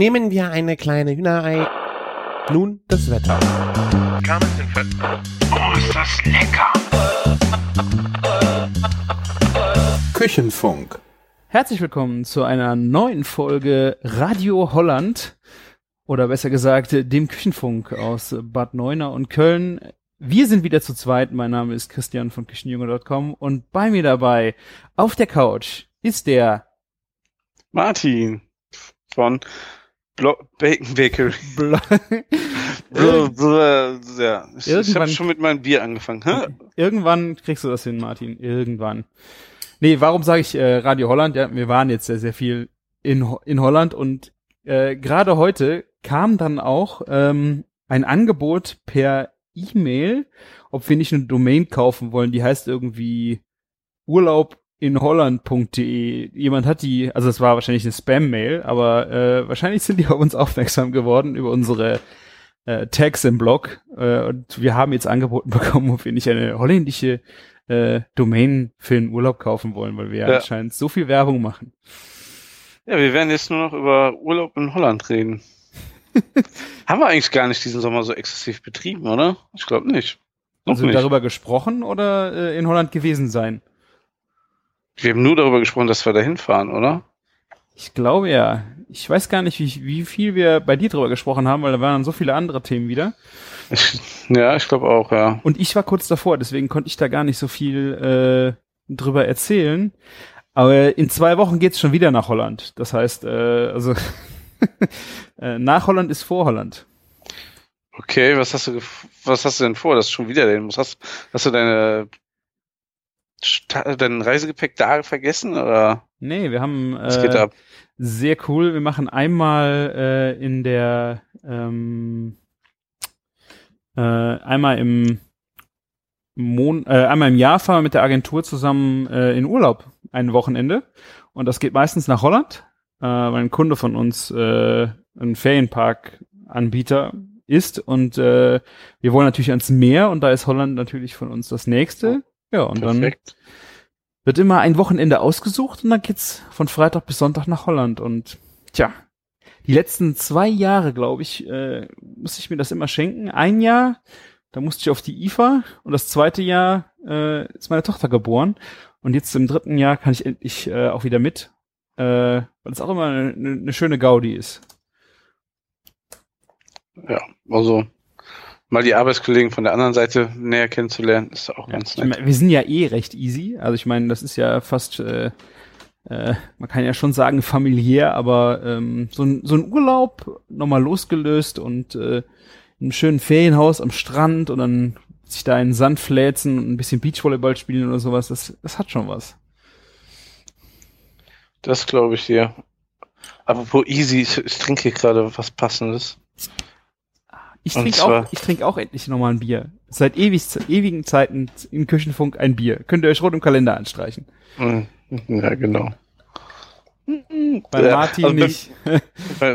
Nehmen wir eine kleine Hühnerei. Nun das Wetter. Oh, ist das lecker! Küchenfunk. Herzlich willkommen zu einer neuen Folge Radio Holland oder besser gesagt dem Küchenfunk aus Bad Neuenahr und Köln. Wir sind wieder zu zweit. Mein Name ist Christian von Küchenjunge.com und bei mir dabei auf der Couch ist der Martin von Blo Bacon Bakery. Bl- ja. Ich, ich habe schon mit meinem Bier angefangen. Hä? Irgendwann kriegst du das hin, Martin. Irgendwann. Nee, warum sage ich äh, Radio Holland? Ja, wir waren jetzt sehr, sehr viel in, Ho- in Holland und äh, gerade heute kam dann auch ähm, ein Angebot per E-Mail, ob wir nicht eine Domain kaufen wollen, die heißt irgendwie Urlaub in Holland.de. Jemand hat die, also es war wahrscheinlich eine Spam-Mail, aber äh, wahrscheinlich sind die auf uns aufmerksam geworden über unsere äh, Tags im Blog äh, und wir haben jetzt angeboten bekommen, ob wir nicht eine holländische äh, Domain für den Urlaub kaufen wollen, weil wir Ja. anscheinend so viel Werbung machen. Ja, wir werden jetzt nur noch über Urlaub in Holland reden. Haben wir eigentlich gar nicht diesen Sommer so exzessiv betrieben, oder? Ich glaube nicht. Noch Also nicht. darüber gesprochen oder äh, in Holland gewesen sein? Wir haben nur darüber gesprochen, dass wir da hinfahren, oder? Ich glaube ja. Ich weiß gar nicht, wie, wie viel wir bei dir drüber gesprochen haben, weil da waren so viele andere Themen wieder. Ich, ja, ich glaube auch, ja. Und ich war kurz davor, deswegen konnte ich da gar nicht so viel äh, drüber erzählen. Aber in zwei Wochen geht's schon wieder nach Holland. Das heißt, äh, also äh, nach Holland ist vor Holland. Okay, was hast du, was hast du denn vor, dass du schon wieder dahin musst? Hast, hast du deine, dein Reisegepäck da vergessen, oder? Nee, wir haben äh, sehr cool. Wir machen einmal äh, in der ähm, äh, einmal im Mon äh, einmal im Jahr fahren wir mit der Agentur zusammen äh, in Urlaub ein Wochenende und das geht meistens nach Holland, äh, weil ein Kunde von uns äh, ein Ferienpark-Anbieter ist und äh, wir wollen natürlich ans Meer und da ist Holland natürlich von uns das nächste. Ja, und dann Perfekt. wird immer ein Wochenende ausgesucht und dann geht's von Freitag bis Sonntag nach Holland und tja, die letzten zwei Jahre, glaube ich, äh, musste ich mir das immer schenken. Ein Jahr, da musste ich auf die IFA und das zweite Jahr äh, ist meine Tochter geboren und jetzt im dritten Jahr kann ich endlich äh, auch wieder mit, äh, weil es auch immer eine, eine schöne Gaudi ist. Ja, also mal die Arbeitskollegen von der anderen Seite näher kennenzulernen, ist auch Ja, ganz nett. mein, wir sind ja eh recht easy. Also ich meine, das ist ja fast, äh, äh, man kann ja schon sagen familiär, aber ähm, so, ein, so ein Urlaub nochmal losgelöst und äh, in einem schönen Ferienhaus am Strand und dann sich da in den Sand fläzen und ein bisschen Beachvolleyball spielen oder sowas, das, das hat schon was. Das glaube ich dir. Apropos easy, ich, ich trinke hier gerade was Passendes. Ich trinke auch, ich trinke auch endlich nochmal ein Bier. Seit ewig, ewigen Zeiten im Küchenfunk ein Bier. Könnt ihr euch rot im Kalender anstreichen. Mm, Ja, genau. Bei Ja, Martin also nicht. Bei,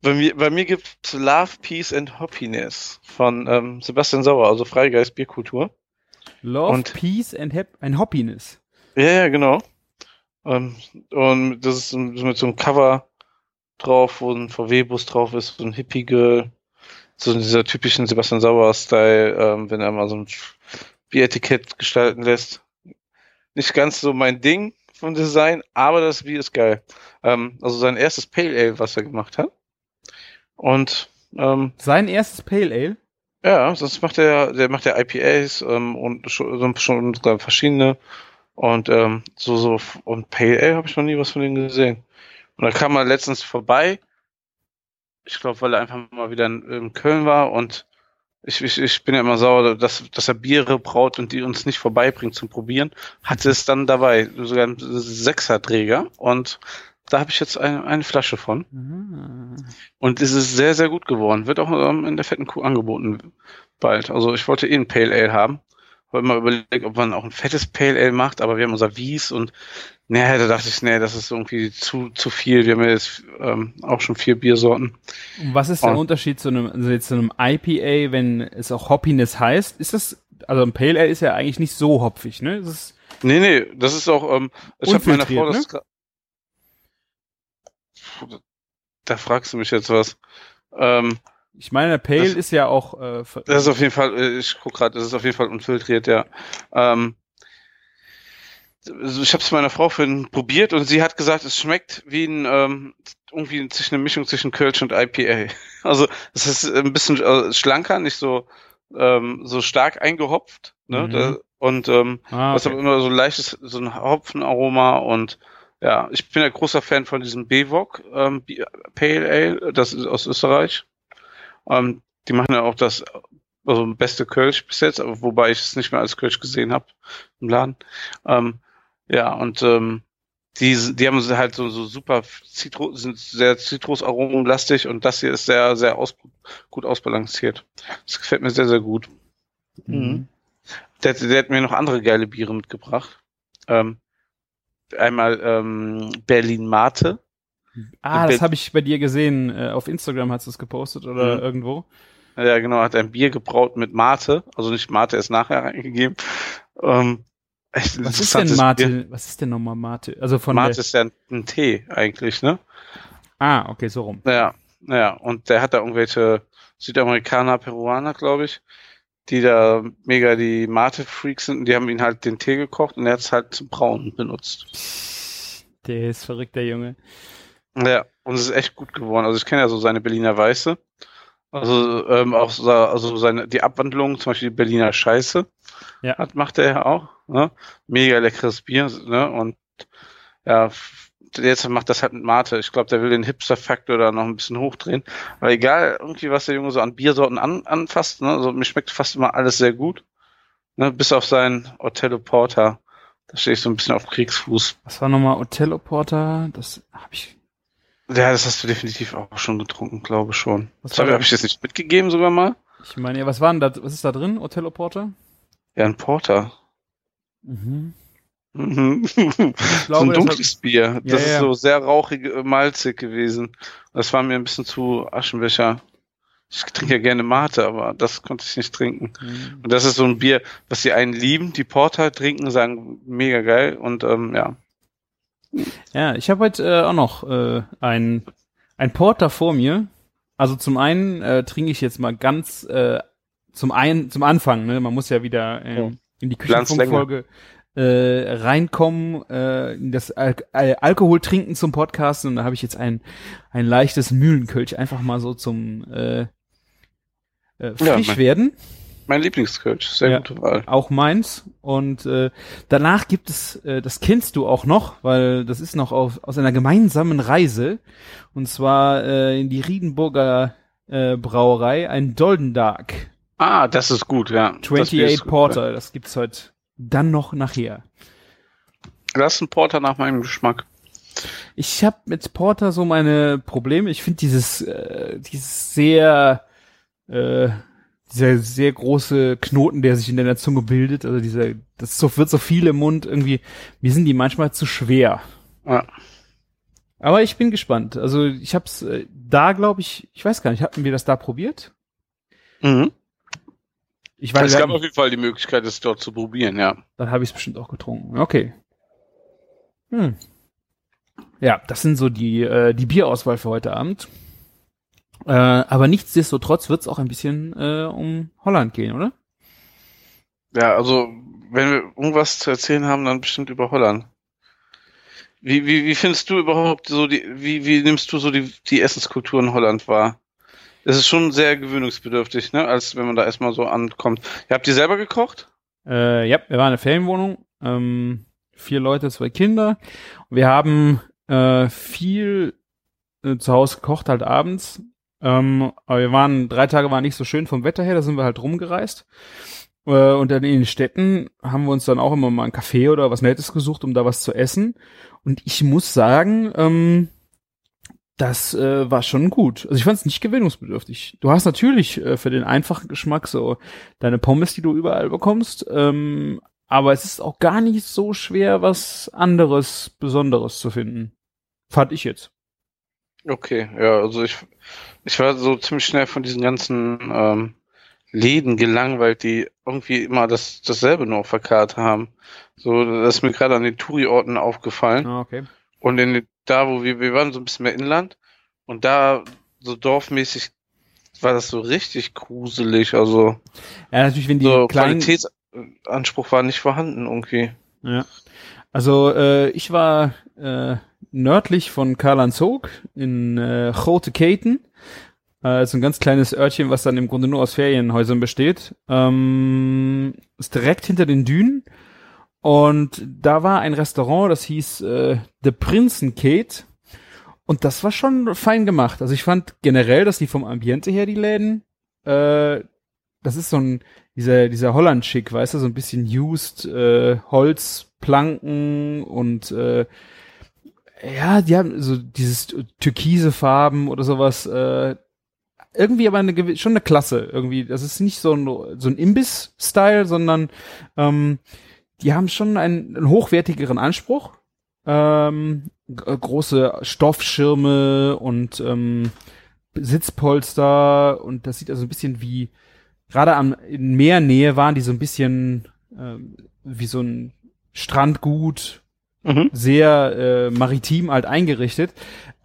bei mir, bei mir gibt's Love, Peace and Happiness von ähm, Sebastian Sauer, also Freigeist Bierkultur. Love, Und- Peace and Hap and Happiness. Ja, ja, genau. Ähm, und das ist mit so einem Cover drauf, wo ein VW-Bus drauf ist, so ein Hippie-Girl. So in dieser typischen Sebastian Sauer-Style, ähm, wenn er mal so ein Bieretikett gestalten lässt. Nicht ganz so mein Ding vom Design, aber das Bier ist geil. Ähm, also sein erstes Pale Ale, was er gemacht hat. Und ähm, Sein erstes Pale Ale. ja, sonst macht er, der macht ja IPAs ähm, und schon, schon verschiedene. Und ähm, so, so, und Pale Ale habe ich noch nie was von denen gesehen. Und da kam er letztens vorbei. Ich glaube, weil er einfach mal wieder in, in Köln war und ich, ich, ich bin ja immer sauer, dass, dass er Biere braut und die uns nicht vorbeibringt zum Probieren. Hatte es dann dabei, sogar ein Sechserträger. Und da habe ich jetzt eine, eine Flasche von. Ah. Und es ist sehr, sehr gut geworden. Wird auch ähm, in der fetten Kuh angeboten bald. Also ich wollte eh ein Pale Ale haben. Wollte mal überlegt, ob man auch ein fettes Pale Ale macht, aber wir haben unser Wies und naja, da dachte ich, nee, das ist irgendwie zu, zu viel. Wir haben ja jetzt ähm, auch schon vier Biersorten. Und was ist der Oh. Unterschied zu einem, also zu einem IPA, wenn es auch Hoppiness heißt? Ist das, also ein Pale Ale ist ja eigentlich nicht so hopfig, ne? Das ist, Nee, nee, das ist auch, ähm, ich habe meiner Frau das gra- da fragst du mich jetzt was. Ähm, Ich meine, Pale Das- ist ja auch äh, das ist auf jeden Fall, äh, ich guck gerade, das ist auf jeden Fall unfiltriert, ja. Ähm, also ich habe es meiner Frau vorhin probiert und sie hat gesagt, es schmeckt wie ein ähm, irgendwie zwischen eine Mischung zwischen Kölsch und IPA. Also es ist ein bisschen äh, schlanker, nicht so ähm, so stark eingehopft, ne? Mhm. Da, und ähm, ah, was okay. immer so ein leichtes, so ein Hopfenaroma und ja, ich bin ja großer Fan von diesem Bewok ähm, Pale Ale, das ist aus Österreich. Ähm, die machen ja auch das also beste Kölsch bis jetzt, wobei ich es nicht mehr als Kölsch gesehen habe im Laden. Ähm, ja, und ähm, die, die haben halt so, so super Zitro, sind sehr zitrusaromenlastig und das hier ist sehr, sehr aus, gut ausbalanciert. Das gefällt mir sehr, sehr gut. Mhm. Der, der hat mir noch andere geile Biere mitgebracht. Ähm, einmal ähm, Berlin Mate. Ah, das Be- habe ich bei dir gesehen. Äh, auf Instagram hast du es gepostet oder Mhm. irgendwo. Ja, genau, hat ein Bier gebraut mit Mate. Also nicht Mate, ist nachher reingegeben. Ähm, echt Was ist denn Mate? Bier. Was ist denn nochmal Mate? Also von Mate ist ja ein, ein Tee eigentlich, ne? Ah, okay, so rum. Ja, ja. Und der hat da irgendwelche Südamerikaner, Peruaner, glaube ich, die da mega die Mate-Freaks sind. Und die haben ihn halt den Tee gekocht und er hat es halt zum Brauen benutzt. Der ist verrückt, der Junge. Ja, und es ist echt gut geworden. Also ich kenne ja so seine Berliner Weiße. Also ähm, auch so, also seine die Abwandlung, zum Beispiel die Berliner Scheiße, Ja. hat, macht er ja auch. Ne? Mega leckeres Bier, ne? Und ja, jetzt macht das halt mit Mate. Ich glaube, der will den Hipster-Faktor da noch ein bisschen hochdrehen. Aber egal, irgendwie, was der Junge so an Biersorten an, anfasst, ne? Also mir schmeckt fast immer alles sehr gut. Ne? Bis auf seinen Othello Porter. Da stehe ich so ein bisschen auf Kriegsfuß. Was war nochmal Othello Porter? Das habe ich. Ja, das hast du definitiv auch schon getrunken, glaube schon. Was Das habe ich jetzt nicht mitgegeben sogar mal? Ich meine, ja, was war denn da? Was ist da drin? Othello Porter? Ja, ein Porter. Mhm. Mhm. Ich so glaube, ein das dunkles Bier. Das Ja, ist so sehr rauchig, äh, malzig gewesen. Das war mir ein bisschen zu Aschenbecher. Ich trinke ja gerne Mate, aber das konnte ich nicht trinken. Mhm. Und das ist so ein Bier, was die einen lieben, die Porter trinken, sagen mega geil und ähm, ja. Ja, ich habe heute äh, auch noch äh, ein, ein Porter vor mir. Also zum einen äh, trinke ich jetzt mal ganz äh, zum einen zum Anfang, ne? Man muss ja wieder äh, Ja. in die. Küchenfunkfolge äh, reinkommen, äh, in das Al Al Alkohol trinken zum Podcasten und da habe ich jetzt ein ein leichtes Mühlenkölsch einfach mal so zum äh, äh, Ja, frisch mein- werden Mein Lieblingskölsch, sehr Ja. gute Wahl. auch meins. Und äh, danach gibt es, äh, das kennst du auch noch, weil das ist noch auf, aus einer gemeinsamen Reise. Und zwar äh, in die Riedenburger äh, Brauerei, ein Dolden Dark. Ah, das ist gut, ja. Das Bier 28 ist gut. Porter, das gibt's heute dann noch nachher. Das ist ein Porter nach meinem Geschmack. Ich habe mit Porter so meine Probleme. Ich finde dieses, äh, dieses sehr, äh, dieser sehr große Knoten, der sich in deiner Zunge bildet, also dieser, das so, wird so viel im Mund irgendwie, mir sind die manchmal zu schwer. Ja. Aber ich bin gespannt. Also ich hab's äh, da, glaube ich, ich weiß gar nicht, hatten wir das da probiert? Mhm. Ich weiß, Es gab auf jeden Fall die Möglichkeit, es dort zu probieren, ja. dann habe ich es bestimmt auch getrunken. Okay. Hm. Ja, das sind so die, äh, die Bierauswahl für heute Abend. Äh, aber nichtsdestotrotz wird es auch ein bisschen äh, um Holland gehen, oder? Ja, also, wenn wir irgendwas zu erzählen haben, dann bestimmt über Holland. Wie, wie, wie findest du überhaupt so die, wie, wie nimmst du so die, die Essenskultur in Holland wahr? Es ist schon sehr gewöhnungsbedürftig, ne, als wenn man da erstmal so ankommt. Ihr habt die selber gekocht? Äh, ja, wir waren in der Ferienwohnung, ähm, vier Leute, zwei Kinder. Wir haben äh, viel äh, zu Hause gekocht, halt abends. Ähm, aber wir waren, drei Tage waren nicht so schön vom Wetter her, da sind wir halt rumgereist. Äh, und dann in den Städten haben wir uns dann auch immer mal ein Café oder was Nettes gesucht, um da was zu essen. Und ich muss sagen, ähm, das äh, war schon gut. Also ich fand es nicht gewöhnungsbedürftig. Du hast natürlich äh, für den einfachen Geschmack so deine Pommes, die du überall bekommst, ähm, aber es ist auch gar nicht so schwer, was anderes, Besonderes zu finden. Fand ich jetzt. Okay, ja, also ich, ich war so ziemlich schnell von diesen ganzen ähm, Läden gelangweilt, die irgendwie immer das, dasselbe nur auf der Karte haben. So, das ist mir gerade an den Touri-Orten aufgefallen. Ah, okay. Und in, da, wo wir, wir waren so ein bisschen mehr Inland Und da so dorfmäßig war das so richtig gruselig. Also Ja, natürlich, wenn die so kleinen, Qualitätsanspruch war nicht vorhanden irgendwie. Ja. Also äh, ich war äh, nördlich von Karlanzog in äh, Grote Keten. Äh, ist ein ganz kleines Örtchen, was dann im Grunde nur aus Ferienhäusern besteht. Ähm, ist direkt hinter den Dünen. Und da war ein Restaurant, das hieß äh, The Prinzenkate. Und das war schon fein gemacht. Also ich fand generell, dass die vom Ambiente her, die Läden, äh, das ist so ein, dieser, dieser Holland-Schick, weißt du, so ein bisschen used, äh, Holzplanken und äh, ja, die haben so dieses türkise Farben oder sowas, äh, irgendwie aber eine schon eine Klasse irgendwie. Das ist nicht so ein, so ein Imbiss-Style, sondern ähm, die haben schon einen, einen hochwertigeren Anspruch. Ähm, große Stoffschirme und ähm, Sitzpolster und das sieht also ein bisschen wie gerade am in Meernähe waren die so ein bisschen ähm, wie so ein Strandgut, Mhm. sehr äh, maritim halt eingerichtet,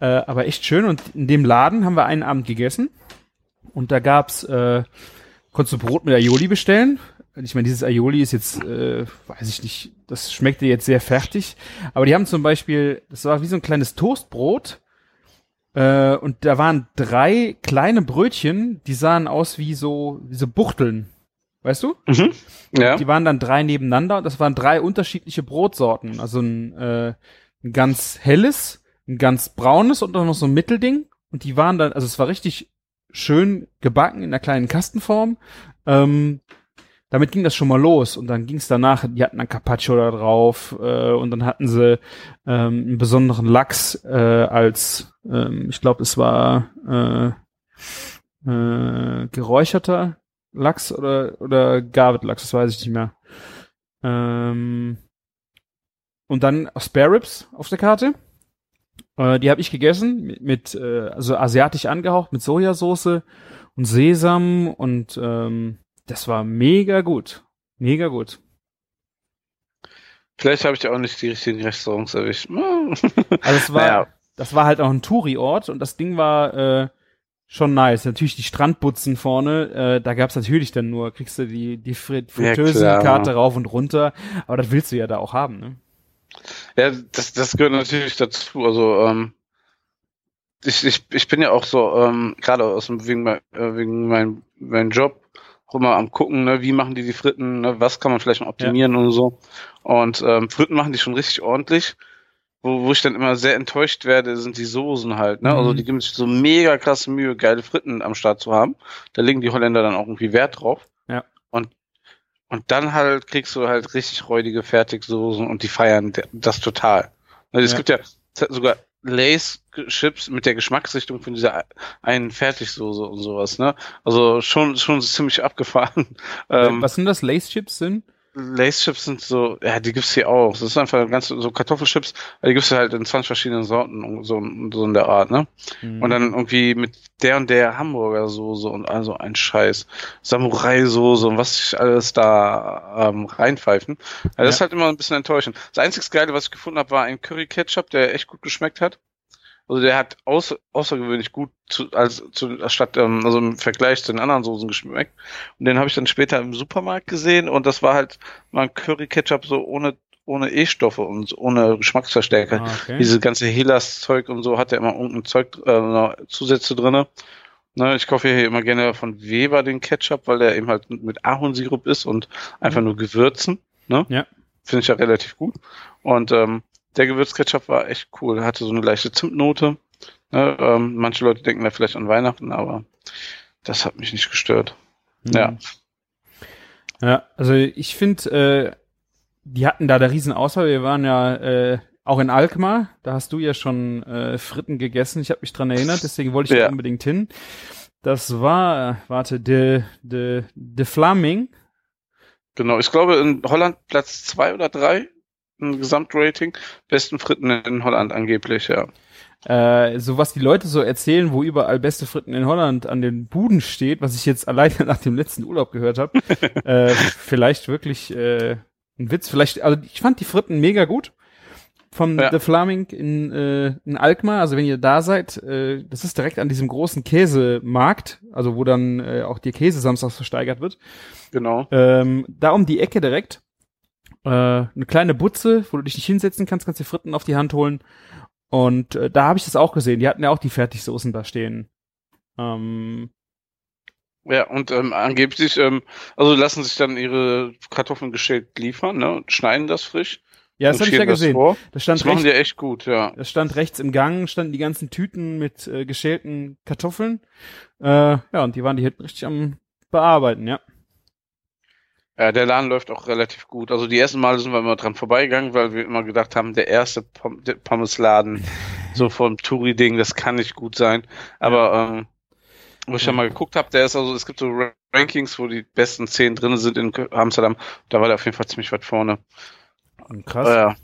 äh, aber echt schön. Und in dem Laden haben wir einen Abend gegessen und da gab's, äh, konntest du Brot mit Aioli bestellen. Ich meine, dieses Aioli ist jetzt, äh, weiß ich nicht, das schmeckte jetzt sehr fertig. Aber die haben zum Beispiel, das war wie so ein kleines Toastbrot. Äh, und da waren drei kleine Brötchen, die sahen aus wie so, wie so Buchteln. Weißt du? Mhm. Ja. Die waren dann drei nebeneinander und das waren drei unterschiedliche Brotsorten. Also ein, äh, ein ganz helles, ein ganz braunes und dann noch so ein Mittelding. Und die waren dann, also es war richtig schön gebacken in einer kleinen Kastenform. Ähm, damit ging das schon mal los und dann ging es danach, die hatten dann Carpaccio da drauf äh, und dann hatten sie ähm, einen besonderen Lachs äh, als, ähm, ich glaube, es war äh, äh, geräucherter Lachs oder oder Garvet Lachs, das weiß ich nicht mehr. Ähm, und dann Spare Ribs auf der Karte. Äh, die habe ich gegessen mit, mit äh, also asiatisch angehaucht mit Sojasauce und Sesam und ähm, das war mega gut, mega gut. Vielleicht habe ich auch nicht die richtigen Restaurants erwischt. Also es war, Naja. das war halt auch ein Touri-Ort und das Ding war äh, schon nice. Natürlich die Strandbutzen vorne, äh, da gab's natürlich dann nur, kriegst du die, die Frit Ja, rauf und runter, aber das willst du ja da auch haben, ne? Ja, das, das gehört natürlich dazu. Also ähm, ich, ich, ich bin ja auch so, ähm, gerade aus dem, wegen, mein, äh, wegen meinem mein Job, auch immer am gucken, ne, wie machen die die Fritten, ne, was kann man vielleicht noch optimieren und so. Und ähm, Fritten machen die schon richtig ordentlich. Wo, wo ich dann immer sehr enttäuscht werde, sind die Soßen halt. Ne? Also Mhm. die geben sich so mega krasse Mühe, geile Fritten am Start zu haben. Da legen die Holländer dann auch irgendwie Wert drauf. Ja. Und und dann halt kriegst du halt richtig räudige Fertigsoßen und die feiern das total. Also es Ja. gibt ja sogar Lace-Chips mit der Geschmacksrichtung von dieser einen Fertigsoße und sowas, ne? Also schon, schon ziemlich abgefahren. Ähm, Was sind das? Lace-Chips sind? Lace-Chips sind so, ja, die gibt's hier auch. Das ist einfach ganz so Kartoffelchips, die gibt's halt in 20 verschiedenen Sorten und so, so in der Art, ne? Mhm. Und dann irgendwie mit der und der Hamburger Soße und also ein Scheiß. Samurai-Soße und was sich alles da ähm, reinpfeifen. Also Das ist halt immer ein bisschen enttäuschend. Das einzige Geile, was ich gefunden habe, war ein Curry-Ketchup, der echt gut geschmeckt hat. Also der hat außer, außergewöhnlich gut zu, als zu, statt ähm, also im Vergleich zu den anderen Soßen geschmeckt. Und den habe ich dann später im Supermarkt gesehen und das war halt mal ein Curry-Ketchup so ohne ohne E-Stoffe und ohne Geschmacksverstärker. Ah, okay. Diese ganze Helas-Zeug und so hat ja immer irgendein Zeug, äh, Zusätze drinne. Ne, ich kaufe hier immer gerne von Weber den Ketchup, weil der eben halt mit Ahornsirup ist und einfach nur Gewürzen. Ne? Ja. Finde ich ja relativ gut. Und ähm, der Gewürzketchup war echt cool. Er hatte so eine leichte Zimtnote. Ne? Ähm, manche Leute denken da vielleicht an Weihnachten, aber das hat mich nicht gestört. Mhm. Ja. Ja, also ich finde, äh, die hatten da der Riesenauswahl. Wir waren ja äh, auch in Alkmaar. Da hast du ja schon äh, Fritten gegessen. Ich habe mich dran erinnert, deswegen wollte ich Ja. da unbedingt hin. Das war, warte, de, de, de Flaming. Genau, ich glaube in Holland Platz zwei oder drei Gesamtrating. Besten Fritten in Holland angeblich, ja. Äh, so was die Leute so erzählen, wo überall beste Fritten in Holland an den Buden steht, was ich jetzt alleine nach dem letzten Urlaub gehört habe. äh, vielleicht wirklich äh, ein Witz. Vielleicht, also ich fand die Fritten mega gut. von Ja. The Flaming in, äh, in Alkmaar. Also wenn ihr da seid, äh, das ist direkt an diesem großen Käsemarkt, also wo dann äh, auch der Käse samstags versteigert wird. Genau. Ähm, da um die Ecke direkt. Äh, eine kleine Butze, wo du dich nicht hinsetzen kannst, kannst dir Fritten auf die Hand holen. Und äh, da habe ich das auch gesehen. Die hatten ja auch die Fertigsoßen da stehen. Ähm, Ja, und ähm, angeblich, ähm, also lassen sich dann ihre Kartoffeln geschält liefern, ne? Und schneiden das frisch. ja, das habe ich ja gesehen. Das Das stand machen rechts, die echt gut, ja. das stand rechts im Gang, standen die ganzen Tüten mit äh, geschälten Kartoffeln. Äh, ja, und die waren die hinten richtig am bearbeiten, ja. Ja, der Laden läuft auch relativ gut. Also die ersten Male sind wir immer dran vorbeigegangen, weil wir immer gedacht haben, der erste Pom der Pommesladen, so vom Touri-Ding, das kann nicht gut sein. Aber ähm, wo ich ja mal geguckt habe, der ist also, es gibt so Ra- Rankings, wo die besten zehn drin sind in Amsterdam. Da war der auf jeden Fall ziemlich weit vorne. Krass. Ja,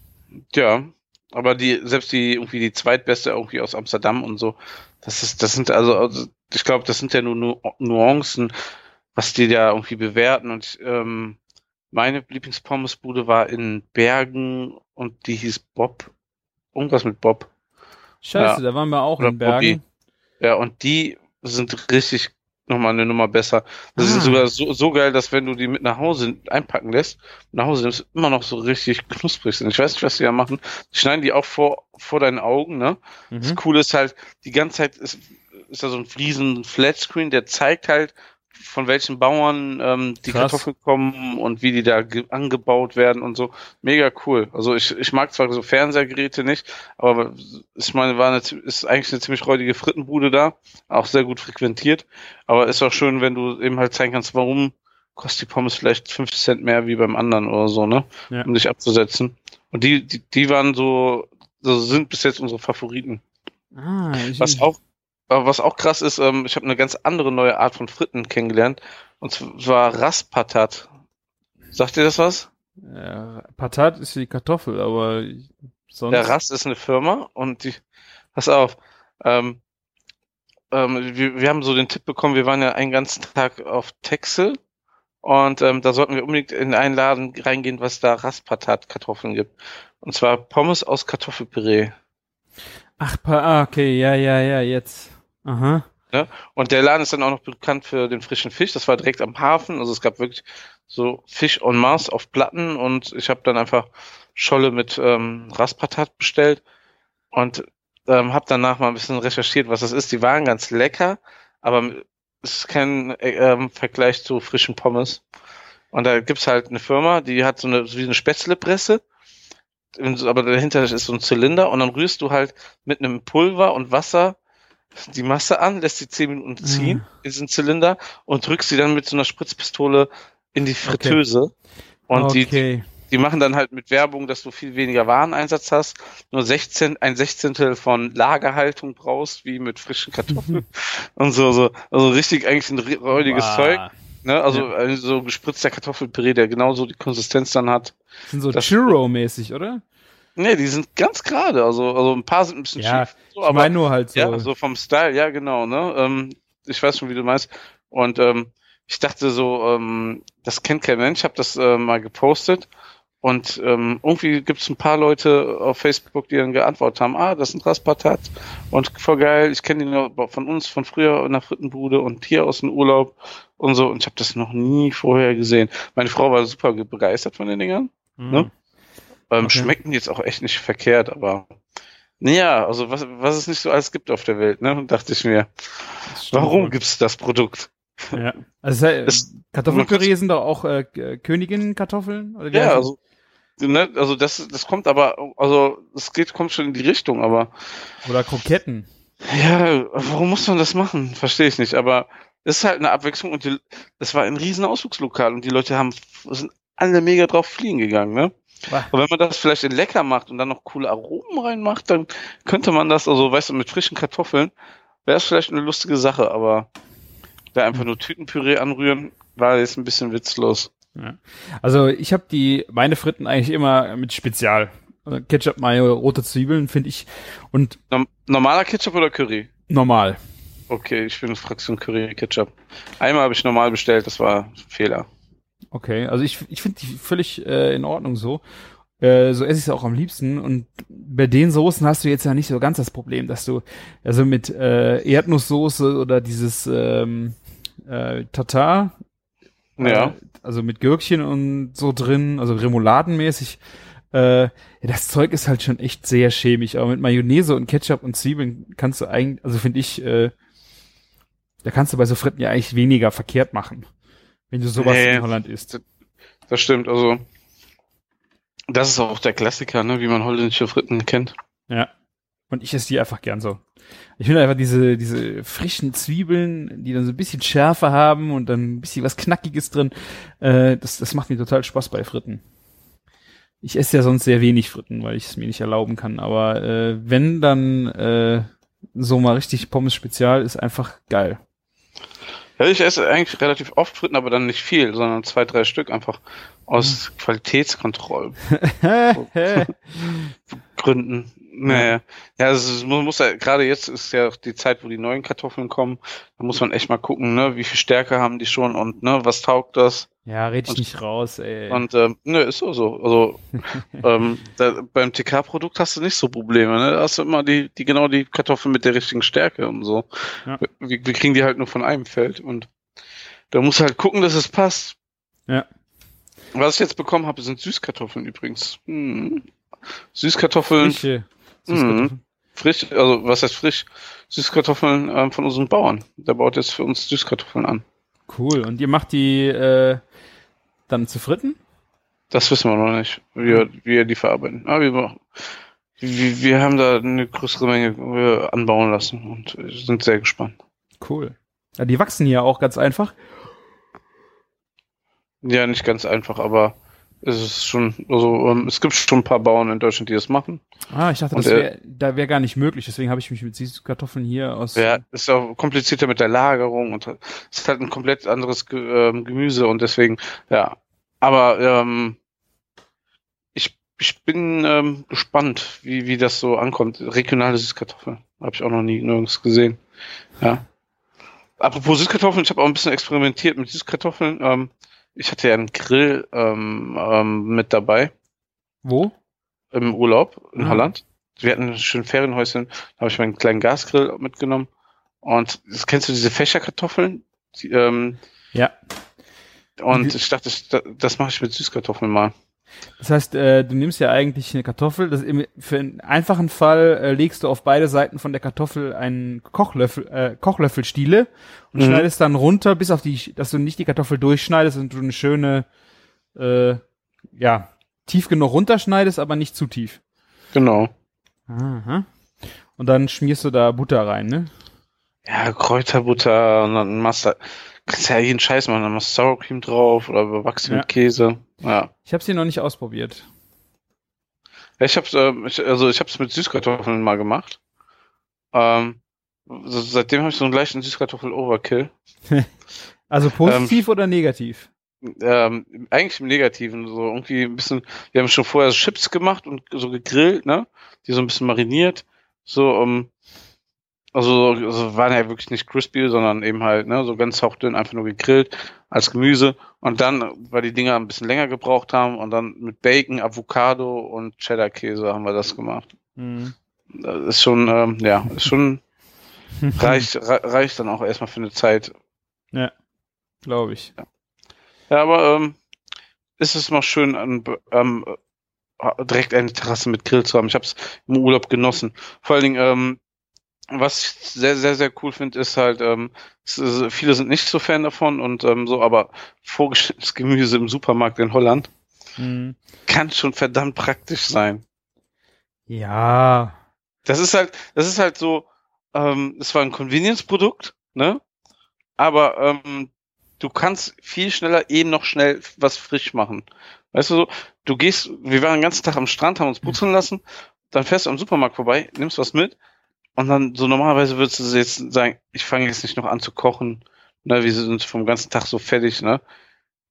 ja. Aber die, selbst die, irgendwie die zweitbeste irgendwie aus Amsterdam und so, das ist, das sind also, also ich glaube, das sind ja nur Nu Nuancen, was die da irgendwie bewerten. Und ähm, meine Lieblingspommes-Bude war in Bergen und die hieß Bob. Irgendwas mit Bob. Scheiße, ja. da waren wir auch Oder in Bergen. Ja, und die sind richtig nochmal eine Nummer besser. Das Ah. ist sogar so, so geil, dass wenn du die mit nach Hause einpacken lässt, nach Hause nimmst, immer noch so richtig knusprig sind. Ich weiß nicht, was die da machen. Die schneiden die auch vor, vor deinen Augen, ne? Mhm. Das Coole ist halt, die ganze Zeit ist, ist da so ein riesen Flatscreen, der zeigt halt, von welchen Bauern ähm, die Krass. Kartoffeln kommen und wie die da ge- angebaut werden und so. Mega cool. Also ich, ich mag zwar so Fernsehgeräte nicht, aber ich meine, war eine, ist eigentlich eine ziemlich räudige Frittenbude da, auch sehr gut frequentiert. Aber ist auch schön, wenn du eben halt zeigen kannst, warum kostet die Pommes vielleicht 50 Cent mehr wie beim anderen oder so, ne? Ja. Um dich abzusetzen. Und die, die, die waren so, so sind bis jetzt unsere Favoriten. Ah, ich, Was auch, aber was auch krass ist, ähm, ich habe eine ganz andere neue Art von Fritten kennengelernt. Und zwar Raspatat. Sagt ihr das was? Ja, Patat ist die Kartoffel, aber sonst. Der Rast ist eine Firma und die, pass auf, ähm, ähm, wir, wir haben so den Tipp bekommen, wir waren ja einen ganzen Tag auf Texel und ähm, da sollten wir unbedingt in einen Laden reingehen, was da Raspatat-Kartoffeln gibt. Und zwar Pommes aus Kartoffelpüree. Ach, ah, okay, ja, ja, ja, jetzt. Aha. Und der Laden ist dann auch noch bekannt für den frischen Fisch. Das war direkt am Hafen. Also es gab wirklich so Fisch en masse auf Platten und ich habe dann einfach Scholle mit ähm, Raspatat bestellt und ähm, habe danach mal ein bisschen recherchiert, was das ist. Die waren ganz lecker, aber es ist kein äh, Vergleich zu frischen Pommes. Und da gibt's halt eine Firma, die hat so eine, so wie eine Spätzlepresse, aber dahinter ist so ein Zylinder und dann rührst du halt mit einem Pulver und Wasser die Masse an, lässt sie zehn Minuten ziehen, in diesen Zylinder und drückst sie dann mit so einer Spritzpistole in die Fritteuse. Und die, okay. die machen dann halt mit Werbung, dass du viel weniger Wareneinsatz hast, nur 16, ein Sechzehntel von Lagerhaltung brauchst, wie mit frischen Kartoffeln und so, so, also richtig eigentlich ein räudiges Wow. Zeug, ne, also äh, so gespritzter Kartoffelpüree, der genauso die Konsistenz dann hat. Sind so Das- Churro-mäßig, oder? Nee, die sind ganz gerade, also, also ein paar sind ein bisschen Ja, schief, so, Ich meine nur halt so. Ja, so vom Style, ja, genau, ne? Ähm, ich weiß schon, wie du meinst. Und ähm, ich dachte so, ähm, das kennt kein Mensch, habe das äh, mal gepostet. Und ähm, irgendwie gibt es ein paar Leute auf Facebook, die dann geantwortet haben, ah, das ein Raspatat und voll geil, ich kenne die noch von uns von früher in der Frittenbude und hier aus dem Urlaub und so. Und ich habe das noch nie vorher gesehen. Meine Frau war super begeistert von den Dingern. Mhm. ne? Ähm, Okay. Schmecken jetzt auch echt nicht verkehrt, aber naja, also was, was es nicht so alles gibt auf der Welt, ne? Dachte ich mir. Warum wohl. gibt's das Produkt? Ja. Also äh, Es- Kartoffelpüree sind doch auch äh, K- Königinnenkartoffeln? Oder Ja, also, ne, also das, das kommt aber, also es geht, kommt schon in die Richtung, aber? Oder Kroketten. ja, warum muss man das machen? Verstehe ich nicht, aber es ist halt eine Abwechslung und die, das war ein riesen Ausflugslokal und die Leute haben, sind alle mega drauf fliegen gegangen, ne? Und wenn man das vielleicht in lecker macht und dann noch coole Aromen reinmacht, dann könnte man das, also weißt du, mit frischen Kartoffeln, wäre es vielleicht eine lustige Sache, aber da einfach nur Tütenpüree anrühren, war jetzt ein bisschen witzlos. Ja. Also ich habe die meine Fritten eigentlich immer mit Spezial. Also Ketchup, Mayo, rote Zwiebeln finde ich und Norm normaler Ketchup oder Curry? normal. Okay, ich bin Fraktion Curry Ketchup. Einmal habe ich normal bestellt, das war ein Fehler. Okay, also ich, ich finde die völlig äh, in Ordnung so. Äh, so esse ich es auch am liebsten. Und bei den Soßen hast du jetzt ja nicht so ganz das Problem, dass du also mit äh, Erdnusssoße oder dieses ähm, äh, Tatar, Ja. äh, also mit Gürkchen und so drin, also Remouladenmäßig. Äh, ja, das Zeug ist halt schon echt sehr schämig, aber mit Mayonnaise und Ketchup und Zwiebeln kannst du eigentlich, also finde ich, äh, da kannst du bei so Fritten ja eigentlich weniger verkehrt machen, wenn du sowas Nee. in Holland isst. Das stimmt, also das ist auch der Klassiker, ne, wie man holländische Fritten kennt. Ja. Und ich esse die einfach gern so. Ich finde einfach diese, diese frischen Zwiebeln, die dann so ein bisschen Schärfe haben und dann ein bisschen was Knackiges drin, äh, das, das macht mir total Spaß bei Fritten. Ich esse ja sonst sehr wenig Fritten, weil ich es mir nicht erlauben kann. Aber äh, wenn dann äh, so mal richtig Pommes Spezial ist einfach geil. Ja, ich esse eigentlich relativ oft Fritten, aber dann nicht viel, sondern zwei, drei Stück einfach aus Qualitätskontrollgründen. Naja. Ja, es man muss ja, gerade jetzt ist ja auch die Zeit, wo die neuen Kartoffeln kommen. Da muss man echt mal gucken, ne, wie viel Stärke haben die schon und ne, was taugt das? ja, red ich Und- nicht raus, ey. Und ähm, ne, ist so so. Also ähm, da, beim TK-Produkt hast du nicht so Probleme, ne? Da hast du immer die, die genau die Kartoffeln mit der richtigen Stärke und so. Ja. Wir, wir kriegen die halt nur von einem Feld und da musst du halt gucken, dass es passt. Ja. Was ich jetzt bekommen habe, sind Süßkartoffeln übrigens. Hm. Süßkartoffeln Frische Mhm. Süßkartoffeln. frisch, also was heißt frisch? Süßkartoffeln ähm, von unserem Bauern. Der baut jetzt für uns Süßkartoffeln an. Cool. Und ihr macht die äh, dann zu Fritten? Das wissen wir noch nicht, wie, wir- wie wir die verarbeiten. Aber wir, machen- wir, wir haben da eine größere Menge äh, anbauen lassen und sind sehr gespannt. Cool. Ja, die wachsen hier auch ganz einfach. Ja, nicht ganz einfach, aber es ist schon, also ähm, es gibt schon ein paar Bauern in Deutschland, die das machen. Ah, ich dachte, Und, das äh, wär, da wäre gar nicht möglich. Deswegen habe ich mich mit Süßkartoffeln hier aus. Ja, ist auch komplizierter mit der Lagerung und es ist halt ein komplett anderes ähm, Gemüse und deswegen, ja. Aber ähm, ich, ich bin ähm, gespannt, wie, wie das so ankommt. Regionale Süßkartoffeln habe ich auch noch nie nirgends gesehen. Ja. Apropos Süßkartoffeln, ich habe auch ein bisschen experimentiert mit Süßkartoffeln. Ähm, ich hatte ja einen Grill ähm, ähm, mit dabei Wo? im Urlaub in Ah. Holland. Wir hatten ein schönes Ferienhäuschen, da habe ich meinen kleinen Gasgrill mitgenommen. Und das, kennst du diese Fächerkartoffeln? Die, ähm, Ja. und ich dachte, das mache ich mit Süßkartoffeln mal. Das heißt, äh, du nimmst ja eigentlich eine Kartoffel. Das im, für einen einfachen Fall äh, legst du auf beide Seiten von der Kartoffel einen Kochlöffel, äh, Kochlöffelstiele und Mhm. schneidest dann runter, bis auf die, dass du nicht die Kartoffel durchschneidest und du eine schöne, äh, ja, tief genug runterschneidest, aber nicht zu tief. Genau. Aha. Und dann schmierst du da Butter rein, ne? Ja, Kräuterbutter und dann machst du, kannst ja jeden Scheiß machen, dann machst du Sour Cream drauf oder überwachsen Ja. mit Käse. Ja. Ich habe sie noch nicht ausprobiert. Ja, Ich hab's, ähm, ich, also ich hab's mit Süßkartoffeln mal gemacht. Ähm, so, seitdem habe ich so einen leichten Süßkartoffel-Overkill. Also positiv oder negativ? ähm, eigentlich im Negativen, so irgendwie ein bisschen, wir haben schon vorher Chips gemacht und so gegrillt, ne? Die so ein bisschen mariniert. So, ähm, also, also waren ja wirklich nicht crispy, sondern eben halt, ne, so ganz hauchdünn einfach nur gegrillt als Gemüse. Und dann, weil die Dinger ein bisschen länger gebraucht haben, und dann mit Bacon, Avocado und Cheddar-Käse haben wir das gemacht. Mhm. Das ist schon, ähm, ja, ist schon, reicht, re reicht dann auch erstmal für eine Zeit. Glaube ich. Ja, aber ähm, ist es mal schön, an, ähm, äh, direkt eine Terrasse mit Grill zu haben. Ich habe es im Urlaub genossen. Vor allen Dingen, ähm, was ich sehr, sehr, sehr cool finde, ist halt, ähm, ist, viele sind nicht so Fan davon und ähm, so, aber vorgeschnittenes Gemüse im Supermarkt in Holland Mhm. kann schon verdammt praktisch sein. Ja. Das ist halt, das ist halt so, ähm, es war ein Convenience-Produkt, ne? Aber ähm, du kannst viel schneller eben noch schnell was frisch machen. Weißt du so, du gehst, wir waren den ganzen Tag am Strand, haben uns putzen lassen, dann fährst du am Supermarkt vorbei, nimmst was mit und dann so normalerweise würdest du jetzt sagen, ich fange jetzt nicht noch an zu kochen, ne, wir sind vom ganzen Tag so fertig, ne?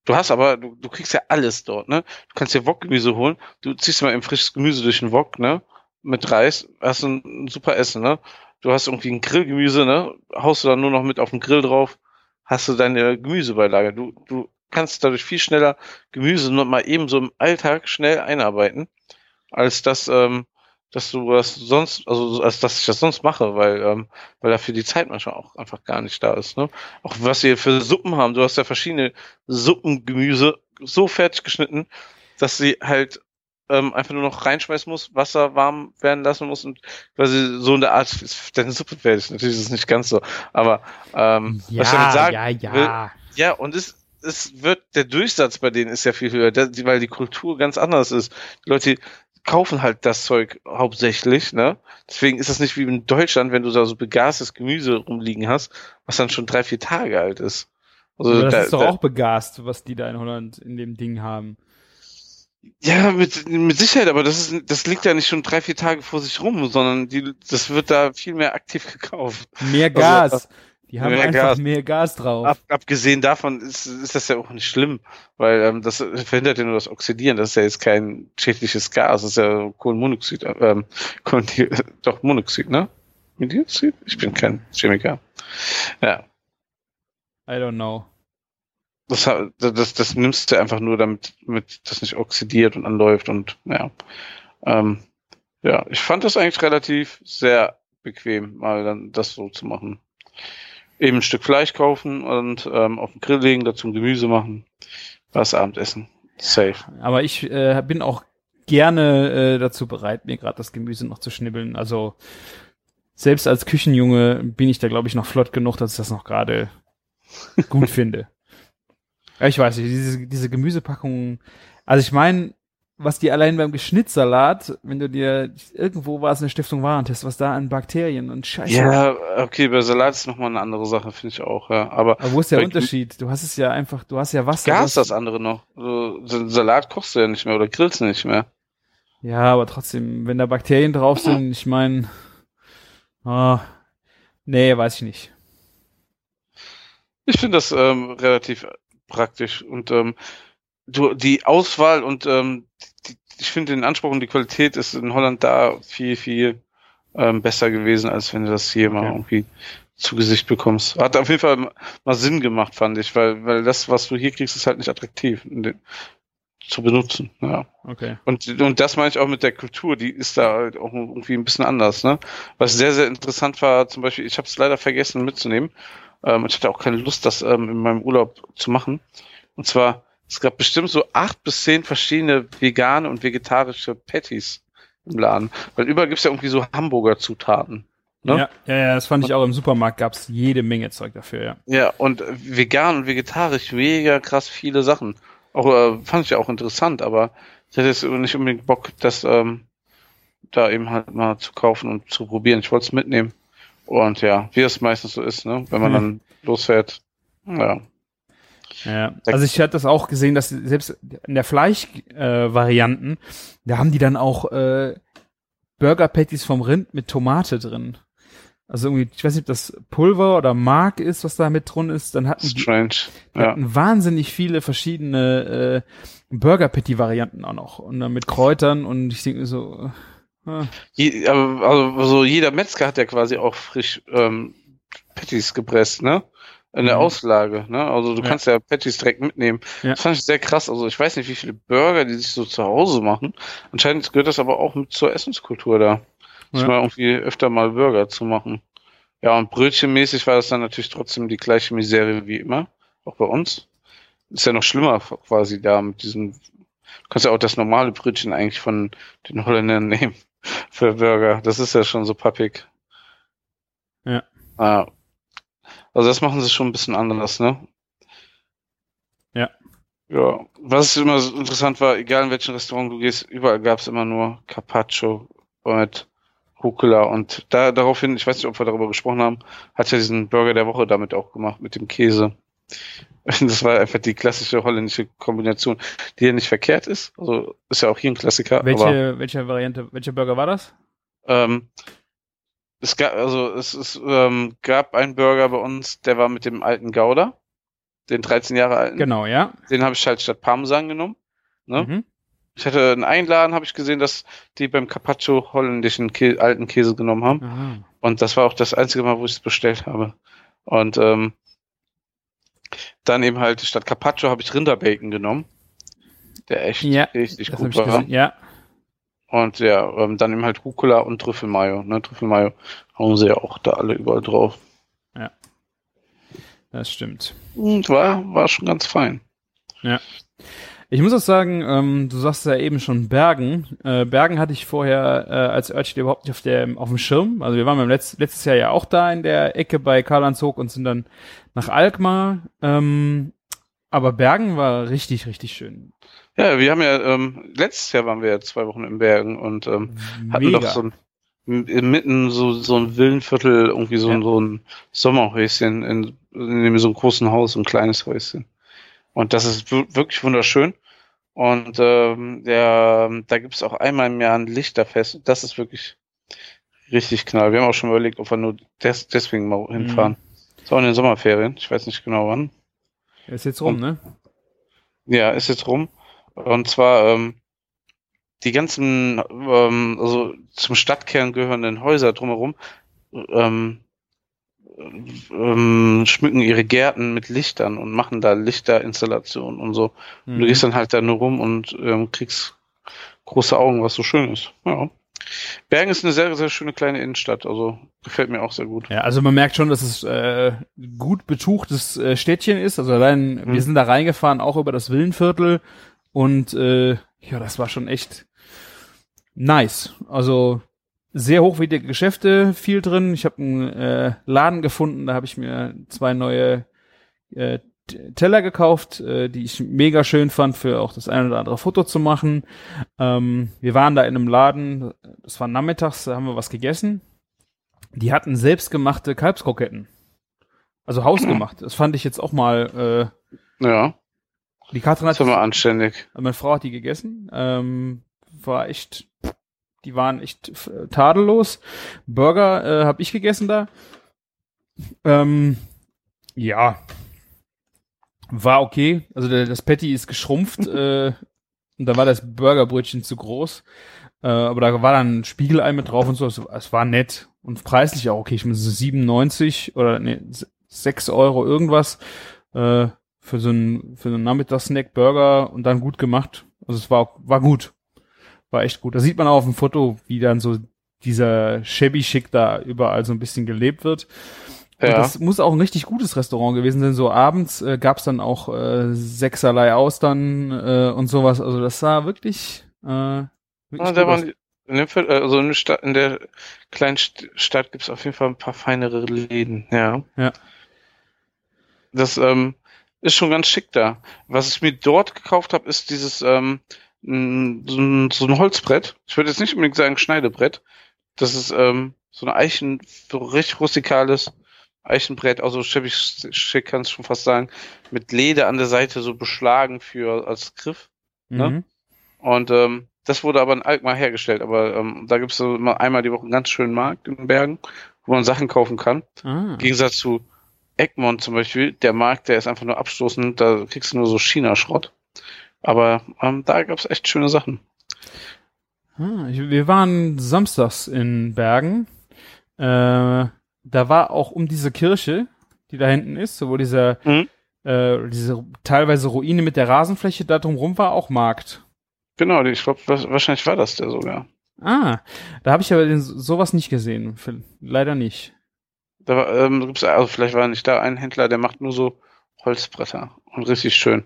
Du hast aber, du, du kriegst ja alles dort, ne? Du kannst dir Wokgemüse holen, du ziehst mal eben frisches Gemüse durch den Wok, ne? Mit Reis, hast ein, ein super Essen, ne? Du hast irgendwie ein Grillgemüse, ne? Haust du dann nur noch mit auf den Grill drauf, hast du deine Gemüsebeilage. Du, du kannst dadurch viel schneller Gemüse nur mal eben so im Alltag schnell einarbeiten, als dass, ähm, dass du das sonst, also als dass ich das sonst mache, weil, ähm, weil dafür die Zeit manchmal auch einfach gar nicht da ist. Ne? Auch was wir für Suppen haben, du hast ja verschiedene Suppengemüse so fertig geschnitten, dass sie halt ähm, einfach nur noch reinschmeißen muss, Wasser warm werden lassen muss und quasi so eine Art deine Suppe fertig. Natürlich ist es nicht ganz so, aber ähm, Ja, was ich damit sagen ja, ja. will, ja, und es, es wird, der Durchsatz bei denen ist ja viel höher, der, weil die Kultur ganz anders ist. Die Leute kaufen halt das Zeug hauptsächlich, ne? Deswegen ist das nicht wie in Deutschland, wenn du da so begastes Gemüse rumliegen hast, was dann schon drei, vier Tage alt ist. Also Aber das da- ist doch da- auch begast, was die da in Holland in dem Ding haben. Ja, mit, mit Sicherheit, aber das ist, das liegt ja nicht schon drei, vier Tage vor sich rum, sondern die, das wird da viel mehr aktiv gekauft. Mehr Also, Gas. Die haben einfach Gas. mehr Gas drauf. Ab, abgesehen davon ist, ist das ja auch nicht schlimm, weil ähm, das verhindert ja nur das Oxidieren. Das ist ja jetzt kein schädliches Gas, das ist ja Kohlenmonoxid, ähm, Kohlen, doch Monoxid, ne? Dioxid? Ich bin kein Chemiker. Ja, I don't know. das, das, das nimmst du einfach nur, damit, damit das nicht oxidiert und anläuft und ja. Ähm, ja, ich fand das eigentlich relativ sehr bequem, mal dann das so zu machen. Eben ein Stück Fleisch kaufen und ähm, auf den Grill legen, dazu ein Gemüse machen, was Abendessen. Safe. Aber ich äh, bin auch gerne äh, dazu bereit, mir gerade das Gemüse noch zu schnibbeln. Also selbst als Küchenjunge bin ich da, glaube ich, noch flott genug, dass ich das noch gerade gut finde. Ja, ich weiß nicht, diese, diese Gemüsepackungen, also ich meine, was die allein beim Geschnittsalat, wenn du dir irgendwo war es eine Stiftung Warentest, was da an Bakterien und Scheiße. Ja, okay, bei Salat ist nochmal eine andere Sache, finde ich auch, ja. Aber Aber wo ist der Unterschied? Du hast es ja einfach, du hast ja Wasser. Gas das das andere noch. So, so Salat kochst du ja nicht mehr oder grillst du nicht mehr. Ja, aber trotzdem, wenn da Bakterien drauf sind, ich meine, ah, nee, weiß ich nicht. Ich finde das ähm, relativ praktisch und ähm, du, die Auswahl und ähm, die, ich finde den Anspruch und die Qualität ist in Holland da viel, viel ähm, besser gewesen, als wenn du das hier mal Okay. irgendwie zu Gesicht bekommst. Hat auf jeden Fall mal Sinn gemacht, fand ich, weil, weil das, was du hier kriegst, ist halt nicht attraktiv zu benutzen. Ja. Okay. Und, und das meine ich auch mit der Kultur, die ist da halt auch irgendwie ein bisschen anders, ne? Was sehr, sehr interessant war, zum Beispiel, ich habe es leider vergessen mitzunehmen. Ähm, und ich hatte auch keine Lust, das ähm, in meinem Urlaub zu machen. Und zwar, es gab bestimmt so acht bis zehn verschiedene vegane und vegetarische Patties im Laden. Weil überall gibt's ja irgendwie so Hamburger Zutaten. Ne? Ja, ja, ja, das fand ich auch im Supermarkt gab's jede Menge Zeug dafür, ja. Ja, und vegan und vegetarisch, mega krass viele Sachen. Auch äh, fand ich ja auch interessant, aber ich hätte jetzt nicht unbedingt Bock, das ähm, da eben halt mal zu kaufen und zu probieren. Ich wollte es mitnehmen. Und ja, wie es meistens so ist, ne? Wenn man Hm. dann losfährt. Ja. Ja, also ich hatte das auch gesehen, dass selbst in der Fleischvarianten, äh, da haben die dann auch äh, Burger Patties vom Rind mit Tomate drin. Also irgendwie, ich weiß nicht, ob das Pulver oder Mark ist, was da mit drin ist. Dann hatten die, Strange. die Ja. hatten wahnsinnig viele verschiedene äh, Burger Patty Varianten auch noch und dann mit Kräutern und ich denke mir so, äh, ah, Je, aber, also so jeder Metzger hat ja quasi auch frisch ähm, Patties gepresst, ne? In der Mhm. Auslage, ne? Also du Ja. kannst ja Patties direkt mitnehmen. Ja. Das fand ich sehr krass. Also ich weiß nicht, wie viele Burger die sich so zu Hause machen. Anscheinend gehört das aber auch mit zur Essenskultur da. Ja. mal irgendwie öfter mal Burger zu machen. Ja, und brötchenmäßig war das dann natürlich trotzdem die gleiche Misere wie immer. Auch bei uns. Ist ja noch schlimmer quasi da mit diesem. Du kannst ja auch das normale Brötchen eigentlich von den Holländern nehmen für Burger. Das ist ja schon so pappig. Ja. Ah. Also das machen sie schon ein bisschen anders, ne? Ja. Ja. Was immer so interessant war, egal in welchem Restaurant du gehst, überall gab es immer nur Carpaccio mit Rucola und da daraufhin, ich weiß nicht, ob wir darüber gesprochen haben, hat ja diesen Burger der Woche damit auch gemacht, mit dem Käse. Das war einfach die klassische holländische Kombination, die ja nicht verkehrt ist. Also ist ja auch hier ein Klassiker. welche, welche Variante, welcher Burger war das? ähm, es gab, also es, es ähm, gab einen Burger bei uns, der war mit dem alten Gouda, den 13 Jahre alten. Genau, ja. Den habe ich halt statt Parmesan genommen. Ne? Mhm. Ich hatte einen Einladen, habe ich gesehen, dass die beim Carpaccio holländischen Kä alten Käse genommen haben. Aha. Und das war auch das einzige Mal, wo ich es bestellt habe. Und ähm, dann eben halt statt Carpaccio habe ich Rinderbacon genommen, der echt Ja, richtig gut ich war. gesehen. Ja, Und ja, ähm, dann eben halt Rucola und Trüffelmayo. Ne? Trüffelmayo hauen sie ja auch da alle überall drauf. das stimmt. Und war, war schon ganz fein. Ich muss auch sagen, ähm, du sagst ja eben schon Bergen. Äh, Bergen hatte ich vorher äh, als Örtchen überhaupt nicht auf, der, auf dem Schirm. Also wir waren beim Letz letztes Jahr ja auch da in der Ecke bei Karlandshoek und sind dann nach Alkmaar. Ähm, aber Bergen war richtig, richtig schön. Ja, wir haben ja, ähm, letztes Jahr waren wir ja zwei Wochen in Bergen und ähm, hatten doch so ein mitten so, so ein Villenviertel, irgendwie so, ein Ja. so ein Sommerhäuschen in, in dem so einem großen Haus, ein kleines Häuschen. Und das ist wir- wirklich wunderschön. Und ähm, der, da gibt's auch einmal im Jahr ein Lichterfest. Das ist wirklich richtig knall. Wir haben auch schon überlegt, ob wir nur des, deswegen mal hinfahren. Ist auch in den Sommerferien. Ich weiß nicht genau wann. Ist jetzt rum, ne? Ja, ist jetzt rum. Und zwar ähm, die ganzen, ähm, also zum Stadtkern gehörenden Häuser drumherum ähm, ähm, schmücken ihre Gärten mit Lichtern und machen da Lichterinstallationen und so. Und Mhm. du gehst dann halt da nur rum und ähm, kriegst große Augen, was so schön ist. Ja. Bergen ist eine sehr, sehr schöne kleine Innenstadt, also gefällt mir auch sehr gut. Ja, also man merkt schon, dass es äh, gut betuchtes äh, Städtchen ist. Also allein, Mhm. wir sind da reingefahren, auch über das Villenviertel und äh, ja, das war schon echt nice. Also sehr hochwertige Geschäfte, viel drin. Ich habe einen äh, Laden gefunden, da habe ich mir zwei neue äh, Teller gekauft, äh, die ich mega schön fand, für auch das eine oder andere Foto zu machen. Ähm, wir waren da in einem Laden, das war nachmittags, da haben wir was gegessen. Die hatten selbstgemachte Kalbskroketten. Also hausgemacht. Das fand ich jetzt auch mal. Ja, Äh, die Katrin das hat, war mal anständig. meine Frau hat die gegessen. Ähm, war echt, die waren echt äh, tadellos. Burger äh, habe ich gegessen da. Ähm, ja, war okay. Also der, das Patty ist geschrumpft äh, und da war das Burgerbrötchen zu groß. Äh, aber da war dann ein Spiegelei mit drauf und so. Es, es war nett und preislich auch okay. Ich meine, so 97 oder nee, 6 Euro irgendwas äh, für so einen für so einen Nachmittagssnack Burger und dann gut gemacht. Also es war war gut, war echt gut. Da sieht man auch auf dem Foto, wie dann so dieser shabby Schick da überall so ein bisschen gelebt wird. Und Ja. das muss auch ein richtig gutes Restaurant gewesen sein. So abends äh, gab's dann auch äh, sechserlei Austern äh, und sowas. Also das sah wirklich, äh, wirklich Ja, gut in, dem Viertel, also in, der Stadt, in der kleinen St Stadt gibt's auf jeden Fall ein paar feinere Läden, ja. Ja. Das ähm, ist schon ganz schick da. Was ich mir dort gekauft habe, ist dieses ähm, so, ein, so ein Holzbrett. Ich würde jetzt nicht unbedingt sagen Schneidebrett. Das ist ähm, so ein Eichen, so richtig rustikales Eichenbrett, also schick, schick kannst du schon fast sagen, mit Leder an der Seite so beschlagen für als Griff. ne? Mhm. Und ähm, das wurde aber in Alkmaar hergestellt. Aber ähm, da gibt's so immer einmal die Woche einen ganz schönen Markt in den Bergen, wo man Sachen kaufen kann. Ah. Im Gegensatz zu Egmont zum Beispiel, der Markt, der ist einfach nur abstoßend, da kriegst du nur so China-Schrott. Aber ähm, da gab's echt schöne Sachen. Ah, ich, wir waren samstags in Bergen. Äh, da war auch um diese Kirche, die da hinten ist, so wo dieser, Mhm. äh, diese teilweise Ruine mit der Rasenfläche da drumrum war, auch Markt. Genau, ich glaube, wahrscheinlich war das der sogar. Ah, da habe ich aber den, sowas nicht gesehen. Leider nicht. Da ähm, gibt's, also vielleicht war nicht da ein Händler, der macht nur so Holzbretter und richtig schön.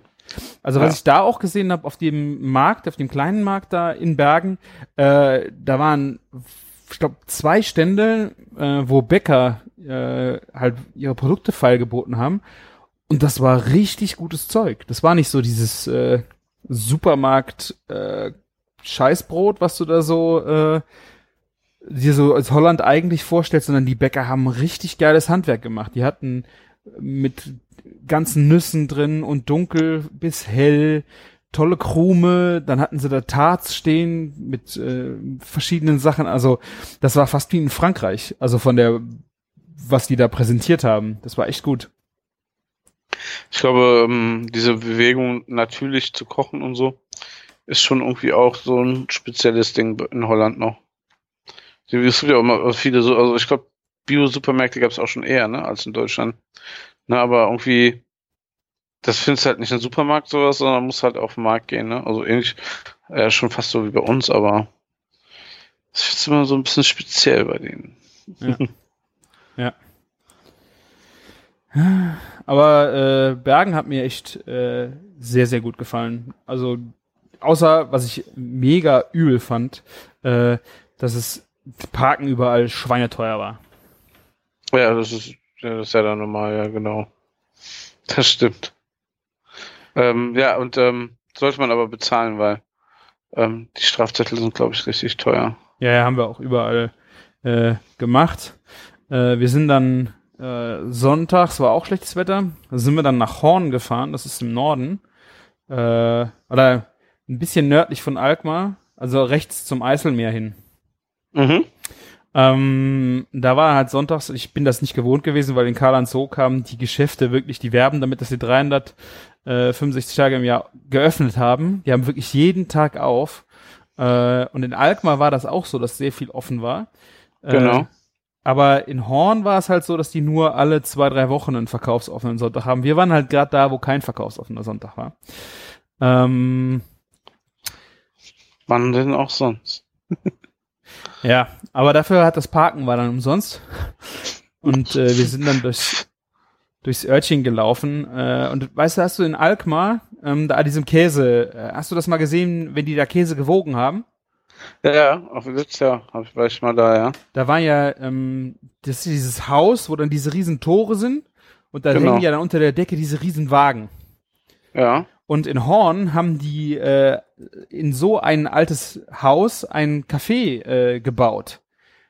Also Ja. was ich da auch gesehen habe auf dem Markt, auf dem kleinen Markt da in Bergen, äh, da waren, ich glaube, zwei Stände, äh, wo Bäcker äh, halt ihre Produkte feilgeboten haben. Und das war richtig gutes Zeug. Das war nicht so dieses äh, Supermarkt äh, Scheißbrot, was du da so äh, dir so als Holland eigentlich vorstellst, sondern die Bäcker haben richtig geiles Handwerk gemacht. Die hatten mit ganzen Nüssen drin und dunkel bis hell, tolle Krume, dann hatten sie da Tarts stehen mit äh, verschiedenen Sachen, also das war fast wie in Frankreich, also von der, was die da präsentiert haben, das war echt gut. Ich glaube, ähm, diese Bewegung natürlich zu kochen und so ist schon irgendwie auch so ein spezielles Ding in Holland noch. Es gibt ja auch immer viele so, also ich glaube, Bio-Supermärkte gab es auch schon eher, ne, als in Deutschland. Ne, aber irgendwie das findest du halt nicht im Supermarkt sowas, sondern muss halt auf den Markt gehen, ne? Also ähnlich, äh, schon fast so wie bei uns, aber das ist immer so ein bisschen speziell bei denen. Ja. ja. Aber äh, Bergen hat mir echt äh, sehr, sehr gut gefallen. Also außer, was ich mega übel fand, äh, dass es Parken überall schweineteuer war. Ja, das ist, ja, das ist ja dann normal, ja, genau. Das stimmt. Ähm, ja, und ähm, sollte man aber bezahlen, weil ähm, die Strafzettel sind, glaube ich, richtig teuer. Ja, ja, haben wir auch überall äh, gemacht. Äh, wir sind dann äh, sonntags, war auch schlechtes Wetter, sind wir dann nach Horn gefahren, das ist im Norden. Äh, oder ein bisschen nördlich von Alkmaar, also rechts zum Eiselmeer hin. Mhm. Ähm, da war halt sonntags, ich bin das nicht gewohnt gewesen, weil in Karlsruhe kamen die Geschäfte wirklich, die werben damit, dass sie 365 Tage im Jahr geöffnet haben. Die haben wirklich jeden Tag auf. Äh, und in Alkmaar war das auch so, dass sehr viel offen war. Äh, Genau. aber in Horn war es halt so, dass die nur alle zwei, drei Wochen einen verkaufsoffenen Sonntag haben. Wir waren halt gerade da, wo kein verkaufsoffener Sonntag war. Ähm, Wann denn auch sonst? ja, aber dafür hat das Parken war dann umsonst. Und äh, wir sind dann durchs, durchs Örtchen gelaufen. Äh, und weißt du, hast du in Alkmaar, ähm, da an diesem Käse, äh, hast du das mal gesehen, wenn die da Käse gewogen haben? Ja, ja, auf letztes Jahr hab war ich mal da, ja. Da war ja ähm, das ist dieses Haus, wo dann diese riesen Tore sind. Und da Genau. hängen ja dann unter der Decke diese riesen Wagen. Ja, Und in Horn haben die äh, in so ein altes Haus ein Café äh, gebaut.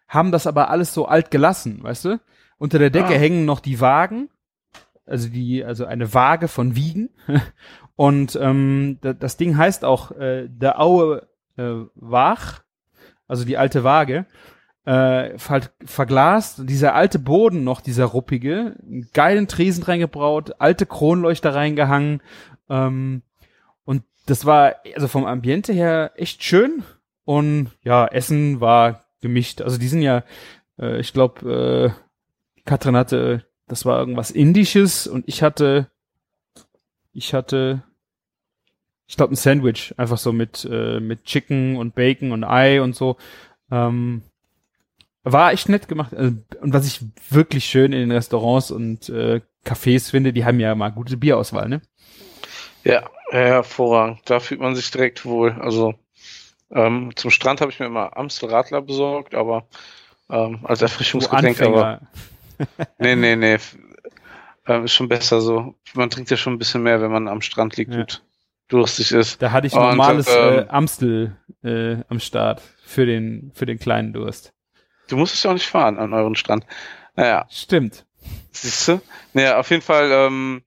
Haben das aber alles so alt gelassen, weißt du? Unter der Decke Ah. hängen noch die Wagen, also die, also eine Waage von Wiegen. Und ähm, da, das Ding heißt auch äh, der Aue äh, Wach, also die alte Waage. Äh, ver verglast, dieser alte Boden noch, dieser ruppige, einen geilen Tresen reingebraut, alte Kronleuchter reingehangen, ähm, und das war also vom Ambiente her echt schön. Und ja, Essen war gemischt. Also die sind ja, äh, ich glaube, äh, Katrin hatte, das war irgendwas Indisches und ich hatte, ich hatte, ich glaube, ein Sandwich, einfach so mit, äh, mit Chicken und Bacon und Ei und so. Ähm, war echt nett gemacht. Also, und was ich wirklich schön in den Restaurants und äh, Cafés finde, die haben ja mal gute Bierauswahl, ne? Ja, hervorragend. Da fühlt man sich direkt wohl. Also ähm, zum Strand habe ich mir immer Amstel Radler besorgt, aber ähm, als Erfrischungsgetränk, aber nee, nee, nee. Ähm, ist schon besser so. Man trinkt ja schon ein bisschen mehr, wenn man am Strand liegt Ja. und durstig ist. Da hatte ich Und, normales ähm, äh, Amstel äh, am Start für den für den kleinen Durst. Du musstest ja auch nicht fahren an euren Strand. Naja, Stimmt. Siehst du? Naja, auf jeden Fall, ähm,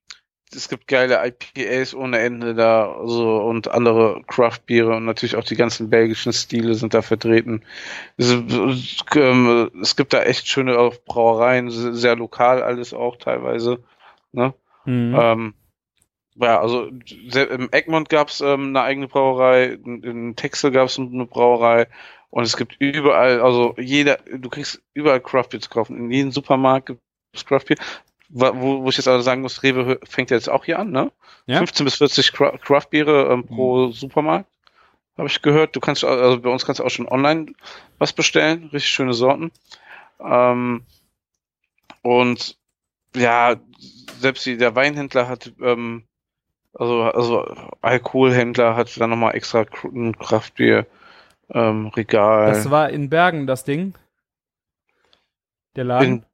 es gibt geile IPAs ohne Ende da, so und andere Craft-Biere und natürlich auch die ganzen belgischen Stile sind da vertreten. Es, es, ähm, es gibt da echt schöne auch Brauereien, se- sehr lokal alles auch teilweise. Ne? Mhm. Ähm, ja, also im Egmont gab's ähm, eine eigene Brauerei, in, in Texel gab's eine Brauerei und es gibt überall, also jeder, du kriegst überall Craftbeer zu kaufen. In jedem Supermarkt gibt's Craftbeer. Wa- Wo, wo ich jetzt also sagen muss, Rewe fängt ja jetzt auch hier an, ne? Ja. 15 bis 40 Cra Craftbiere ähm, pro Supermarkt, habe ich gehört. Du kannst, also bei uns kannst du auch schon online was bestellen, richtig schöne Sorten. Ähm, und ja, selbst die, der Weinhändler hat, ähm, also, also Alkoholhändler hat dann nochmal extra ein Kraftbier ähm, Regal. das war in Bergen das Ding. Der Laden.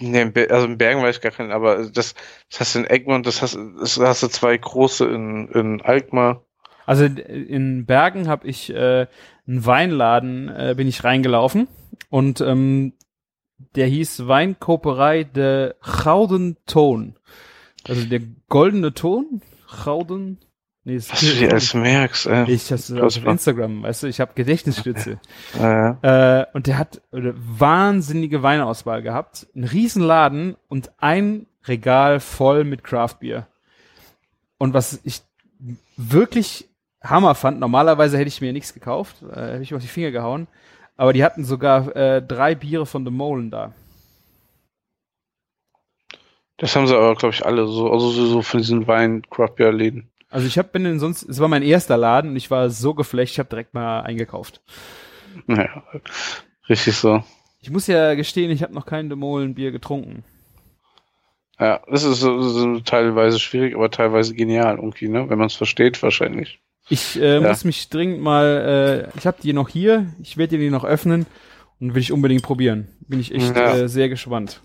Nee, also in Bergen weiß ich gar keinen, aber das, das hast du in Egmont, das hast, das hast du zwei große in, in Alkmaar. Also in Bergen habe ich äh, einen Weinladen, äh, bin ich reingelaufen und ähm, der hieß Weinkoperei de Gouden Ton. Also der goldene Ton, Gouden. Nee, das Was du dir alles merkst, ey. ich das auf Unfassbar. Instagram, weißt du, ich habe Gedächtnisstütze. Äh, Äh, und der hat eine wahnsinnige Weinauswahl gehabt. Ein Riesenladen und ein Regal voll mit Craftbier. Und was ich wirklich Hammer fand, normalerweise hätte ich mir nichts gekauft, äh, hätte ich mir auf die Finger gehauen. Aber die hatten sogar äh, drei Biere von The Molen da. Das haben sie aber, glaube ich, alle so, also so, von diesen Wein Craft Beer Läden. Also ich habe bin in sonst, es war mein erster Laden und ich war so geflecht, ich habe direkt mal eingekauft. Naja, richtig so. Ich muss ja gestehen, ich habe noch kein Demolenbier getrunken. Ja, das ist so, so teilweise schwierig, aber teilweise genial irgendwie, ne? Wenn man es versteht, wahrscheinlich. Ich äh, Ja. muss mich dringend mal, äh, ich habe die noch hier, ich werde die noch öffnen und will ich unbedingt probieren. Bin ich echt Ja. äh, sehr gespannt.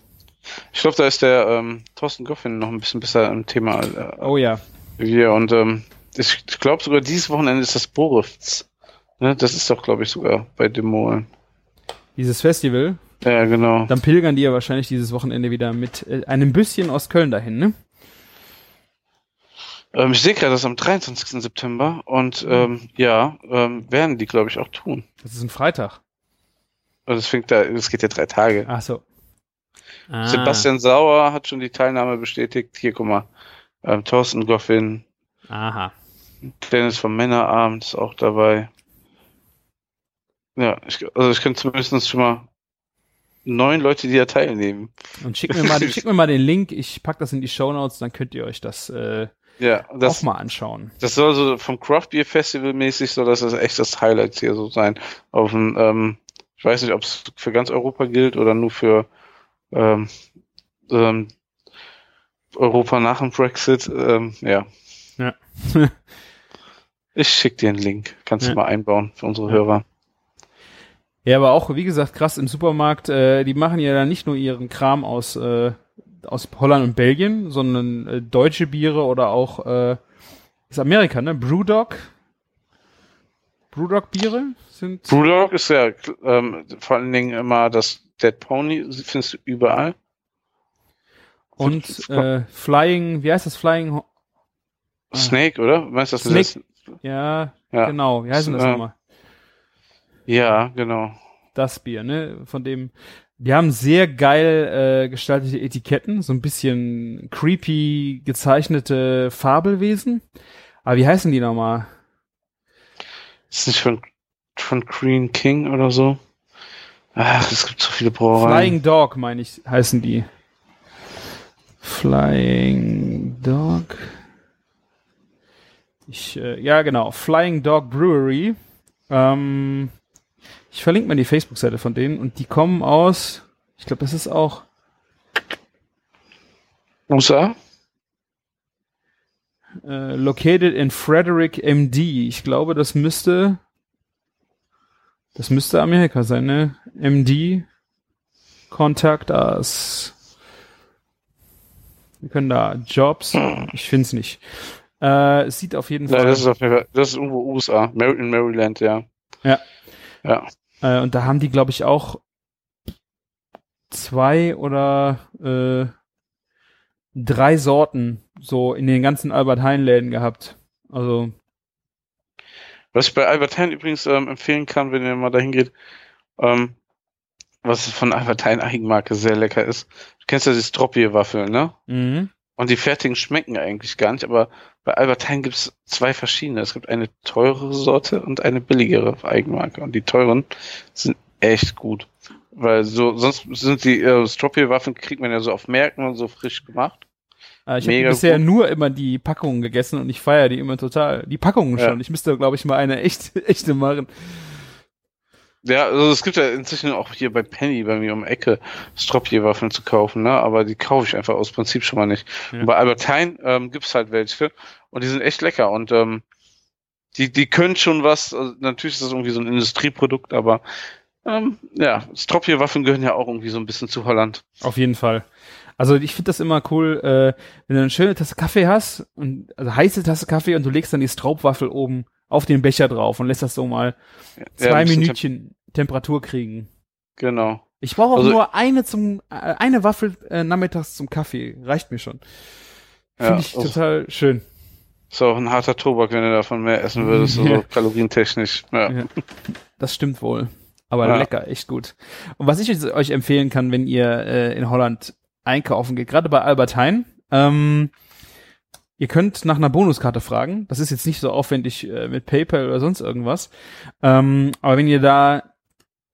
Ich glaube, da ist der ähm, Thorsten Goffin noch ein bisschen besser im Thema äh, Oh ja. Wir. Und ähm, ich, ich glaube sogar dieses Wochenende ist das Borifts. Ne? Das ist doch, glaube ich, sogar bei Demolen. Dieses Festival, Ja, genau. dann pilgern die ja wahrscheinlich dieses Wochenende wieder mit äh, einem bisschen aus Köln dahin, ne? Ähm, ich sehe gerade, das ist am 23. September und ähm, ja, ähm, werden die, glaube ich, auch tun. Das ist ein Freitag. Also das fängt da, das geht ja drei Tage. Ach so. Ah. Sebastian Sauer hat schon die Teilnahme bestätigt. Hier, guck mal. Ähm, Thorsten Goffin, Aha. Dennis vom Männerabend ist auch dabei. Ja, ich, also ich kann zumindest schon mal neun Leute, die da teilnehmen. Und schick mir mal, schick mir mal den Link, ich pack das in die Shownotes, dann könnt ihr euch das äh, Ja, das, auch mal anschauen. das soll so vom Craft Beer Festival mäßig, soll das echt das Highlight hier so sein. Auf dem, ähm, ich weiß nicht, ob es für ganz Europa gilt oder nur für ähm, ähm, Europa nach dem Brexit. Ähm, ja. Ja. ich schick dir einen Link. Kannst Ja. du mal einbauen für unsere Hörer. Ja, aber auch, wie gesagt, krass im Supermarkt, äh, die machen ja dann nicht nur ihren Kram aus, äh, aus Holland und Belgien, sondern äh, deutsche Biere oder auch, äh, ist Amerika, ne? Brewdog. Brewdog Biere sind. Brewdog ist ja ähm, vor allen Dingen immer das Dead Pony, findest du überall. Und äh, Flying, wie heißt das Flying? Ho- Ah. Snake, oder? Meinst du das? Snake. Ja, Ja. genau. Wie heißen das Äh, nochmal? Ja, genau. Das Bier, ne? Von dem, die haben sehr geil äh, gestaltete Etiketten, so ein bisschen creepy gezeichnete Fabelwesen. Aber wie heißen die nochmal? Ist nicht von, von Green King oder so? Ach, es gibt so viele Brauereien. Flying Dog, meine ich, heißen die. Flying Dog. Ich, äh, ja, genau. Flying Dog Brewery. Ähm, ich verlinke mal die Facebook-Seite von denen und die kommen aus, ich glaube, das ist auch USA? äh, located in Frederick, MD. Ich glaube, das müsste, das müsste Amerika sein, ne? MD, contact us. Wir können da Jobs, ich find's nicht. Äh, es sieht auf jeden Fall, das ist auf jeden Fall, das ist irgendwo USA. In Maryland, ja. Ja. Ja. äh, und da haben die, glaube ich, auch zwei oder äh, drei Sorten so in den ganzen Albert Heijn Läden gehabt. Also Was ich bei Albert Heijn übrigens ähm, empfehlen kann, wenn ihr mal dahin geht, ähm, was von Albert Heijn Eigenmarke sehr lecker ist. Du kennst ja die Stropie-Waffeln, ne? mhm. Und die fertigen schmecken eigentlich gar nicht, aber bei Albert Heijn gibt es zwei verschiedene. Es gibt eine teurere Sorte und eine billigere Eigenmarke. Und die teuren sind echt gut. Weil so, sonst sind die äh, Stropie-Waffeln kriegt man ja so auf Märkten und so frisch gemacht. Äh, ich habe bisher gut. nur immer die Packungen gegessen und ich feiere die immer total. Die Packungen Ja. schon. Ich müsste, glaube ich, mal eine echte, echte machen. Ja, also es gibt ja inzwischen auch hier bei Penny bei mir um die Ecke Stropje-Waffeln zu kaufen, ne? Aber die kaufe ich einfach aus Prinzip schon mal nicht. Ja. Bei Albert Heijn ähm, gibt's halt welche und die sind echt lecker und ähm, die, die können schon was. Also natürlich ist das irgendwie so ein Industrieprodukt, aber ähm, ja, Stropje-Waffeln gehören ja auch irgendwie so ein bisschen zu Holland. Auf jeden Fall. Also ich finde das immer cool, äh, wenn du eine schöne Tasse Kaffee hast und also heiße Tasse Kaffee und du legst dann die Straubwaffel oben auf den Becher drauf und lässt das so mal Ja, zwei bisschen Minütchen Temperatur kriegen. Genau. Ich brauche auch Also- nur eine zum äh, eine Waffel äh, nachmittags zum Kaffee, reicht mir schon. Finde Ja, ich also- total schön. Ist auch ein harter Tobak, wenn du davon mehr essen würdest, so Ja. kalorientechnisch. Ja. Ja. Das stimmt wohl. Aber Ja. lecker, echt gut. Und was ich euch empfehlen kann, wenn ihr äh, in Holland einkaufen geht, gerade bei Albert Heijn, ähm, ihr könnt nach einer Bonuskarte fragen. Das ist jetzt nicht so aufwendig äh, mit PayPal oder sonst irgendwas. Ähm, aber wenn ihr da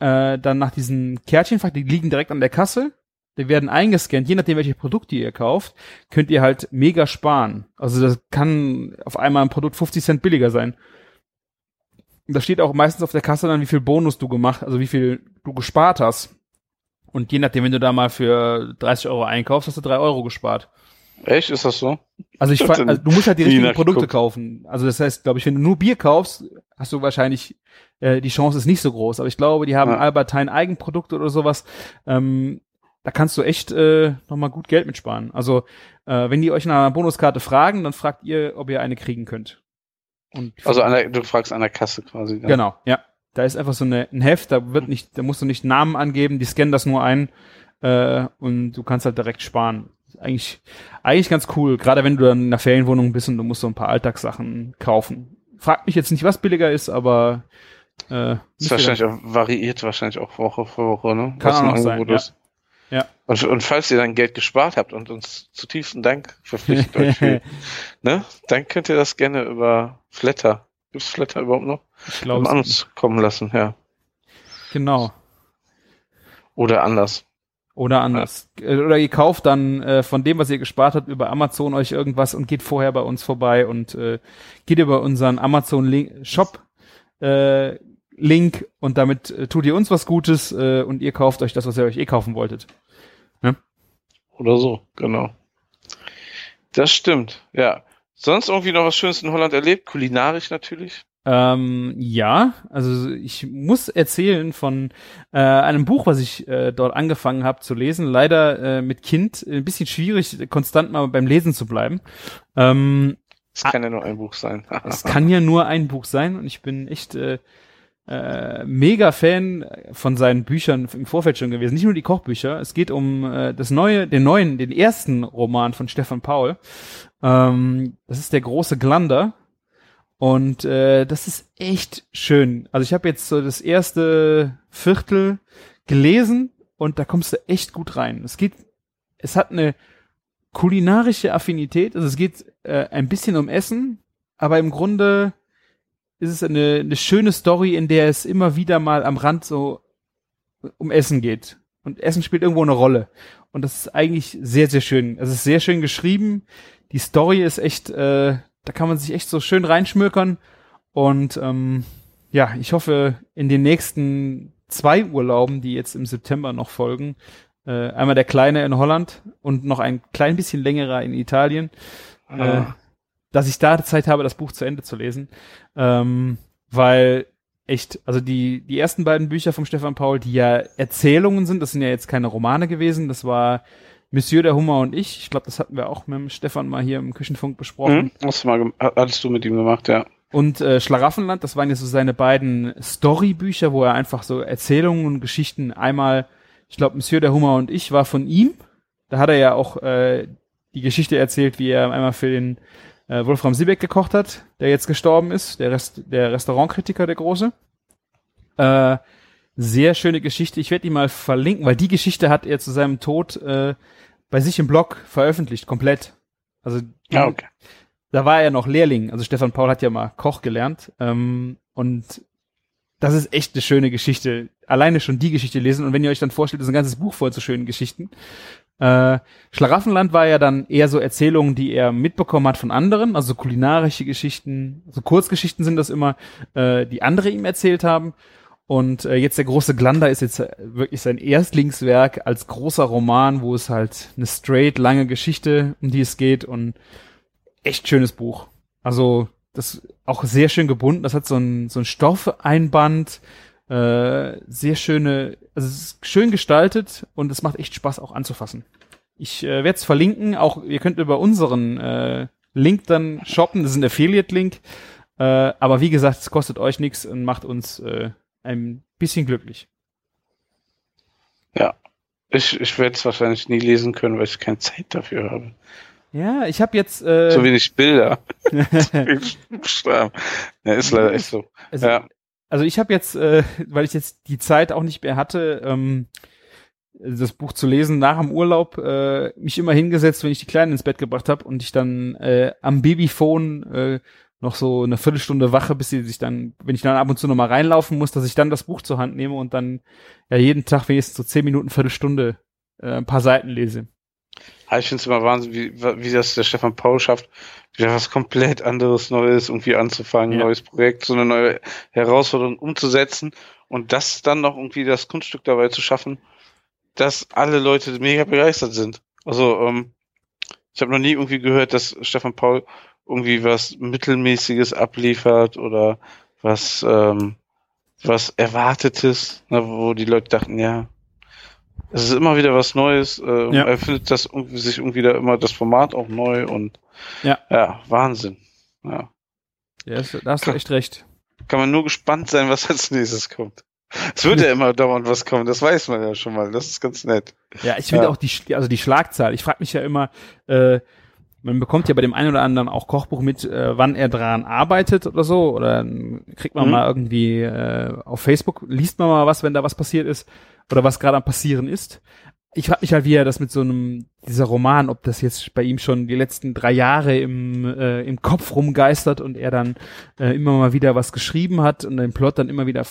äh, dann nach diesen Kärtchen die liegen direkt an der Kasse die werden eingescannt, je nachdem, welche Produkte ihr kauft, könnt ihr halt mega sparen. Also das kann auf einmal ein Produkt 50 Cent billiger sein. Da steht auch meistens auf der Kasse dann, wie viel Bonus du gemacht, also wie viel du gespart hast. Und je nachdem, wenn du da mal für 30 Euro einkaufst, hast du 3 Euro gespart. Echt? Ist das so? Also ich fand, also du musst halt die richtigen. Produkte kaufen. Also das heißt, glaube ich, wenn du nur Bier kaufst, hast du wahrscheinlich äh, die Chance ist nicht so groß. Aber ich glaube, die haben Ja. Albertine Eigenprodukte oder sowas. Ähm, da kannst du echt äh, nochmal gut Geld mitsparen. Also äh, wenn die euch nach einer Bonuskarte fragen, dann fragt ihr, ob ihr eine kriegen könnt. Und Also der, du fragst an der Kasse quasi. Ja. Genau, ja. Da ist einfach so eine, ein Heft, da wird nicht, da musst du nicht Namen angeben, die scannen das nur ein äh, und du kannst halt direkt sparen. Ist Eigentlich, eigentlich ganz cool, gerade wenn du dann in einer Ferienwohnung bist und du musst so ein paar Alltagssachen kaufen. Frag mich jetzt nicht, was billiger ist, aber äh, Ist wahrscheinlich auch, variiert wahrscheinlich auch Woche für Woche, ne? Kann Was auch ein noch sein, Angebot ja. ist. Ja. Und, und falls ihr dann Geld gespart habt und uns zutiefsten Dank verpflichtet euch für, ne? Dann könnt ihr das gerne über Flatter. Gibt's Flatter überhaupt noch? ich Um glaube, an uns kommen lassen, ja. genau. Oder anders. Oder anders. Äh, Oder ihr kauft dann äh, von dem, was ihr gespart habt, über Amazon euch irgendwas und geht vorher bei uns vorbei und äh, geht über unseren Amazon Link Shop äh, Link und damit äh, tut ihr uns was Gutes äh, und ihr kauft euch das, was ihr euch eh kaufen wolltet. Oder so, genau. Das stimmt, ja. Sonst irgendwie noch was Schönes in Holland erlebt? Kulinarisch natürlich. Ähm, ja, also ich muss erzählen von äh, einem Buch, was ich äh, dort angefangen habe zu lesen. Leider äh, mit Kind ein bisschen schwierig, konstant mal beim Lesen zu bleiben. Ähm, Es kann ja nur ein Buch sein. Es kann ja nur ein Buch sein und ich bin echt äh, äh, mega Fan von seinen Büchern im Vorfeld schon gewesen. Nicht nur die Kochbücher. Es geht um äh, das neue, den neuen, den ersten Roman von Stefan Paul. Ähm, das ist der große Glander. Und äh, das ist echt schön. Also ich habe jetzt so das erste Viertel gelesen und da kommst du echt gut rein. Es geht, es hat eine kulinarische Affinität. Also es geht äh, ein bisschen um Essen, aber im Grunde ist es eine, eine schöne Story, in der es immer wieder mal am Rand so um Essen geht. Und Essen spielt irgendwo eine Rolle. Und das ist eigentlich sehr, sehr schön. Es ist sehr schön geschrieben. Die Story ist echt, äh, da kann man sich echt so schön reinschmökern. Und ähm, ja, ich hoffe, in den nächsten zwei Urlauben, die jetzt im September noch folgen, äh, einmal der kleine in Holland und noch ein klein bisschen längerer in Italien, äh, Ah. dass ich da Zeit habe, das Buch zu Ende zu lesen. Ähm, weil echt, also die, die ersten beiden Bücher vom Stefan Paul, die ja Erzählungen sind, das sind ja jetzt keine Romane gewesen, das war Monsieur der Hummer und ich. Ich glaube, das hatten wir auch mit dem Stefan mal hier im Küchenfunk besprochen. Hm? Hast du mal hattest du mit ihm gemacht, ja. Und äh, Schlaraffenland, das waren jetzt so seine beiden Storybücher, wo er einfach so Erzählungen und Geschichten einmal, ich glaube, Monsieur der Hummer und ich war von ihm. Da hat er ja auch äh, die Geschichte erzählt, wie er einmal für den äh, Wolfram Siebeck gekocht hat, der jetzt gestorben ist, der, Rest, der Restaurantkritiker, der große. Äh, sehr schöne Geschichte. Ich werde die mal verlinken, weil die Geschichte hat er zu seinem Tod äh, bei sich im Blog veröffentlicht, komplett. Also Ja, okay. da war er noch Lehrling. Also Stefan Paul hat ja mal Koch gelernt. Ähm, und das ist echt eine schöne Geschichte. Alleine schon die Geschichte lesen. Und wenn ihr euch dann vorstellt, das ist ein ganzes Buch voll zu schönen Geschichten. Äh, Schlaraffenland war ja dann eher so Erzählungen, die er mitbekommen hat von anderen, also kulinarische Geschichten, so Kurzgeschichten sind das immer, äh, die andere ihm erzählt haben. Und äh, jetzt der große Glander ist jetzt äh, wirklich sein Erstlingswerk als großer Roman, wo es halt eine straight lange Geschichte, um die es geht und echt schönes Buch. Also das auch sehr schön gebunden. Das hat so ein so ein Stoffeinband, äh, sehr schöne, also es ist schön gestaltet und es macht echt Spaß auch anzufassen. Ich äh, werde es verlinken. Auch ihr könnt über unseren äh, Link dann shoppen. Das ist ein Affiliate-Link. Äh, aber wie gesagt, es kostet euch nichts und macht uns äh, ein bisschen glücklich. Ich, ich werde es wahrscheinlich nie lesen können, weil ich keine Zeit dafür habe. Ja, ich habe jetzt äh, So wenig Bilder. Ja, ist leider echt so. Also, Ja. also ich habe jetzt, äh, weil ich jetzt die Zeit auch nicht mehr hatte, ähm, das Buch zu lesen nach dem Urlaub, äh, mich immer hingesetzt, wenn ich die Kleinen ins Bett gebracht habe und ich dann äh, am Babyphone äh, noch so eine Viertelstunde wache, bis sie sich dann, wenn ich dann ab und zu noch mal reinlaufen muss, dass ich dann das Buch zur Hand nehme und dann ja jeden Tag wenigstens so zehn Minuten, Viertelstunde äh, ein paar Seiten lese. Ja, ich finde es immer Wahnsinn, wie, wie das der Stefan Paul schafft, wieder was komplett anderes, Neues irgendwie anzufangen, Ja. neues Projekt, so eine neue Herausforderung umzusetzen und das dann noch irgendwie das Kunststück dabei zu schaffen, dass alle Leute mega begeistert sind. Also, ähm, ich habe noch nie irgendwie gehört, dass Stefan Paul irgendwie was Mittelmäßiges abliefert oder was, ähm, was Erwartetes, ne, wo die Leute dachten, ja, es ist immer wieder was Neues. Äh, Ja. Er findet das irgendwie, sich irgendwie da immer das Format auch neu und Ja. ja, Wahnsinn. Ja. Ja, da hast du echt recht. Kann man nur gespannt sein, was als nächstes kommt. Es wird ja immer dauernd was kommen, das weiß man ja schon mal. Das ist ganz nett. Ja, ich finde Ja. auch die, also die Schlagzahl. Ich frage mich ja immer, äh, man bekommt ja bei dem einen oder anderen auch Kochbuch mit, äh, wann er dran arbeitet oder so. Oder kriegt man Mhm. mal irgendwie äh, auf Facebook, liest man mal was, wenn da was passiert ist oder was gerade am passieren ist. Ich frage mich halt, wie er das mit so einem, dieser Roman, ob das jetzt bei ihm schon die letzten drei Jahre im, äh, im Kopf rumgeistert und er dann äh, immer mal wieder was geschrieben hat und den Plot dann immer wieder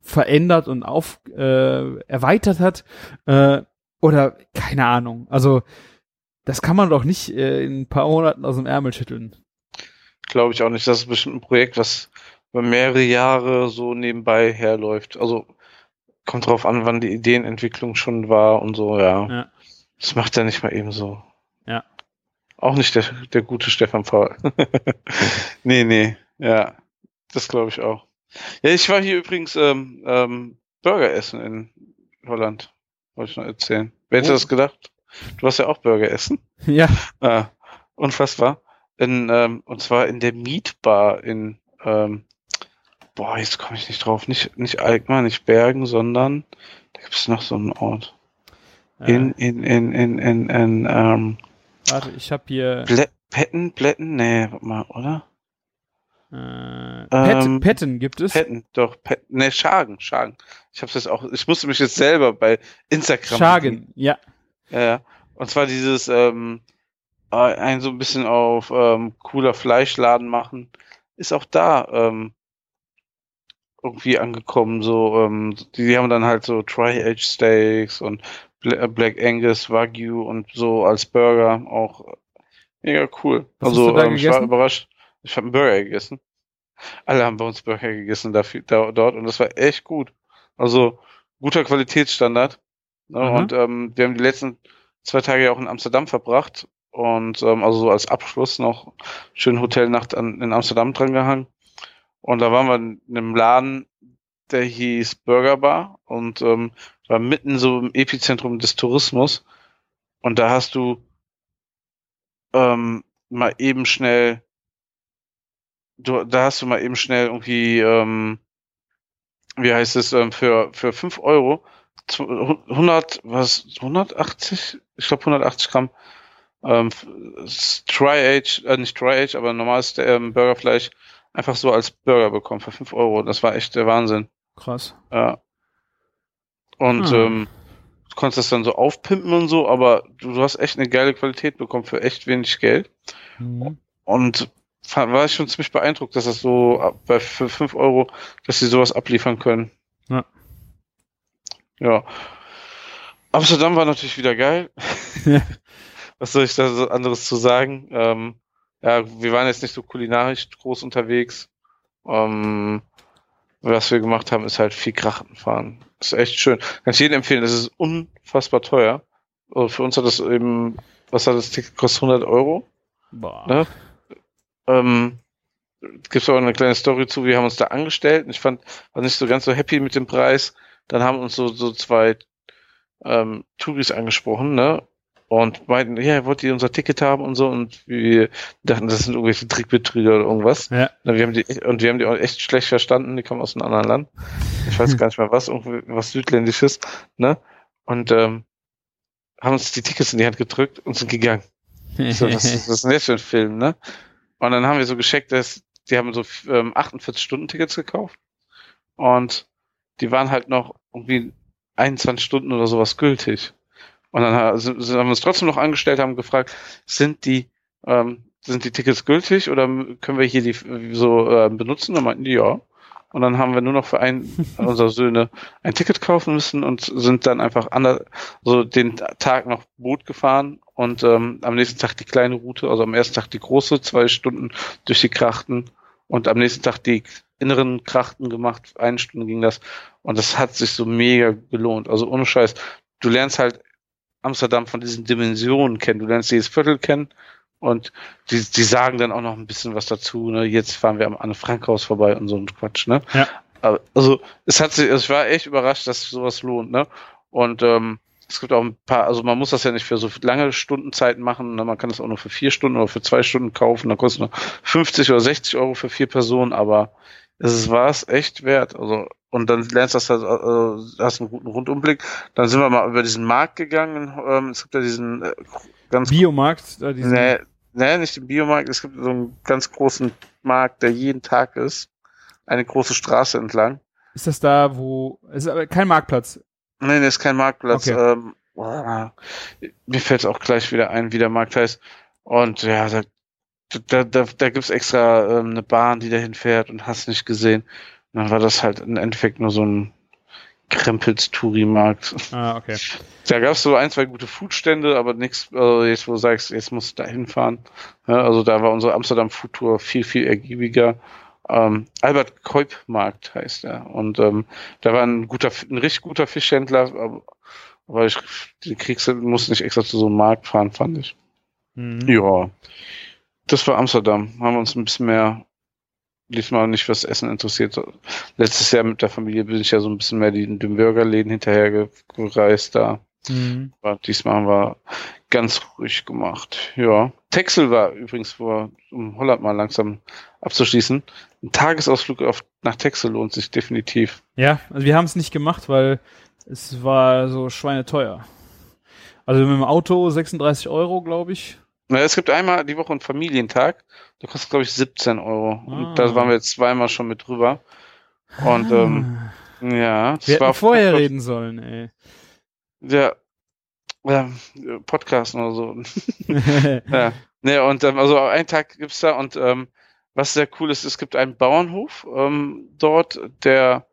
verändert und auf äh, erweitert hat. Äh, oder keine Ahnung. Also das kann man doch nicht äh, in ein paar Monaten aus dem Ärmel schütteln. Glaube ich auch nicht. Das ist bestimmt ein Projekt, was über mehrere Jahre so nebenbei herläuft. Also kommt drauf an, wann die Ideenentwicklung schon war und so, ja. Ja. Das macht er nicht mal eben so. Ja. Auch nicht der, der gute Stefan Paul. nee, nee, ja. Das glaube ich auch. Ja, ich war hier übrigens ähm, ähm, Burger essen in Holland. Wollte ich noch erzählen. Wer hätte Oh. das gedacht? Du warst ja auch Burger essen. Ja. Ah, unfassbar. In, ähm, und zwar in der Mietbar in, ähm, boah, jetzt komme ich nicht drauf. Nicht, nicht Alkmaar, nicht Bergen, sondern da gibt es noch so einen Ort. In, in, in, in, in, in, ähm, Äh, warte, ich habe hier Blä Petten, Blätten? Nee, warte mal, oder? äh, Pet, Ähm, Petten gibt es. Petten, doch, Petten, nee, Schagen, Schagen. Ich hab's jetzt auch, ich musste mich jetzt selber bei Instagram. Schagen, ja. Ja, ja. Und zwar dieses, ähm, äh, ein so ein bisschen auf ähm, cooler Fleischladen machen, ist auch da ähm, irgendwie angekommen. So, ähm, die, die haben dann halt so Tri-Age Steaks und äh, Black Angus Wagyu und so als Burger auch mega cool. Was also ähm, ich war überrascht. Ich habe einen Burger gegessen. Alle haben bei uns Burger gegessen dafür, da, dort und das war echt gut. Also guter Qualitätsstandard. Ne? Mhm. Und ähm, wir haben die letzten zwei Tage ja auch in Amsterdam verbracht und ähm, also so als Abschluss noch schön Hotelnacht an, in Amsterdam dran gehangen. Und da waren wir in einem Laden, der hieß Burger Bar und ähm, war mitten so im Epizentrum des Tourismus. Und da hast du ähm, mal eben schnell, du, da hast du mal eben schnell irgendwie, ähm, wie heißt es, ähm, für, für fünf Euro 100, was, 180? Ich glaube 180 Gramm ähm, Tri-Age, äh, nicht Tri-Age, aber normales ähm, Burgerfleisch einfach so als Burger bekommen für 5 Euro. Das war echt der Wahnsinn. Krass. Ja. Und Hm. ähm, du konntest das dann so aufpimpen und so, aber du, du hast echt eine geile Qualität bekommen für echt wenig Geld. Mhm. Und war ich schon ziemlich beeindruckt, dass das so ab- bei für 5 Euro, dass sie sowas abliefern können. Ja. Ja. Amsterdam war natürlich wieder geil. Was soll ich da so anderes zu sagen? Ähm, ja, wir waren jetzt nicht so kulinarisch groß unterwegs. Ähm, was wir gemacht haben, ist halt viel Krachen fahren. ist echt schön. Kann ich jedem empfehlen. Das ist unfassbar teuer. Also für uns hat das eben, was hat das Ticket kostet 100 Euro. Boah. Ne? Ähm, gibt auch eine kleine Story zu. Wir haben uns da angestellt und ich fand, war nicht so ganz so happy mit dem Preis. Dann haben uns so, so zwei ähm, Touris angesprochen, ne? Und meinten, ja, wollt ihr unser Ticket haben und so und wir dachten, das sind irgendwelche Trickbetrüger oder irgendwas. Ja. Na, wir haben die, und wir haben die auch echt schlecht verstanden, die kommen aus einem anderen Land. Ich weiß gar nicht mehr was, irgendwie was Südländisches, ne? Und ähm, haben uns die Tickets in die Hand gedrückt und sind gegangen. So, was, was ist denn das für ein Film, ne? Und dann haben wir so gescheckt, dass die haben so ähm, 48-Stunden-Tickets gekauft und die waren halt noch irgendwie 21 Stunden oder sowas gültig. Und dann haben wir uns trotzdem noch angestellt, haben gefragt, sind die ähm, sind die Tickets gültig oder können wir hier die so äh, benutzen? Dann meinten die ja. Und dann haben wir nur noch für einen unserer Söhne ein Ticket kaufen müssen und sind dann einfach ander, so den Tag noch Boot gefahren und ähm, am nächsten Tag die kleine Route, also am ersten Tag die große, zwei Stunden durch die Krachten und am nächsten Tag die inneren Krachten gemacht, eine Stunde ging das und das hat sich so mega gelohnt. Also ohne Scheiß, du lernst halt Amsterdam von diesen Dimensionen kennen, du lernst jedes Viertel kennen und die, die sagen dann auch noch ein bisschen was dazu. Ne? Jetzt fahren wir am Anne Frankhaus vorbei und so ein Quatsch. Ne? Ja. Also es hat sich, ich war echt überrascht, dass sowas lohnt. Ne? Und ähm, es gibt auch ein paar, also man muss das ja nicht für so lange Stundenzeiten machen, ne? man kann das auch nur für vier Stunden oder für zwei Stunden kaufen, dann kostet es nur 50 oder 60 Euro für vier Personen, aber es war es echt wert. Also und dann lernst du das, äh, hast einen guten Rundumblick. Dann sind wir mal über diesen Markt gegangen. Ähm, es gibt ja diesen äh, ganz Biomarkt, da diesen nee, nee, nicht den Biomarkt. Es gibt so einen ganz großen Markt, der jeden Tag ist. Eine große Straße entlang. Ist das da, wo es ist aber kein Marktplatz? Nee, nee, ist kein Marktplatz. Okay. Ähm, boah, mir fällt auch gleich wieder ein, wie der Markt heißt. Und ja, da, da, da, da gibt's extra ähm, eine Bahn, die dahin fährt und hast nicht gesehen. Und dann war das halt im Endeffekt nur so ein Krempels-Touri-Markt. Ah, okay. Da gab's so ein, zwei gute Foodstände, aber nichts, also jetzt wo du sagst, jetzt musst du da hinfahren. Ja, also da war unsere Amsterdam Food Tour viel, viel ergiebiger. Ähm, Albert Keub Markt heißt er. Und ähm, da war ein guter, ein richtig guter Fischhändler, aber, aber ich, die kriegst du, musst nicht extra zu so einem Markt fahren, fand ich. Mhm. Ja. Das war Amsterdam. Haben wir uns ein bisschen mehr diesmal nicht fürs Essen interessiert. Letztes Jahr mit der Familie bin ich ja so ein bisschen mehr den, den Burgerläden hinterher gereist da. Mhm. Aber diesmal haben wir ganz ruhig gemacht. Ja. Texel war übrigens vor, um Holland mal langsam abzuschließen. Ein Tagesausflug auf, nach Texel lohnt sich definitiv. Ja, also wir haben es nicht gemacht, weil es war so schweineteuer. Also mit dem Auto 36 Euro, glaube ich. Na, es gibt einmal die Woche einen Familientag. Der kostet, glaube ich, 17 Euro. Ah. Und da waren wir jetzt zweimal schon mit drüber. Und ähm, ja, wir hätten vorher reden sollen, ey. Ja, ähm, Podcasten oder so. ja. Ne, und ähm, also einen Tag gibt's da und ähm, was sehr cool ist, es gibt einen Bauernhof ähm, dort, der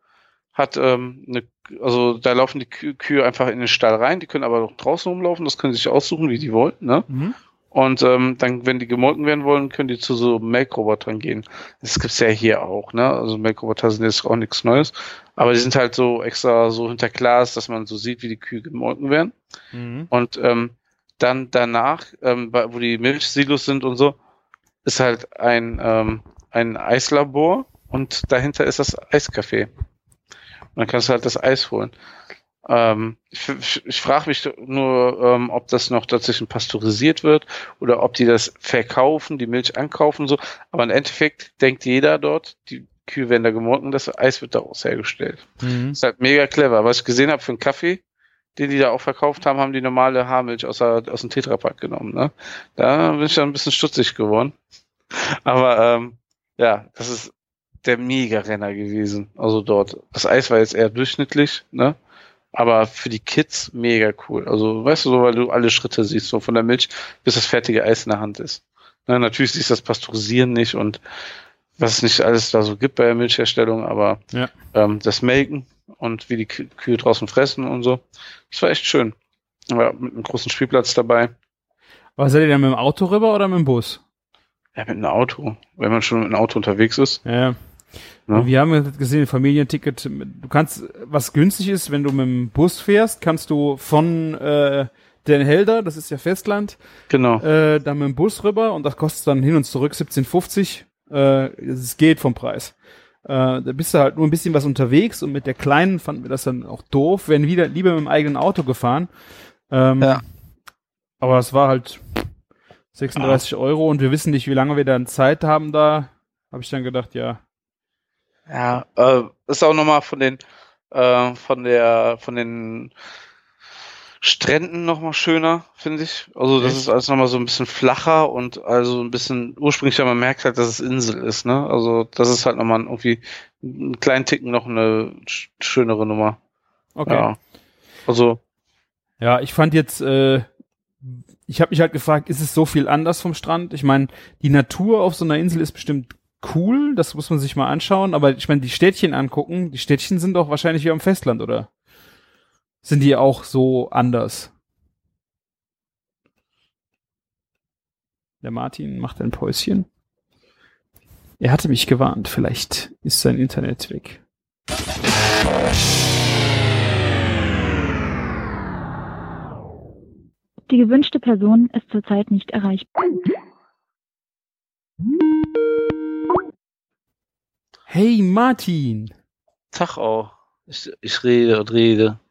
hat ähm, eine, also da laufen die Kü Kühe einfach in den Stall rein, die können aber noch draußen rumlaufen, das können sie sich aussuchen, wie die wollen, ne? mhm. Und ähm, dann, wenn die gemolken werden wollen, können die zu so Melkrobotern gehen. Das gibt's ja hier auch, ne? Also Melkroboter sind jetzt auch nichts Neues. Aber die sind halt so extra so hinter Glas, dass man so sieht, wie die Kühe gemolken werden. Mhm. Und ähm, dann danach, ähm, wo die Milchsilos sind und so, ist halt ein, ähm, ein Eislabor und dahinter ist das Eiscafé. Und dann kannst du halt das Eis holen. Ähm, ich ich, ich frage mich nur, ähm, ob das noch dazwischen pasteurisiert wird oder ob die das verkaufen, die Milch ankaufen so. Aber im Endeffekt denkt jeder dort, die Kühe werden da gemolken, das Eis wird daraus hergestellt. Mhm. Ist halt mega clever. Was ich gesehen habe für einen Kaffee, den die da auch verkauft haben, haben die normale Haarmilch aus, der, aus dem Tetrapack genommen. Ne? Da bin ich dann ein bisschen stutzig geworden. Aber ähm, ja, das ist der Mega-Renner gewesen. Also dort. Das Eis war jetzt eher durchschnittlich, ne? Aber für die Kids mega cool. Also, weißt du, so, weil du alle Schritte siehst, so von der Milch bis das fertige Eis in der Hand ist. Ne, natürlich siehst du das Pasteurisieren nicht und was es nicht alles da so gibt bei der Milchherstellung, aber Ja. ähm, das Melken und wie die Kü- Kühe draußen fressen und so. Das war echt schön. Ja, mit einem großen Spielplatz dabei. Aber seid ihr dann mit dem Auto rüber oder mit dem Bus? Ja, mit einem Auto. Wenn man schon mit einem Auto unterwegs ist. Ja. Ja. Wir haben gesehen, Familienticket, du kannst, was günstig ist, wenn du mit dem Bus fährst, kannst du von äh, Den Helder, das ist ja Festland, Genau. äh, dann mit dem Bus rüber und das kostet dann hin und zurück 17,50. Äh, es geht vom Preis. Äh, da bist du halt nur ein bisschen was unterwegs und mit der Kleinen fanden wir das dann auch doof, werden wieder lieber mit dem eigenen Auto gefahren. Ähm, Ja. Aber es war halt 36 Euro und wir wissen nicht, wie lange wir dann Zeit haben da. Habe ich dann gedacht, ja. Ja, äh, ist auch nochmal von den, äh, von der, von den Stränden nochmal schöner, finde ich. Also das Echt? ist alles nochmal so ein bisschen flacher und also ein bisschen ursprünglicher, man merkt halt, dass es Insel ist, ne? Also das ist halt nochmal irgendwie einen kleinen Ticken noch eine sch- schönere Nummer. Okay. Ja. Also, Ja, ich fand jetzt, äh, ich habe mich halt gefragt, ist es so viel anders vom Strand? Ich meine, die Natur auf so einer Insel ist bestimmt cool, das muss man sich mal anschauen, aber ich meine, die Städtchen angucken, die Städtchen sind doch wahrscheinlich wie am Festland, oder? Sind die auch so anders? Der Martin macht ein Päuschen. Er hatte mich gewarnt, vielleicht ist sein Internet weg. Die gewünschte Person ist zurzeit nicht erreichbar. Hey Martin! Tag auch. Ich, ich rede und rede.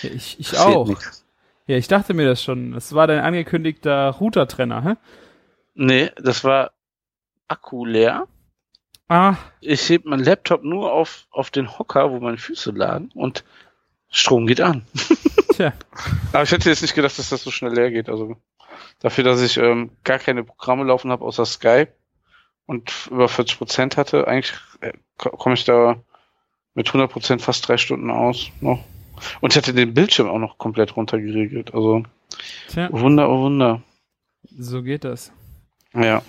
Ja, ich ich Passiert auch. nix. Ja, ich dachte mir das schon. Das war dein angekündigter Router-Trenner, hä? Nee, das war Akku leer. Ah, Ich heb meinen Laptop nur auf, auf den Hocker, wo meine Füße lagen und Strom geht an. tja. Aber ich hätte jetzt nicht gedacht, dass das so schnell leer geht. Also dafür, dass ich ähm, gar keine Programme laufen habe außer Skype und über 40 Prozent hatte, eigentlich äh, ko- komme ich da mit 100 Prozent fast drei Stunden aus noch. Und ich hatte den Bildschirm auch noch komplett runtergeregelt. Also Tja, Wunder, oh Wunder. so geht das. Ja,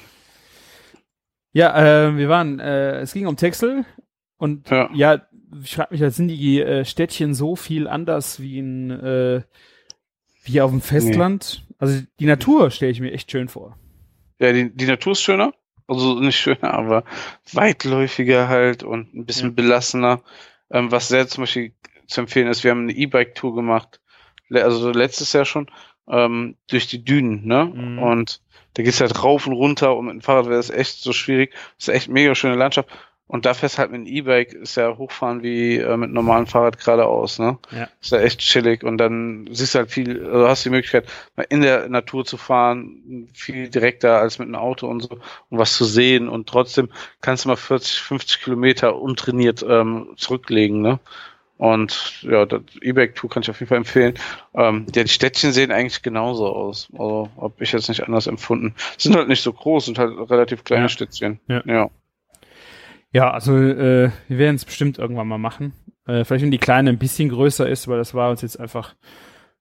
Ja, äh, wir waren, äh, es ging um Texel und Ja. ja, ich frage mich, sind die äh, Städtchen so viel anders wie in äh, wie auf dem Festland? Also die Natur stelle ich mir echt schön vor. ja die, die Natur ist schöner. Also nicht schöner, aber weitläufiger halt und ein bisschen Ja. belassener. Ähm, was sehr zum Beispiel zu empfehlen ist, wir haben eine E-Bike-Tour gemacht, also letztes Jahr schon, ähm, durch die Dünen, ne? Mhm. Und da geht's halt rauf und runter und mit dem Fahrrad wäre das echt so schwierig. Das ist echt mega schöne Landschaft. Und da fährst halt mit einem E-Bike, ist ja hochfahren wie äh, mit einem normalen Fahrrad geradeaus, ne? Ja. Ist ja echt chillig und dann siehst du halt viel, also hast die Möglichkeit, mal in der Natur zu fahren, viel direkter als mit einem Auto und so, um was zu sehen und trotzdem kannst du mal 40, 50 Kilometer untrainiert ähm, zurücklegen, ne? Und ja, das E-Bike-Tour kann ich auf jeden Fall empfehlen. Ähm, ja, die Städtchen sehen eigentlich genauso aus. Also habe ich jetzt nicht anders empfunden. Sind halt nicht so groß, sind halt relativ kleine Ja. Städtchen. Ja. ja. Ja, also äh, wir werden es bestimmt irgendwann mal machen. Äh, vielleicht wenn die Kleine ein bisschen größer ist, weil das war uns jetzt einfach,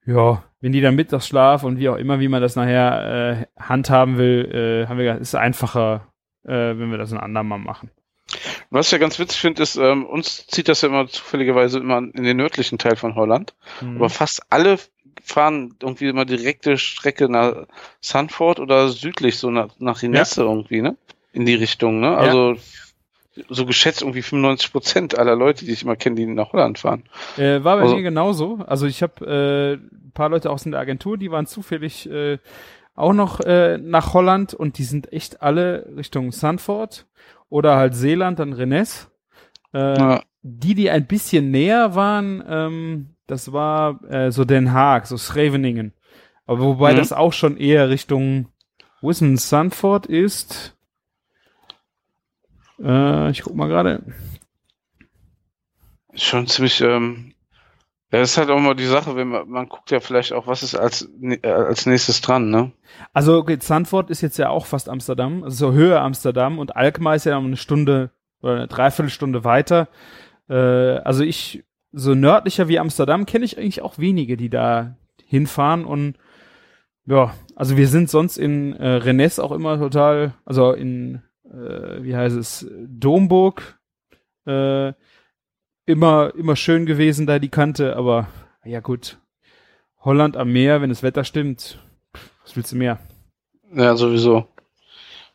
ja, wenn die dann Mittagsschlaf und wie auch immer, wie man das nachher äh, handhaben will, äh, haben wir gesagt, ist einfacher, äh, wenn wir das ein andermal machen. Was ich ja ganz witzig finde, ist, ähm, uns zieht das ja immer zufälligerweise immer in den nördlichen Teil von Holland. Mhm. Aber fast alle fahren irgendwie immer direkte Strecke nach Sanford oder südlich, so nach, nach Rinesse irgendwie, ne? In die Richtung, ne? Also so geschätzt irgendwie 95 Prozent aller Leute, die ich immer kenne, die nach Holland fahren. Äh, war bei Also- mir genauso. Also ich habe äh, ein paar Leute aus der Agentur, die waren zufällig äh, auch noch äh, nach Holland und die sind echt alle Richtung Sanford oder halt Seeland, dann Rennes. Äh, Ja. Die, die ein bisschen näher waren, ähm, das war äh, so Den Haag, so Scheveningen. Aber wobei Mhm. das auch schon eher Richtung, wo ist denn Sanford ist? Äh, ich guck mal gerade. Schon ziemlich, ähm, ja, das ist halt auch mal die Sache, wenn man, man guckt ja vielleicht auch, was ist als, äh, als nächstes dran, ne? Also okay, Zandvoort ist jetzt ja auch fast Amsterdam, also so Höhe Amsterdam und Alkmaar ist ja eine Stunde oder eine Dreiviertelstunde weiter. Äh, also ich, so nördlicher wie Amsterdam kenne ich eigentlich auch wenige, die da hinfahren und ja, also wir sind sonst in äh, Rennes auch immer total, also in, äh, wie heißt es, Domburg, äh, immer, immer schön gewesen da die Kante, aber ja gut, Holland am Meer, wenn das Wetter stimmt, was willst du mehr? Ja, sowieso.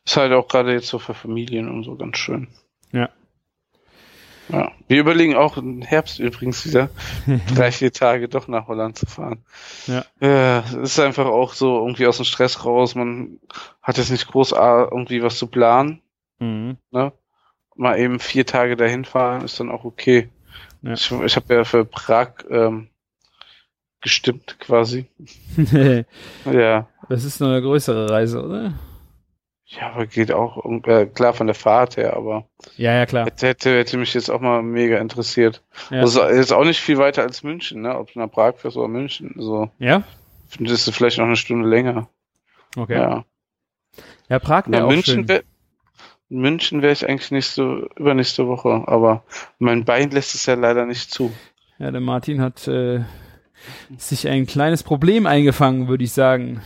Ist halt auch gerade jetzt so für Familien und so ganz schön. Ja. Ja. Wir überlegen auch im Herbst übrigens wieder drei, vier Tage doch nach Holland zu fahren. Ja. Ja, es ist einfach auch so irgendwie aus dem Stress raus. Man hat jetzt nicht groß ah, irgendwie was zu planen. Mhm. Ne? Mal eben vier Tage dahin fahren ist dann auch okay. Ja. Ich, ich habe ja für Prag ähm, gestimmt quasi. Ja. das ist noch eine größere Reise, oder? Ja, aber geht auch äh, klar von der Fahrt her, aber Ja, ja, klar. hätte, hätte, mich jetzt auch mal mega interessiert. Ja. Also ist auch nicht viel weiter als München, ne? Ob du nach Prag fährst oder München. So Ja? findest du vielleicht noch eine Stunde länger. Okay. Ja, Ja. Prag wäre auch München schön. wär, in München wäre ich eigentlich nächste, übernächste Woche, aber mein Bein lässt es ja leider nicht zu. Ja, der Martin hat äh, sich ein kleines Problem eingefangen, würde ich sagen.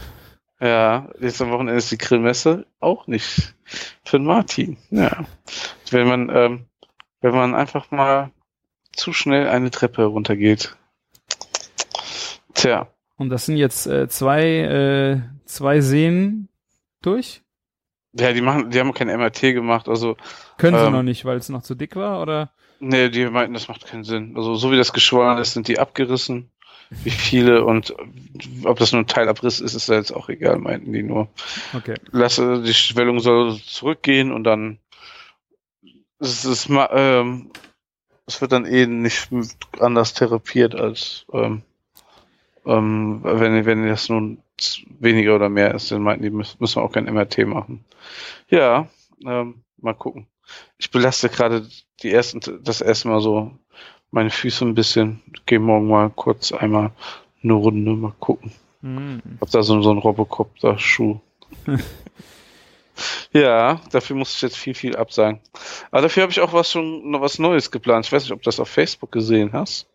Ja, jetzt am Wochenende ist die Grillmesse auch nicht für den Martin. Ja. Wenn man, ähm, wenn man einfach mal zu schnell eine Treppe runtergeht. Tja. Und das sind jetzt äh, zwei, äh, zwei Seen durch? Ja, die machen, die haben kein MRT gemacht, also. Können sie Ähm, noch nicht, weil es noch zu dick war, oder? Nee, die meinten, das macht keinen Sinn. Also so wie das geschwollen ist, sind die abgerissen. Wie viele und ob das nur ein Teilabriss ist, ist ja jetzt auch egal, meinten die nur. Okay. Lasse, die Schwellung soll zurückgehen und dann es ist ähm, es wird dann eh nicht anders therapiert als ähm, ähm, wenn wenn das nun weniger oder mehr ist, dann meinten die müssen, müssen wir auch kein MRT machen. Ja, ähm, mal gucken. Ich belaste gerade die ersten das erste Mal so meine Füße ein bisschen. Gehe morgen mal kurz einmal eine Runde mal gucken. Hm. Hab da so, so einen Robocop-Schuh. ja, dafür muss ich jetzt viel, viel absagen. Aber dafür habe ich auch was schon noch was Neues geplant. Ich weiß nicht, ob du das auf Facebook gesehen hast.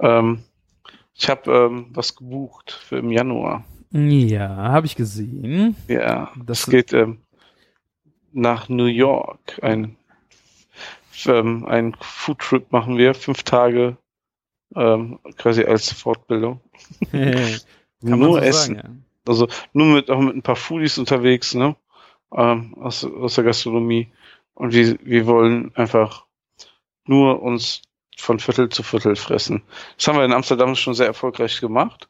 Ähm, ich habe ähm, was gebucht für im Januar. Ja, habe ich gesehen. Ja, Das- das geht ähm, nach New York. Ein, ähm, ein Foodtrip machen wir, fünf Tage ähm, quasi als Fortbildung. Nur so essen. sagen, Also nur mit auch mit ein paar Foodies unterwegs, ne? Ähm, aus, aus der Gastronomie. Und wir, wir wollen einfach nur uns von Viertel zu Viertel fressen. Das haben wir in Amsterdam schon sehr erfolgreich gemacht.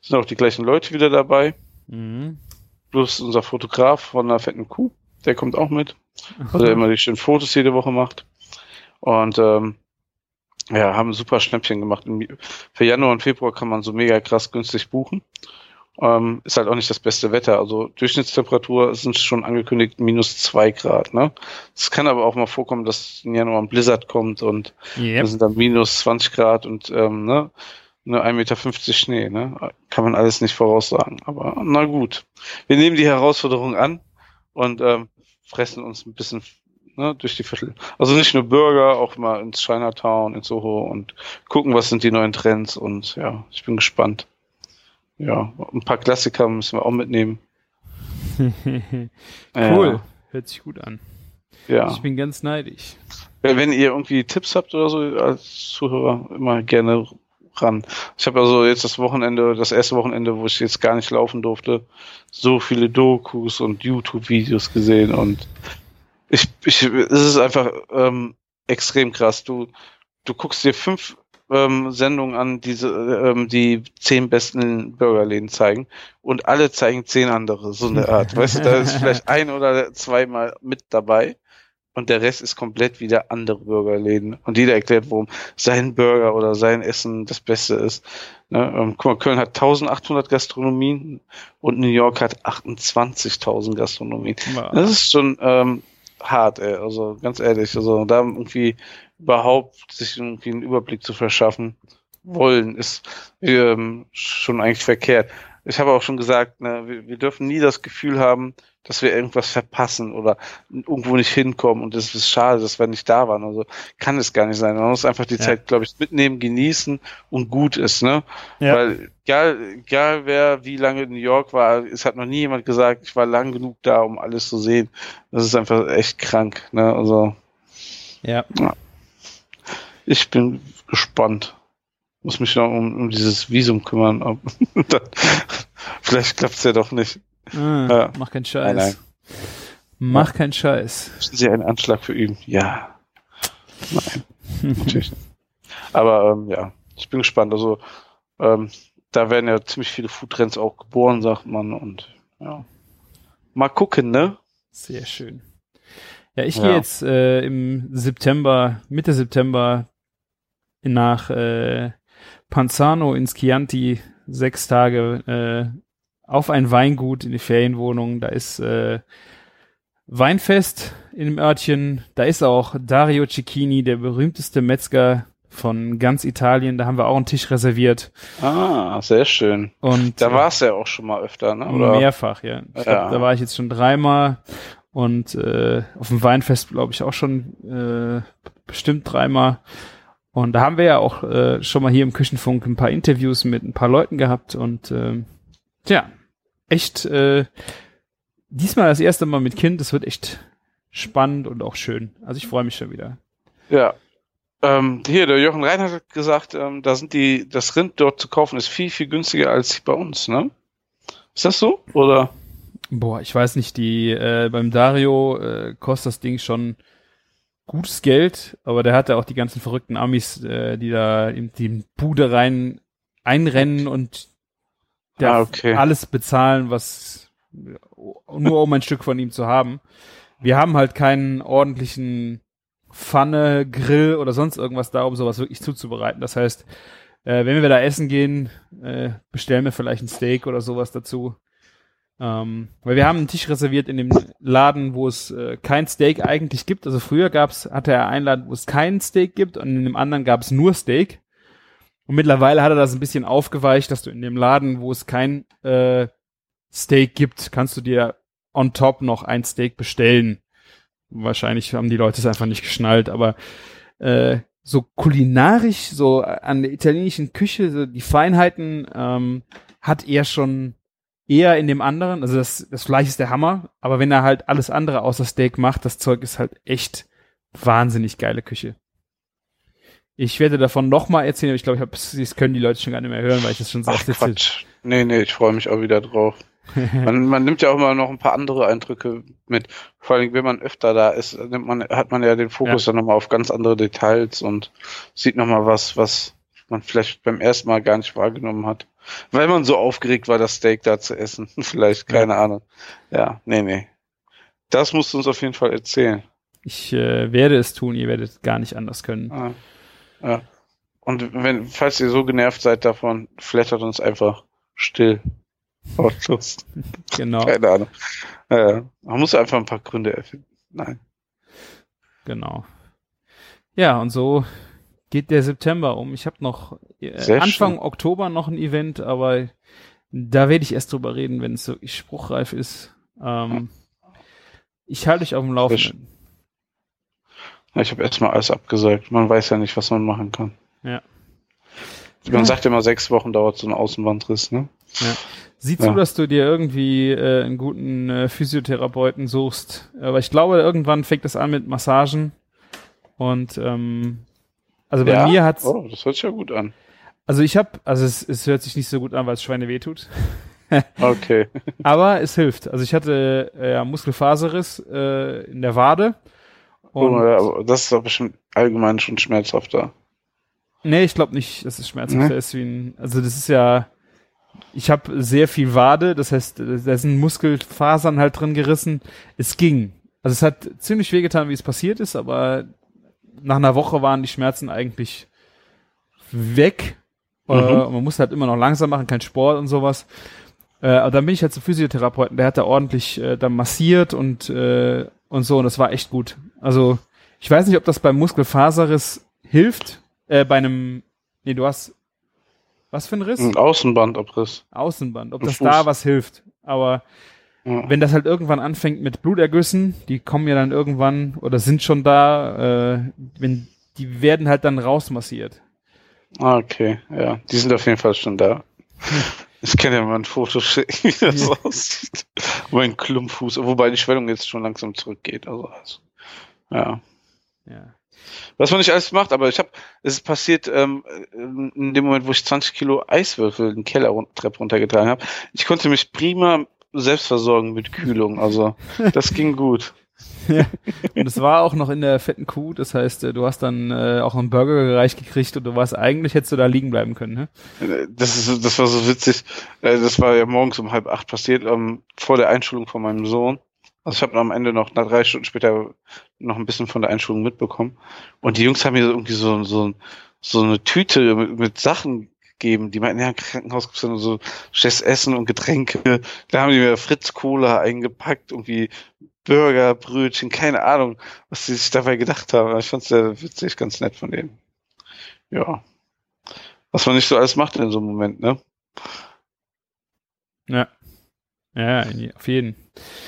Sind auch die gleichen Leute wieder dabei. Mhm. Plus unser Fotograf von der fetten Kuh, der kommt auch mit. Also der immer die schönen Fotos jede Woche macht. Und ähm, ja, haben super Schnäppchen gemacht. Für Januar und Februar kann man so mega krass günstig buchen. Ähm, ist halt auch nicht das beste Wetter. Also Durchschnittstemperatur sind schon angekündigt minus zwei Grad. Ne? Es kann aber auch mal vorkommen, dass im Januar ein Blizzard kommt und Yep. dann sind dann minus 20 Grad und ähm, ne, nur 1,50 Meter Schnee. Ne? Kann man alles nicht voraussagen. Aber na gut. Wir nehmen die Herausforderung an und ähm, fressen uns ein bisschen ne, durch die Viertel. Also nicht nur Burger, auch mal ins Chinatown, ins Soho und gucken, was sind die neuen Trends und ja, ich bin gespannt. Ja, ein paar Klassiker müssen wir auch mitnehmen. cool. Hört sich gut an. Ja. Ich bin ganz neidisch. Ja, Wenn ihr irgendwie Tipps habt oder so als Zuhörer, immer gerne ran. Ich habe also jetzt das Wochenende, das erste Wochenende, wo ich jetzt gar nicht laufen durfte, so viele Dokus und YouTube-Videos gesehen und ich, ich, es ist einfach ähm, extrem krass. Du, du guckst dir fünf ähm, Sendungen an, diese, ähm, die zehn besten Burgerläden zeigen und alle zeigen zehn andere, so eine Art. weißt du, da ist vielleicht ein oder zweimal mit dabei und der Rest ist komplett wieder andere Burgerläden. Und jeder erklärt, warum sein Burger oder sein Essen das Beste ist. Ne? Ähm, guck mal, Köln hat 1800 Gastronomien und New York hat 28.000 Gastronomien. Das ist schon ähm, hart, ey. Also ganz ehrlich, also da irgendwie überhaupt sich irgendwie einen Überblick zu verschaffen wollen, ist ähm, schon eigentlich verkehrt. Ich habe auch schon gesagt, ne, wir, wir dürfen nie das Gefühl haben, dass wir irgendwas verpassen oder irgendwo nicht hinkommen und es ist schade, dass wir nicht da waren. Also kann es gar nicht sein. Man muss einfach die Ja. Zeit, glaube ich, mitnehmen, genießen und gut ist, ne? Ja. Weil egal, egal wer wie lange in New York war, es hat noch nie jemand gesagt, ich war lang genug da, um alles zu sehen. Das ist einfach echt krank, ne? Also Ja. Ich bin gespannt. Muss mich noch um, um dieses Visum kümmern. Dann, vielleicht klappt's ja doch nicht. Ah, Ja. Mach keinen Scheiß. Nein, nein. Mach keinen Scheiß. Müssen Sie einen Anschlag verüben? Ja. Nein, natürlich. Aber ähm, ja, ich bin gespannt. Also ähm, da werden ja ziemlich viele Foodtrends auch geboren, sagt man. Und ja. Mal gucken, ne? Sehr schön. Ja, ich Ja. gehe jetzt äh, im September, Mitte September nach äh, Panzano ins Chianti sechs Tage äh, auf ein Weingut in die Ferienwohnung. Da ist äh, Weinfest in dem Örtchen. Da ist auch Dario Cecchini, der berühmteste Metzger von ganz Italien. Da haben wir auch einen Tisch reserviert. Ah, sehr schön. Und Da äh, war's ja auch schon mal öfter, ne? Oder? Mehrfach, ja. Ich Ja. glaub, da war ich jetzt schon dreimal und äh, auf dem Weinfest glaube ich auch schon äh, bestimmt dreimal. Und da haben wir ja auch äh, schon mal hier im Küchenfunk ein paar Interviews mit ein paar Leuten gehabt und ähm, tja, echt äh, diesmal das erste Mal mit Kind. Das wird echt spannend und auch schön. Also ich freue mich schon wieder. Ja. Ähm, hier, der Jochen Reinhardt hat gesagt, ähm, da sind die, das Rind dort zu kaufen ist viel, viel günstiger als bei uns, ne? Ist das so? Oder? Boah, ich weiß nicht, die äh, beim Dario äh, kostet das Ding schon gutes Geld, aber der hatte auch die ganzen verrückten Amis, äh, die da in die Bude rein einrennen und der Ah, okay. alles bezahlen, was nur um ein Stück von ihm zu haben. Wir haben halt keinen ordentlichen Pfanne, Grill oder sonst irgendwas da, um sowas wirklich zuzubereiten. Das heißt, äh, wenn wir da essen gehen, äh, bestellen wir vielleicht ein Steak oder sowas dazu. Ähm, weil wir haben einen Tisch reserviert in dem Laden, wo es äh, kein Steak eigentlich gibt. Also früher gab's, hatte er einen Laden, wo es kein Steak gibt und in dem anderen gab es nur Steak. Und mittlerweile hat er das ein bisschen aufgeweicht, dass du in dem Laden, wo es kein äh, Steak gibt, kannst du dir on top noch ein Steak bestellen. Wahrscheinlich haben die Leute es einfach nicht geschnallt, aber äh, so kulinarisch, so an der italienischen Küche, so die Feinheiten ähm, hat er schon eher in dem anderen. Also das, das Fleisch ist der Hammer, aber wenn er halt alles andere außer Steak macht, das Zeug ist halt echt wahnsinnig geile Küche. Ich werde davon nochmal erzählen, aber ich glaube, ich das können die Leute schon gar nicht mehr hören, weil ich das schon so Ach, oft erzählt. Nee, nee, ich freue mich auch wieder drauf. Man, man nimmt ja auch immer noch ein paar andere Eindrücke mit. Vor allem, wenn man öfter da ist, nimmt man, hat man ja den Fokus dann nochmal auf ganz andere Details und sieht nochmal was, was man vielleicht beim ersten Mal gar nicht wahrgenommen hat. Weil man so aufgeregt war, das Steak da zu essen. vielleicht, keine Ahnung. Ja, nee, nee. Das musst du uns auf jeden Fall erzählen. Ich äh, werde es tun, ihr werdet gar nicht anders können. Ah, ja. Und wenn, falls ihr so genervt seid davon, flattert uns einfach still. Wortlos. Genau, Keine Ahnung. Äh, man muss einfach ein paar Gründe erfinden. Nein. genau. Ja, und so geht der September um. Ich habe noch äh, Anfang schön. Oktober noch ein Event, aber da werde ich erst drüber reden, wenn es wirklich spruchreif ist. Ähm, ich halte euch auf dem Laufenden. Ich habe erstmal alles abgesagt. Man weiß ja nicht, was man machen kann. Ja. Man sagt immer, sechs Wochen dauert so ein Außenbandriss, ne? Sieh Ja. zu, dass du dir irgendwie äh, einen guten äh, Physiotherapeuten suchst. Aber ich glaube, irgendwann fängt das an mit Massagen. Und ähm, also bei ja? mir hat's, Oh, das hört sich ja gut an. also ich habe, also es, es hört sich nicht so gut an, weil es Schweine wehtut. Okay. Aber es hilft. Also ich hatte äh, ja, Muskelfaserriss äh, in der Wade. Und Oh, ja, aber das ist doch bestimmt allgemein schon schmerzhafter. nee, ich glaube nicht, dass es schmerzhaft Nee? ist wie ein. Also das ist ja. Ich habe sehr viel Wade, das heißt, da sind Muskelfasern halt drin gerissen. Es ging. Also es hat ziemlich wehgetan, wie es passiert ist, aber nach einer Woche waren die Schmerzen eigentlich weg. Mhm. Äh, man musste halt immer noch langsam machen, kein Sport und sowas. Äh, aber dann bin ich halt zum Physiotherapeuten, der hat da ordentlich äh, dann massiert und, äh, und so, und das war echt gut. Also, ich weiß nicht, ob das beim Muskelfaserriss hilft, äh, bei einem, nee, du hast, was für ein Riss? Ein Außenbandabriss. Außenband, ob das Fuß. da was hilft. Aber Ja. wenn das halt irgendwann anfängt mit Blutergüssen, die kommen ja dann irgendwann oder sind schon da, äh, wenn, die werden halt dann rausmassiert. Ah, okay. Ja, die sind auf jeden Fall schon da. Ich kann ja mal ein Foto schicken, wie das Ja. aussieht. Mein Klumpfuß, wobei die Schwellung jetzt schon langsam zurückgeht. Also, also ja. Ja. Was man nicht alles macht, aber ich habe, es ist passiert ähm, in dem Moment, wo ich 20 Kilo Eiswürfel in den Keller run- Treppe runtergetragen habe. Ich konnte mich prima selbst versorgen mit Kühlung. Also das ging gut. Und es war auch noch in der fetten Kuh, das heißt, äh, du hast dann äh, auch einen Burger gereicht gekriegt und du warst eigentlich, hättest du da liegen bleiben können, ne? Das ist, das war so witzig. Äh, Das war ja morgens um halb acht passiert, ähm, vor der Einschulung von meinem Sohn. Also ich habe am Ende noch, nach drei Stunden später, noch ein bisschen von der Einschulung mitbekommen. Und die Jungs haben mir irgendwie so, so, so eine Tüte mit, mit Sachen gegeben, die meinten, ja, im Krankenhaus gibt's dann so schlechtes Essen und Getränke. Da haben die mir Fritz Cola eingepackt, irgendwie Burger, Brötchen, keine Ahnung, was sie sich dabei gedacht haben. Ich fand's sehr witzig, ganz nett von denen. Ja. Was man nicht so alles macht in so einem Moment, ne? Ja. Ja, auf jeden.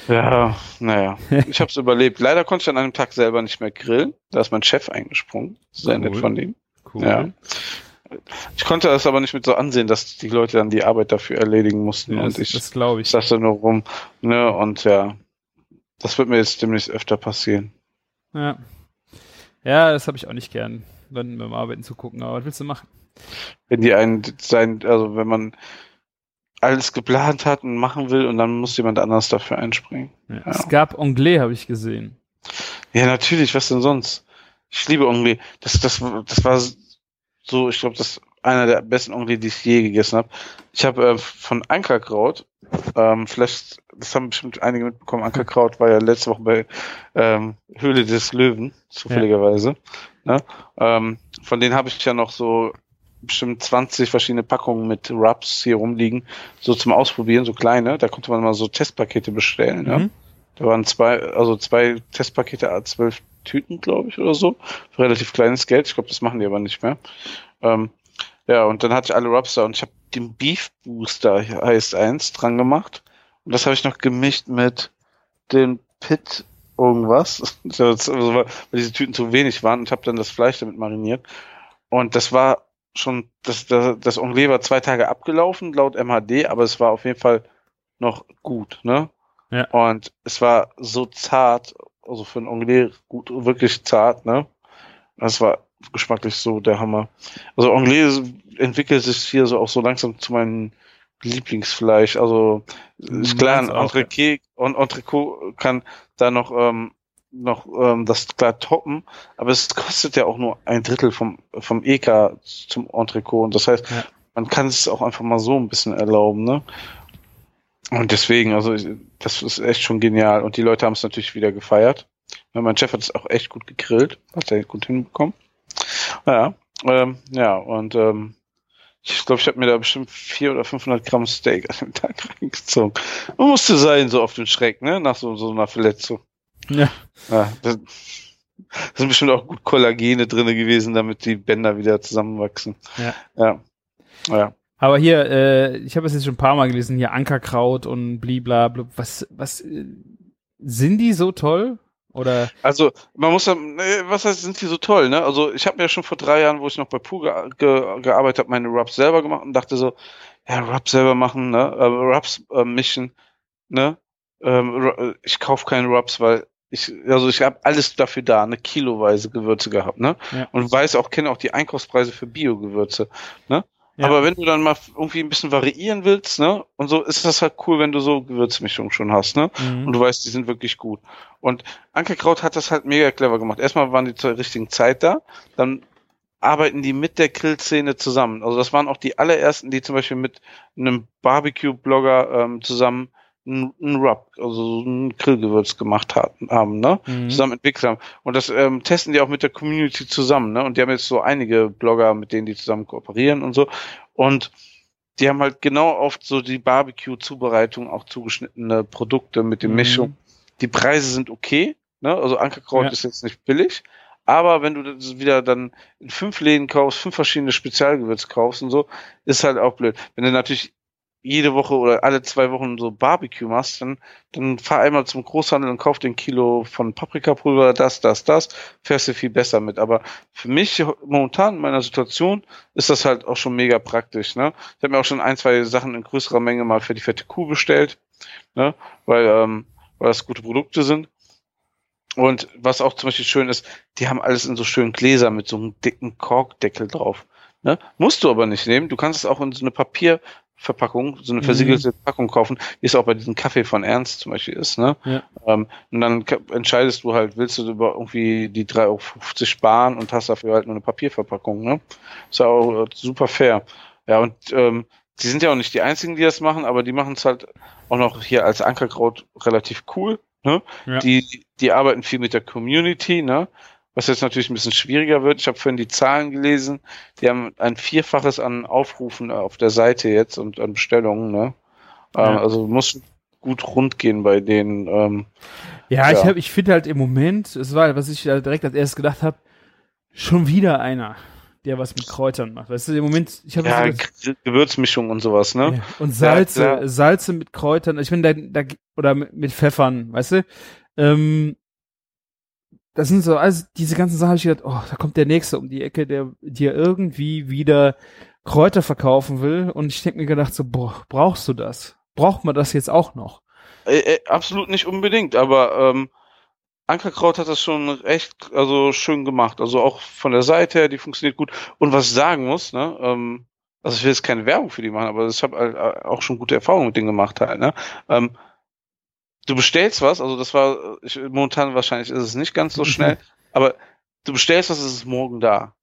Ja, naja. Ich hab's überlebt. Leider konnte ich an einem Tag selber nicht mehr grillen. Da ist mein Chef eingesprungen. Sehr nett Cool. von ihm. Cool. Ja. Ich konnte das aber nicht mit so ansehen, dass die Leute dann die Arbeit dafür erledigen mussten. Ja, und das ich das glaube ich. saß da nur rum. Ne, und ja, das wird mir jetzt demnächst öfter passieren. Ja. Ja, das habe ich auch nicht gern, dann beim Arbeiten zu gucken, aber was willst du machen? Wenn die einen sein, also wenn man alles geplant hat und machen will und dann muss jemand anders dafür einspringen. Ja. Es gab Anglais, habe ich gesehen. Ja, natürlich, was denn sonst? Ich liebe Onglet. Das, das, das war so, ich glaube, das ist einer der besten Onglet, die ich je gegessen habe. Ich habe äh, von Ankerkraut, ähm, vielleicht, das haben bestimmt einige mitbekommen, Ankerkraut war ja letzte Woche bei ähm, Höhle des Löwen, zufälligerweise. Ne? Ähm, von denen habe ich ja noch so bestimmt 20 verschiedene Packungen mit Rubs hier rumliegen, so zum Ausprobieren, so kleine. Da konnte man mal so Testpakete bestellen. Ja? Mhm. Da waren zwei, also zwei Testpakete, a zwölf Tüten, glaube ich, oder so. Für relativ kleines Geld. Ich glaube, das machen die aber nicht mehr. Ähm, ja, und dann hatte ich alle Rubs da und ich habe den Beef Booster, heißt eins, dran gemacht. Und das habe ich noch gemischt mit dem Pit irgendwas, Das- also, weil diese Tüten zu wenig waren und habe dann das Fleisch damit mariniert. Und das war schon, das, das, das Onglet war zwei Tage abgelaufen, laut MHD, aber es war auf jeden Fall noch gut, ne? Ja. Und es war so zart, also für ein Onglet gut, wirklich zart, ne? Das war geschmacklich so der Hammer. Also Onglet entwickelt sich hier so auch so langsam zu meinem Lieblingsfleisch. Also ist klar, ein Meins auch, Entrecot, und Entrecot kann da noch ähm, noch ähm, das klar toppen, aber es kostet ja auch nur ein Drittel vom vom EK zum Entrecot und das heißt, Ja. man kann es auch einfach mal so ein bisschen erlauben, ne? Und deswegen, also das ist echt schon genial und die Leute haben es natürlich wieder gefeiert. Mein Chef hat es auch echt gut gegrillt, hat er gut hinbekommen. Ja, ähm, ja und ähm, ich glaube, ich habe mir da bestimmt 400 oder 500 Gramm Steak an dem Tag reingezogen. Man musste sein, so auf den Schreck, ne? Nach so, so einer Verletzung. Ja. Ja, das, da sind bestimmt auch gut Kollagene drinne gewesen, damit die Bänder wieder zusammenwachsen. Ja. Ja. Ja. Aber hier, äh, ich habe es jetzt schon ein paar Mal gelesen, hier Ankerkraut und blibla, blub. Was, was, äh, sind die so toll? Oder, Also, man muss nee, was heißt, sind die so toll, ne? Also, ich habe mir schon vor drei Jahren, wo ich noch bei Pooh ge ge gearbeitet habe, meine Rubs selber gemacht und dachte so, ja, Rubs selber machen, ne? Äh, Rubs äh, mischen, ne? Ähm, Ru- ich kaufe keine Rubs, weil ich, also ich habe alles dafür da, eine kiloweise Gewürze gehabt, ne? Ja. Und weiß auch, kenne auch die Einkaufspreise für Bio-Gewürze, ne? Ja. Aber wenn du dann mal irgendwie ein bisschen variieren willst, ne? Und so ist das halt cool, wenn du so Gewürzmischungen schon hast, ne? Mhm. Und du weißt, die sind wirklich gut. Und Ankerkraut hat das halt mega clever gemacht. Erstmal waren die zur richtigen Zeit da, dann arbeiten die mit der Grillszene zusammen. Also das waren auch die allerersten, die zum Beispiel mit einem Barbecue-Blogger ähm, zusammen ein, Rub, also so ein Grillgewürz gemacht haben, ne? Mhm. Zusammen entwickelt haben. Und das ähm, testen die auch mit der Community zusammen, ne? Und die haben jetzt so einige Blogger, mit denen die zusammen kooperieren und so. Und die haben halt genau auf so die Barbecue-Zubereitung auch zugeschnittene Produkte mit den Mhm. Mischungen. Die Preise sind okay, ne? Also Ankerkraut Ja. ist jetzt nicht billig. Aber wenn du das wieder dann in fünf Läden kaufst, fünf verschiedene Spezialgewürze kaufst und so, ist halt auch blöd. Wenn du natürlich jede Woche oder alle zwei Wochen so Barbecue machst, dann, dann fahr einmal zum Großhandel und kauf den Kilo von Paprikapulver, das, das, das, fährst du viel besser mit. Aber für mich momentan in meiner Situation ist das halt auch schon mega praktisch. Ne? Ich habe mir auch schon ein, zwei Sachen in größerer Menge mal für die fette Kuh bestellt, ne? weil, ähm, weil das gute Produkte sind. Und was auch zum Beispiel schön ist, die haben alles in so schönen Gläsern mit so einem dicken Korkdeckel drauf. Ne? Musst du aber nicht nehmen. Du kannst es auch in so eine Papierverpackung, so eine Mhm. versiegelte Packung kaufen, wie es auch bei diesem Kaffee von Ernst zum Beispiel ist. Ne? Ja. Ähm, und dann entscheidest du halt, willst du über irgendwie die 3,50 Euro sparen und hast dafür halt nur eine Papierverpackung. Ne? Ist ja auch äh, super fair. Ja, und ähm, die sind ja auch nicht die einzigen, die das machen, aber die machen es halt auch noch hier als Ankerkraut relativ cool. Ne? Ja. Die, die arbeiten viel mit der Community, ne? Was jetzt natürlich ein bisschen schwieriger wird. Ich habe vorhin die Zahlen gelesen. Die haben ein Vierfaches an Aufrufen auf der Seite jetzt und an Bestellungen. Ne? Ähm, Ja. also muss gut rund gehen bei denen. Ähm, Ja, ich Ja. hab, ich finde halt im Moment, es war, was ich da direkt als erstes gedacht habe, schon wieder einer, der was mit Kräutern macht. Weißt du, im Moment, ich habe ja, so Gewürzmischung und sowas, ne? ja, und Salze. Salze mit Kräutern, ich finde da, da oder mit, mit Pfeffern, weißt du? Ähm, das sind so, also diese ganzen Sachen, hab ich gedacht, oh, da kommt der Nächste um die Ecke, der dir irgendwie wieder Kräuter verkaufen will. Und ich denke mir gedacht, so, boah, brauchst du das? Braucht man das jetzt auch noch? Äh, äh, absolut nicht unbedingt, aber ähm, Ankerkraut hat das schon echt also schön gemacht. Also auch von der Seite her, die funktioniert gut. Und was ich sagen muss, ne, ähm, also ich will jetzt keine Werbung für die machen, aber ich habe halt äh, auch schon gute Erfahrungen mit denen gemacht halt, ne? Ähm, du bestellst was, also das war ich, momentan wahrscheinlich ist es nicht ganz so schnell, aber du bestellst was, ist es morgen da.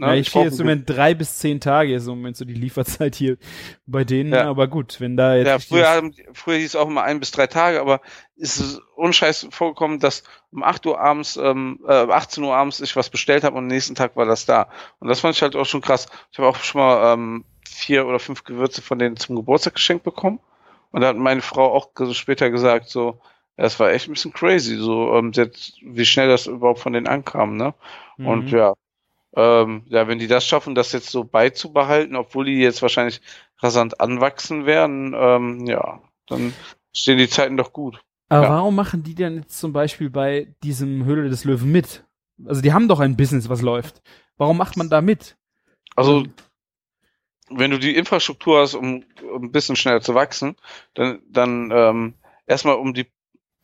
Ne? Ja, ich, ich stehe jetzt im Moment drei bis zehn Tage ist im Moment so die Lieferzeit hier bei denen, ja. aber gut, wenn da jetzt. Ja, früher, haben, früher hieß es auch immer ein bis drei Tage, aber ist es unscheiß vorgekommen, dass um 8 Uhr abends, ähm, äh, 18 Uhr abends ich was bestellt habe und am nächsten Tag war das da. Und das fand ich halt auch schon krass. Ich habe auch schon mal ähm, vier oder fünf Gewürze von denen zum Geburtstag geschenkt bekommen. Und da hat meine Frau auch später gesagt, so, das war echt ein bisschen crazy, so ähm, wie schnell das überhaupt von denen ankam, ne? Mhm. Und ja, ähm, ja, wenn die das schaffen, das jetzt so beizubehalten, obwohl die jetzt wahrscheinlich rasant anwachsen werden, ähm, ja, dann stehen die Zeiten doch gut. Aber ja. warum machen die denn jetzt zum Beispiel bei diesem Höhle des Löwen mit? Also die haben doch ein Business, was läuft. Warum macht man da mit? Also wenn du die Infrastruktur hast, um, um ein bisschen schneller zu wachsen, dann, dann ähm, erstmal um die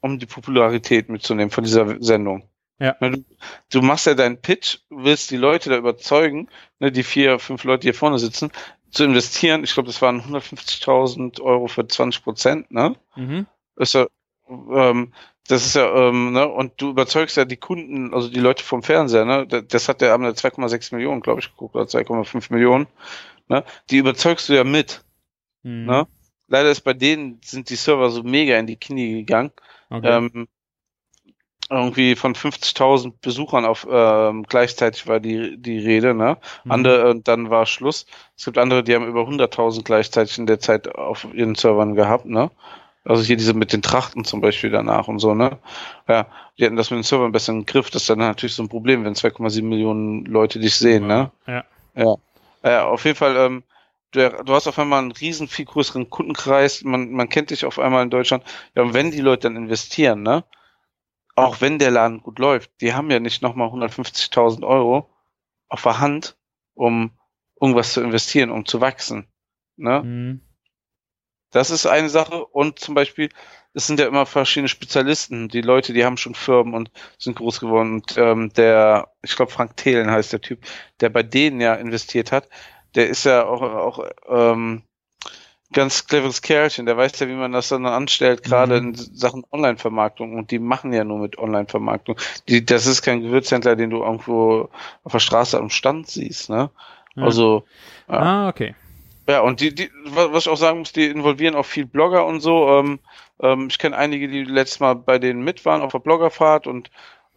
um die Popularität mitzunehmen von dieser Sendung. Ja. Ne, du, du machst ja deinen Pitch, willst die Leute da überzeugen, ne, die vier, fünf Leute hier vorne sitzen, zu investieren. Ich glaube, das waren 150.000 Euro für 20 Prozent, ne? Mhm. Ist ja, ähm, das ist ja, ähm, ne, und du überzeugst ja die Kunden, also die Leute vom Fernseher, ne? Das hat der haben 2,6 Millionen, glaube ich, geguckt, oder 2,5 Millionen, ne? Die überzeugst du ja mit, mhm. ne? Leider ist bei denen sind die Server so mega in die Knie gegangen. Okay. Ähm, irgendwie von 50.000 Besuchern auf ähm, gleichzeitig war die die Rede, ne? Mhm. Andere und dann war Schluss. Es gibt andere, die haben über 100.000 gleichzeitig in der Zeit auf ihren Servern gehabt, ne? Also hier diese mit den Trachten zum Beispiel danach und so, ne? Ja, die hatten das mit den Servern besser im Griff. Das ist dann natürlich so ein Problem, wenn 2,7 Millionen Leute dich sehen, ne? Ja. Ja. Ja, auf jeden Fall, ähm, der, du hast auf einmal einen riesen viel größeren Kundenkreis, man, man kennt dich auf einmal in Deutschland. Ja, und wenn die Leute dann investieren, ne? auch wenn der Laden gut läuft, die haben ja nicht nochmal 150.000 Euro auf der Hand, um irgendwas zu investieren, um zu wachsen. Ne? Mhm. Das ist eine Sache. Und zum Beispiel, es sind ja immer verschiedene Spezialisten. Die Leute, die haben schon Firmen und sind groß geworden. Und ähm, der, ich glaube, Frank Thelen heißt der Typ, der bei denen ja investiert hat, der ist ja auch, auch ähm, ganz cleveres Kerlchen, der weiß ja, wie man das dann anstellt, gerade mhm. in Sachen Online-Vermarktung. Und die machen ja nur mit Online-Vermarktung. Die, das ist kein Gewürzhändler, den du irgendwo auf der Straße am Stand siehst, ne? Ja. Also. Ja. Ah, okay. Ja, und die, die, was ich auch sagen muss, die involvieren auch viel Blogger und so. Ähm, ähm, ich kenne einige, die letztes Mal bei denen mit waren auf der Bloggerfahrt und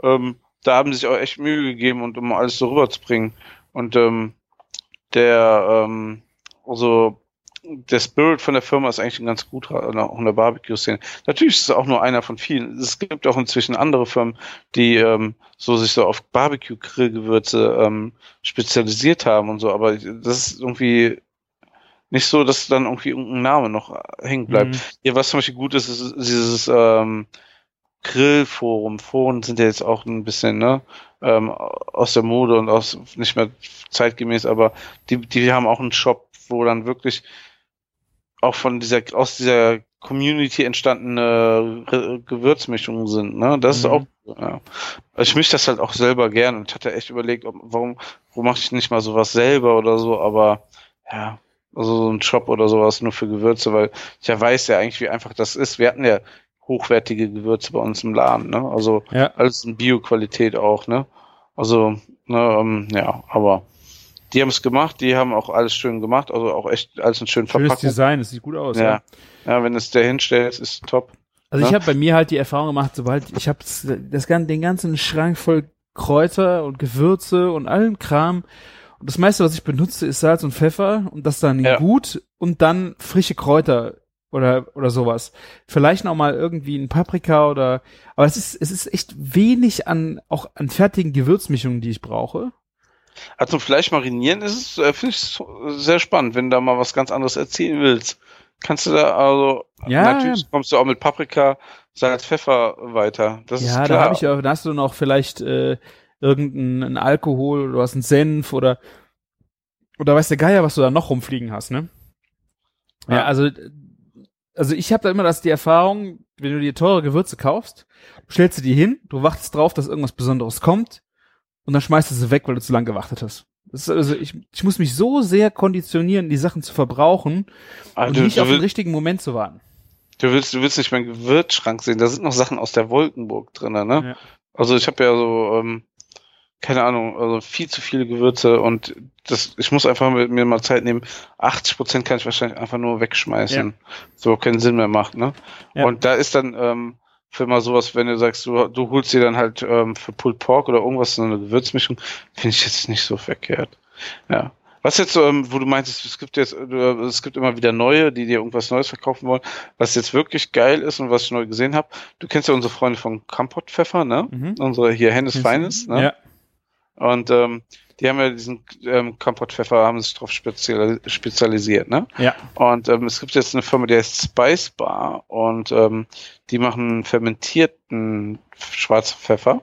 ähm, da haben sie sich auch echt Mühe gegeben und um alles so rüberzubringen. Und ähm, der, ähm, also der Spirit von der Firma ist eigentlich ein ganz guter, auch in der Barbecue-Szene. Natürlich ist es auch nur einer von vielen. Es gibt auch inzwischen andere Firmen, die ähm, so sich so auf Barbecue-Grillgewürze ähm, spezialisiert haben und so, aber das ist irgendwie nicht so, dass dann irgendwie irgendein Name noch hängen bleibt. Mhm. Ja, was zum Beispiel gut ist, ist dieses ähm, Grillforum. Foren sind ja jetzt auch ein bisschen ne, ähm, aus der Mode und aus nicht mehr zeitgemäß, aber die, die haben auch einen Shop, wo dann wirklich auch von dieser, aus dieser Community entstandene Re Gewürzmischungen sind. Ne? Das mhm. ist auch, ja. Also ich mische das halt auch selber gern und hatte echt überlegt, ob, warum, warum mache ich nicht mal sowas selber oder so, aber ja, also so ein Shop oder sowas nur für Gewürze, weil ich ja weiß ja eigentlich, wie einfach das ist. Wir hatten ja hochwertige Gewürze bei uns im Laden, ne? Also ja. alles in Bio-Qualität auch, ne? Also, ne, ähm, ja, aber die haben es gemacht, die haben auch alles schön gemacht, also auch echt alles in schön verpackt. Schönes Design, es sieht gut aus. Ja, ja, ja wenn es der hinstellt, ist top. Also ja? ich habe bei mir halt die Erfahrung gemacht, sobald ich habe das, das, den ganzen Schrank voll Kräuter und Gewürze und allen Kram. Und das meiste, was ich benutze, ist Salz und Pfeffer und das dann ja. gut und dann frische Kräuter oder oder sowas. Vielleicht noch mal irgendwie ein Paprika oder aber es ist es ist echt wenig an auch an fertigen Gewürzmischungen, die ich brauche. Also Fleisch marinieren ist es, äh, finde ich sehr spannend, wenn du da mal was ganz anderes erzählen willst. kannst du da also Ja, natürlich kommst du auch mit Paprika, Salz, Pfeffer weiter. Das Ja, ist klar. da habe ich ja, da hast du noch vielleicht äh, irgendeinen Alkohol oder du hast einen Senf oder oder weiß der Geier, was du da noch rumfliegen hast, ne? Ja, Ja. also also ich habe da immer das die Erfahrung, wenn du dir teure Gewürze kaufst, stellst du die hin, du wartest drauf, dass irgendwas Besonderes kommt und dann schmeißt du sie weg, weil du zu lange gewartet hast. Das ist also ich, ich muss mich so sehr konditionieren, die Sachen zu verbrauchen Aber und du, nicht du, auf den richtigen Moment zu warten. du willst, du willst nicht meinen Gewürzschrank sehen. Da sind noch Sachen aus der Wolkenburg drin, ne? Ja. Also ich habe ja so, ähm, keine Ahnung, also viel zu viele Gewürze und das, ich muss einfach mit mir mal Zeit nehmen. 80 Prozent kann ich wahrscheinlich einfach nur wegschmeißen. So keinen Sinn mehr macht, ne? Ja. Und da ist dann ähm, für mal sowas, wenn du sagst, du, du holst dir dann halt ähm, für Pulled Pork oder irgendwas so eine Gewürzmischung, finde ich jetzt nicht so verkehrt. Ja. Was jetzt, ähm, wo du meintest, es gibt jetzt, äh, es gibt immer wieder neue, die dir irgendwas Neues verkaufen wollen. Was jetzt wirklich geil ist und was ich neu gesehen habe, du kennst ja unsere Freunde von Kampot Pfeffer, ne? Mhm. Unsere hier Hennes Feines, ne? Ja. Und ähm, die haben ja diesen ähm, Kampot Pfeffer, haben sich darauf spezial spezialisiert, ne? Ja. Und ähm, es gibt jetzt eine Firma, die heißt Spice Bar und ähm, die machen fermentierten schwarzen Pfeffer.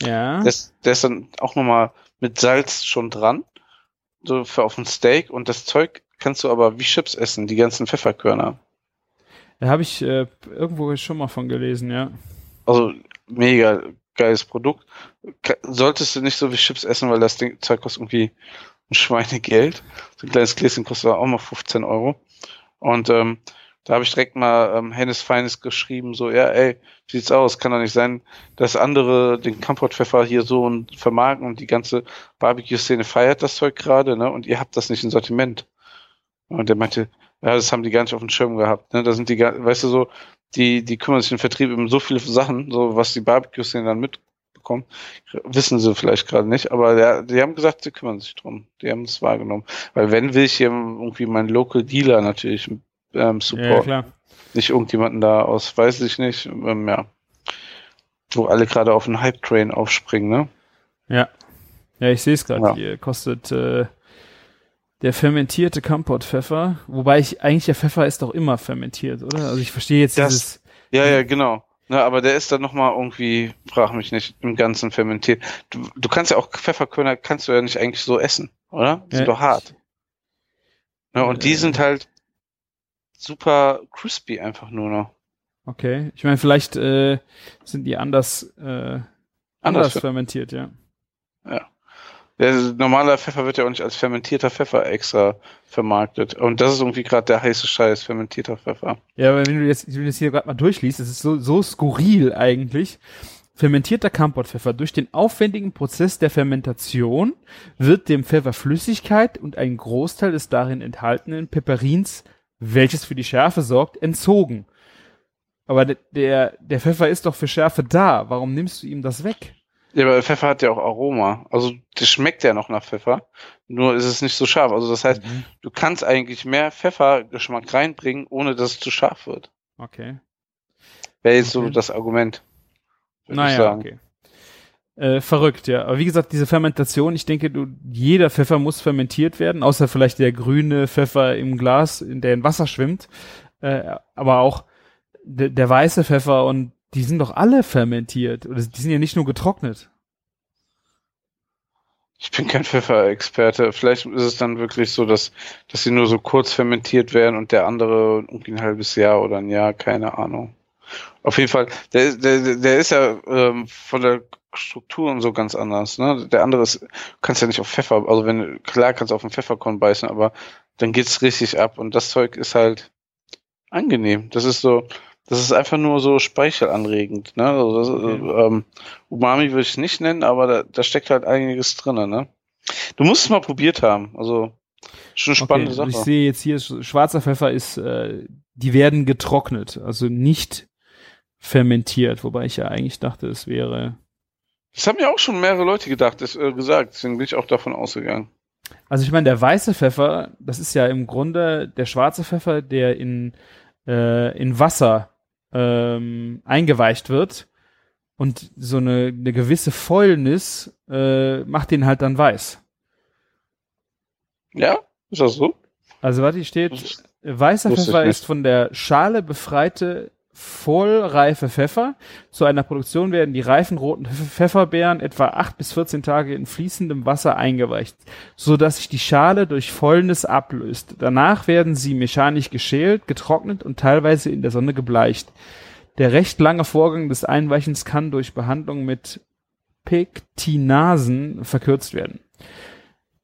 Ja. Der ist, der ist dann auch nochmal mit Salz schon dran, so für auf ein Steak und das Zeug kannst du aber wie Chips essen, die ganzen Pfefferkörner. Da habe ich äh, irgendwo schon mal von gelesen, ja. Also mega geiles Produkt. Solltest du nicht so wie Chips essen, weil das Ding, Zeug kostet irgendwie ein Schweinegeld. So ein kleines Gläschen kostet auch mal 15 Euro. Und ähm, da habe ich direkt mal ähm, Hennes Feines geschrieben, so, ja, ey, wie sieht's aus? Kann doch nicht sein, dass andere den Kampotpfeffer hier so und vermarkten und die ganze Barbecue-Szene feiert das Zeug gerade, ne? Und ihr habt das nicht im Sortiment. Und der meinte, ja, das haben die gar nicht auf dem Schirm gehabt, ne? Da sind die, weißt du so, die, die kümmern sich im Vertrieb um so viele Sachen, so was die Barbecue-Szene dann mitbekommt, wissen sie vielleicht gerade nicht, aber ja, die haben gesagt, sie kümmern sich drum. Die haben es wahrgenommen. Weil wenn will ich hier irgendwie meinen Local Dealer natürlich ähm, Ja, supporten. klar. nicht irgendjemanden da aus, weiß ich nicht, ähm, ja. Wo alle gerade auf den Hype-Train aufspringen, ne? Ja. Ja, ich sehe es gerade Ja. hier. Kostet äh, der fermentierte Kampot-Pfeffer. Wobei ich eigentlich der Pfeffer ist doch immer fermentiert, oder? Also ich verstehe jetzt Das- dieses. Ja, ja, genau. Ne, aber der ist dann nochmal irgendwie, frag mich nicht, im Ganzen fermentiert. Du, du kannst ja auch Pfefferkörner, kannst du ja nicht eigentlich so essen, oder? Die Ja, sind doch hart. Ne, und die Äh. sind halt super crispy einfach nur noch. Okay. Ich meine, vielleicht äh, sind die anders, äh, anders fer- fermentiert, ja. Der normale Pfeffer wird ja auch nicht als fermentierter Pfeffer extra vermarktet. Und das ist irgendwie gerade der heiße Scheiß, fermentierter Pfeffer. Ja, aber wenn du jetzt, wenn du das hier gerade mal durchliest, das ist so, so skurril eigentlich. Fermentierter Kampotpfeffer. Durch den aufwendigen Prozess der Fermentation wird dem Pfeffer Flüssigkeit und ein Großteil des darin enthaltenen Peperins, welches für die Schärfe sorgt, entzogen. Aber de- der, der Pfeffer ist doch für Schärfe da. Warum nimmst du ihm das weg? Ja, aber Pfeffer hat ja auch Aroma. Also das schmeckt ja noch nach Pfeffer. Nur ist es nicht so scharf. Also das heißt, du kannst eigentlich mehr Pfeffergeschmack reinbringen, ohne dass es zu scharf wird. Okay. Wäre jetzt so Okay. das Argument. Naja, okay. Äh, verrückt, ja. Aber wie gesagt, diese Fermentation, ich denke, du, jeder Pfeffer muss fermentiert werden, außer vielleicht der grüne Pfeffer im Glas, in der in Wasser schwimmt. Äh, aber auch de, der weiße Pfeffer und die sind doch alle fermentiert. Oder die sind ja nicht nur getrocknet. Ich bin kein Pfefferexperte. Vielleicht ist es dann wirklich so, dass, dass sie nur so kurz fermentiert werden und der andere irgendwie ein halbes Jahr oder ein Jahr, keine Ahnung. Auf jeden Fall, der, der, der ist ja ähm, von der Struktur und so ganz anders. Ne? Der andere ist, kannst ja nicht auf Pfeffer, also wenn klar kannst du auf den Pfefferkorn beißen, aber dann geht's richtig ab und das Zeug ist halt angenehm. Das ist so, das ist einfach nur so speichelanregend. Ne? Also das, Okay. ähm, Umami würde ich nicht nennen, aber da, da steckt halt einiges drin. Ne? Du musst es mal probiert haben. Also schon eine spannende okay, also ich Sache. sehe jetzt hier, sch- schwarzer Pfeffer ist, äh, die werden getrocknet, also nicht fermentiert, wobei ich ja eigentlich dachte, es wäre Das haben ja auch schon mehrere Leute gedacht, das, äh, gesagt. Deswegen bin ich auch davon ausgegangen. Also ich meine, der weiße Pfeffer, das ist ja im Grunde der schwarze Pfeffer, der in, äh, in Wasser ähm, eingeweicht wird und so eine, eine gewisse Fäulnis äh, macht den halt dann weiß. Ja? Ist das so? Also warte, hier steht Weißer ich Pfeffer nicht. ist von der Schale befreite vollreife Pfeffer. Zu einer Produktion werden die reifen roten Pf- Pfefferbeeren etwa 8 bis 14 Tage in fließendem Wasser eingeweicht, so dass sich die Schale durch Fäulnis ablöst. Danach werden sie mechanisch geschält, getrocknet und teilweise in der Sonne gebleicht. Der recht lange Vorgang des Einweichens kann durch Behandlung mit Pektinasen verkürzt werden.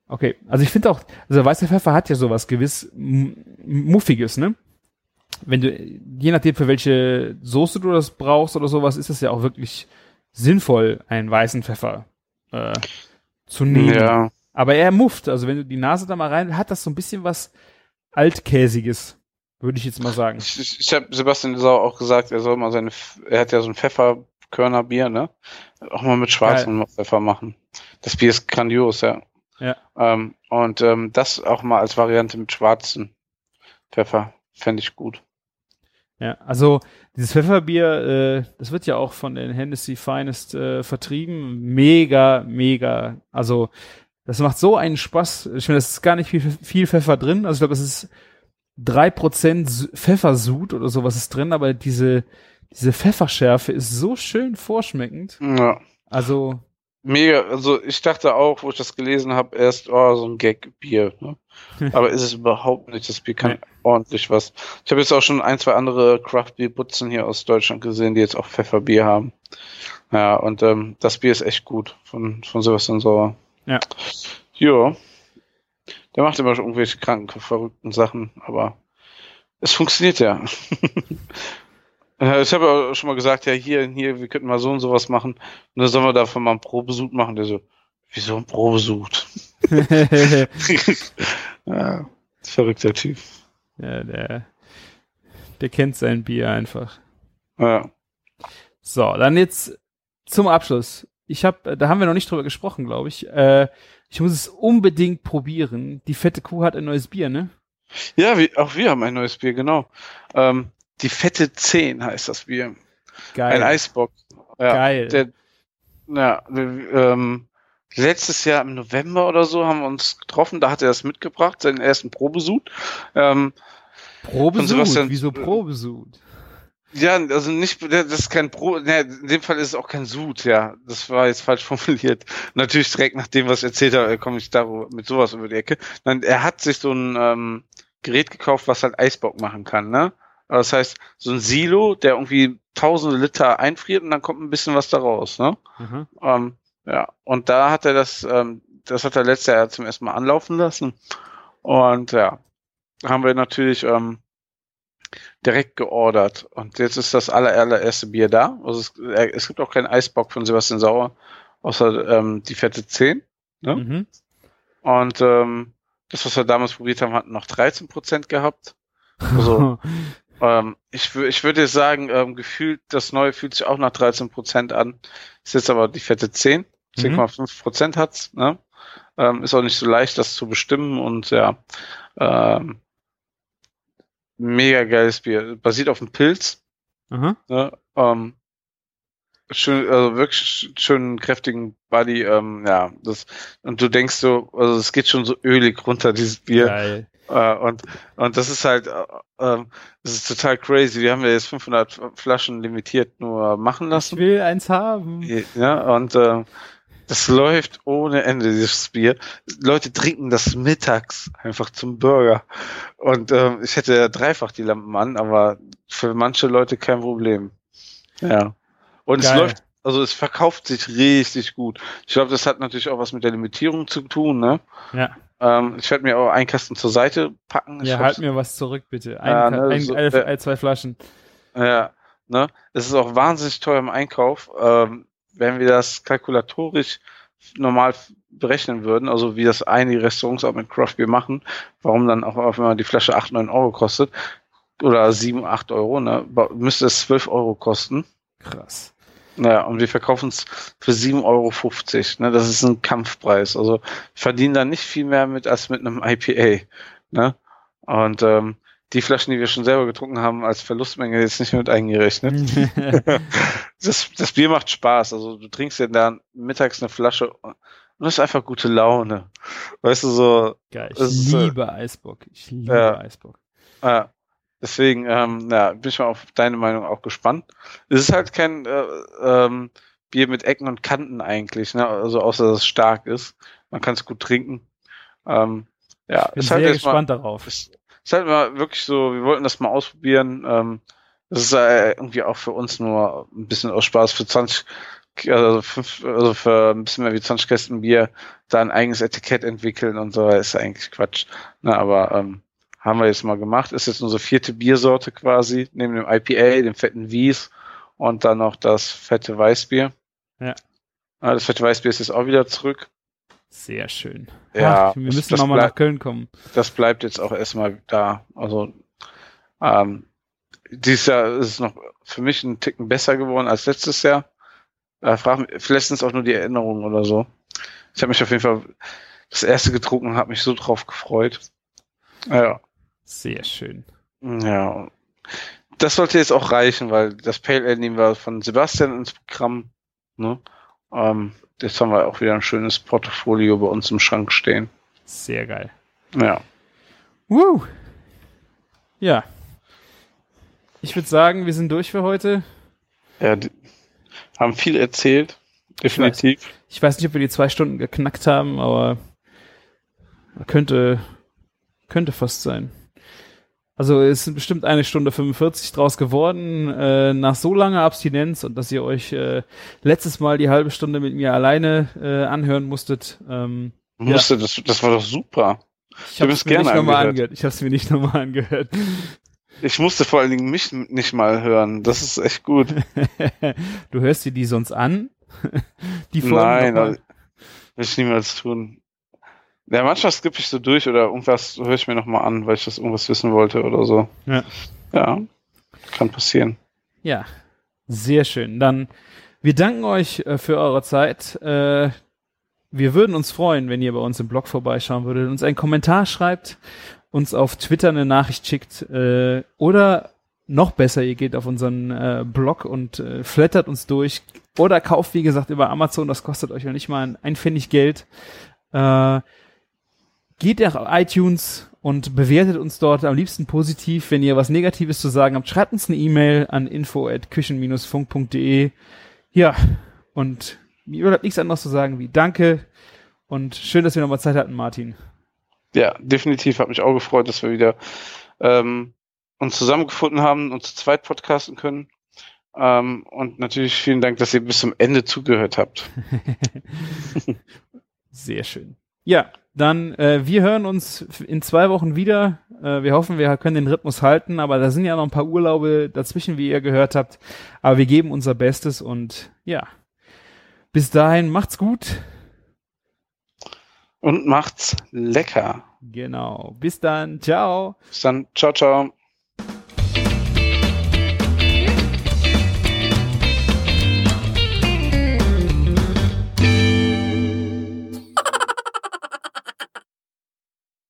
Okay, also ich finde auch, also weißer Pfeffer hat ja sowas gewiss Muffiges, ne? Wenn du, je nachdem für welche Soße du das brauchst oder sowas, ist es ja auch wirklich sinnvoll, einen weißen Pfeffer äh, zu nehmen. Ja. Aber er mufft, also wenn du die Nase da mal rein, hat das so ein bisschen was Altkäsiges, würde ich jetzt mal sagen. Ich, ich, ich habe Sebastian Sau auch gesagt, er soll mal seine, er hat ja so ein Pfefferkörnerbier, ne? Auch mal mit schwarzem Pfeffer machen. Das Bier ist grandios, ja. Ja. Ähm, und ähm, das auch mal als Variante mit schwarzem Pfeffer fände ich gut. Ja, also dieses Pfefferbier, äh, das wird ja auch von den Hennessy Finest äh, vertrieben. Mega, mega. Also das macht so einen Spaß. Ich finde, das ist gar nicht viel, viel Pfeffer drin. Also ich glaube, es ist drei Prozent Pfeffersud oder sowas ist drin, aber diese, diese Pfefferschärfe ist so schön vorschmeckend. Ja. Also, Mega, also ich dachte auch, wo ich das gelesen habe, erst, oh, so ein Gag-Bier. Ne? Aber ist es überhaupt nicht. Das Bier kann Nee. ordentlich was. Ich habe jetzt auch schon ein, zwei andere Craft-Bier-Butzen hier aus Deutschland gesehen, die jetzt auch Pfefferbier haben. Ja, und ähm, das Bier ist echt gut von, von Sebastian Sauer. Ja. Ja. Der macht immer schon irgendwelche kranken, verrückten Sachen, aber es funktioniert ja. Äh, Ich habe ja schon mal gesagt, ja, hier, hier, wir könnten mal so und sowas machen. Und dann sollen wir davon mal einen Probesuch machen. Der so, wieso ein Probesuch? ja, verrückter Typ. ja, der, der kennt sein Bier einfach. Ja. So, dann jetzt zum Abschluss. Ich habe, da haben wir noch nicht drüber gesprochen, glaube ich. Äh, ich muss es unbedingt probieren. Die fette Kuh hat ein neues Bier, ne? Ja, wie, auch wir haben ein neues Bier, genau. Ähm, die fette 10 heißt das Bier. Geil. Ein Eisbock. Ja, Geil. Der, ja, ähm, letztes Jahr im November oder so haben wir uns getroffen, da hat er das mitgebracht, seinen ersten Probesud. Ähm, Probesud. Wieso Probesud? ja, also nicht, das ist kein Pro, ne, in dem Fall ist es auch kein Sud, ja. Das war jetzt falsch formuliert. Natürlich direkt nach dem, was er erzählt hat, komme ich da mit sowas über die Ecke. Nein, er hat sich so ein ähm, Gerät gekauft, was halt Eisbock machen kann, ne? Das heißt, so ein Silo, der irgendwie tausende Liter einfriert und dann kommt ein bisschen was da raus, ne? Mhm. Ähm, ja, und da hat er das, ähm, das hat er letztes Jahr zum ersten Mal anlaufen lassen. Und ja, haben wir natürlich ähm, direkt geordert. Und jetzt ist das aller, allererste Bier da. Also es, äh, es gibt auch keinen Eisbock von Sebastian Sauer, außer ähm, die fette 10. Ja. Mhm. Und ähm, das, was wir damals probiert haben, hat noch 13 Prozent gehabt. Also ähm, ich, ich würde sagen, ähm, gefühlt, das neue fühlt sich auch nach 13 Prozent an. Ist jetzt aber die fette 10. 10,5 Prozent hat's. Ne? Ähm, ist auch nicht so leicht, das zu bestimmen. Und ja, ähm, mega geiles Bier. Basiert auf dem Pilz. Aha. Ne? Ähm, schön, also wirklich sch- schönen kräftigen Body. Ähm, ja, das und du denkst so, also es geht schon so ölig runter dieses Bier. Geil. Äh, und, und das ist halt, äh, ähm, das ist total crazy. Wir haben ja jetzt 500 Flaschen limitiert nur machen Ich lassen. will eins haben. Ja, und äh, das läuft ohne Ende, dieses Bier. Leute trinken das mittags einfach zum Burger. Und ähm, ich hätte ja dreifach die Lampen an, aber für manche Leute kein Problem. Ja. Und es Geil. läuft, also es verkauft sich richtig gut. Ich glaube, das hat natürlich auch was mit der Limitierung zu tun, ne? Ja. Ähm, ich werde mir auch einen Kasten zur Seite packen. Ja, halt mir was zurück, bitte. Ein, Ja, ne, ein, so, ein, äh, zwei Flaschen. Ja, ne? Es ist auch wahnsinnig teuer im Einkauf. Ähm, wenn wir das kalkulatorisch normal berechnen würden, also wie das einige Restaurants auch mit Craft Beer machen, warum dann auch auf einmal die Flasche 8, 9 Euro kostet, oder 7, 8 Euro, ne, müsste es 12 Euro kosten. Krass. Naja, und wir verkaufen es für 7,50 Euro. Ne? Das ist ein Kampfpreis. Also verdienen da nicht viel mehr mit als mit einem IPA. Ne? Und ähm, die Flaschen, die wir schon selber getrunken haben, als Verlustmenge jetzt nicht mit eingerechnet. Das, das Bier macht Spaß. Also du trinkst ja dann mittags eine Flasche und das ist einfach gute Laune. Weißt du, so, Geil. Ich ist, äh, liebe Eisbock. Ich liebe Ja. Eisbock. Äh, deswegen, ähm, ja, bin ich mal auf deine Meinung auch gespannt. Es ist halt kein äh, ähm, Bier mit Ecken und Kanten eigentlich, ne? Also außer dass es stark ist. Man kann es gut trinken. Ähm, ja, Bin ist sehr halt jetzt gespannt mal, darauf. ist, ist halt mal wirklich so, wir wollten das mal ausprobieren. Ähm, das ist äh, irgendwie auch für uns nur ein bisschen aus Spaß für 20, also, fünf, also für ein bisschen mehr wie 20 Kästen Bier da ein eigenes Etikett entwickeln und so, ist eigentlich Quatsch. Na, aber ähm, haben wir jetzt mal gemacht. Ist jetzt unsere vierte Biersorte quasi, neben dem IPA, dem fetten Wies und dann noch das fette Weißbier. Ja. Ah, Das fette Weißbier ist jetzt auch wieder zurück. Sehr schön. Ja, Ach, wir das- müssen nochmal nach Köln kommen. das bleibt jetzt auch erstmal da. Also ähm, dieses Jahr ist es noch für mich ein Ticken besser geworden als letztes Jahr. Äh, frag mich, vielleicht sind es auch nur die Erinnerungen oder so. Ich habe mich auf jeden Fall das erste getrunken und habe mich so drauf gefreut. Ja, Sehr schön. ja. Das sollte jetzt auch reichen, weil das Pale Ale nehmen wir von Sebastian ins Programm. Ne? Ähm, jetzt haben wir auch wieder ein schönes Portfolio bei uns im Schrank stehen. Sehr geil. Ja. Woo! Ja. Ich würde sagen, wir sind durch für heute. Ja, die haben viel erzählt. Definitiv. Ich weiß nicht, ob wir die zwei Stunden geknackt haben, aber könnte, könnte fast sein. Also es sind bestimmt eine Stunde 45 draus geworden, äh, nach so langer Abstinenz und dass ihr euch äh, letztes Mal die halbe Stunde mit mir alleine äh, anhören musstet. Ähm, Musste, das, das war doch super. ich hab habe es mir nicht gerne nochmal angehört. Ich habe es mir nicht nochmal angehört. Ich musste vor allen Dingen mich nicht mal hören. Das ist echt gut. du hörst dir die sonst an? die Folgen Nein, will ich niemals tun. Ja, manchmal skippe ich so durch oder irgendwas höre ich mir nochmal an, weil ich das irgendwas wissen wollte oder so. Ja. Ja, kann passieren. Ja, sehr schön. Dann, wir danken euch äh, für eure Zeit. Äh, wir würden uns freuen, wenn ihr bei uns im Blog vorbeischauen würdet, uns einen Kommentar schreibt, uns auf Twitter eine Nachricht schickt äh, oder noch besser, ihr geht auf unseren äh, Blog und äh, flattert uns durch oder kauft, wie gesagt, über Amazon, das kostet euch ja nicht mal ein, ein Pfennig Geld. Äh, geht nach iTunes und bewertet uns dort am liebsten positiv. Wenn ihr was Negatives zu sagen habt, schreibt uns eine E-Mail an info@küchen-funk.de. Ja, und mir bleibt nichts anderes zu sagen wie Danke und schön, dass wir nochmal Zeit hatten, Martin. Ja, definitiv. Hat mich auch gefreut, dass wir wieder ähm, uns zusammengefunden haben und zu zweit podcasten können. Ähm, und natürlich vielen Dank, dass ihr bis zum Ende zugehört habt. Sehr schön. Ja, dann äh, wir hören uns in zwei Wochen wieder. Äh, wir hoffen, wir können den Rhythmus halten, aber da sind ja noch ein paar Urlaube dazwischen, wie ihr gehört habt. Aber wir geben unser Bestes und ja, bis dahin macht's gut. Und macht's lecker. Genau. Bis dann. Ciao. Bis dann. Ciao, ciao.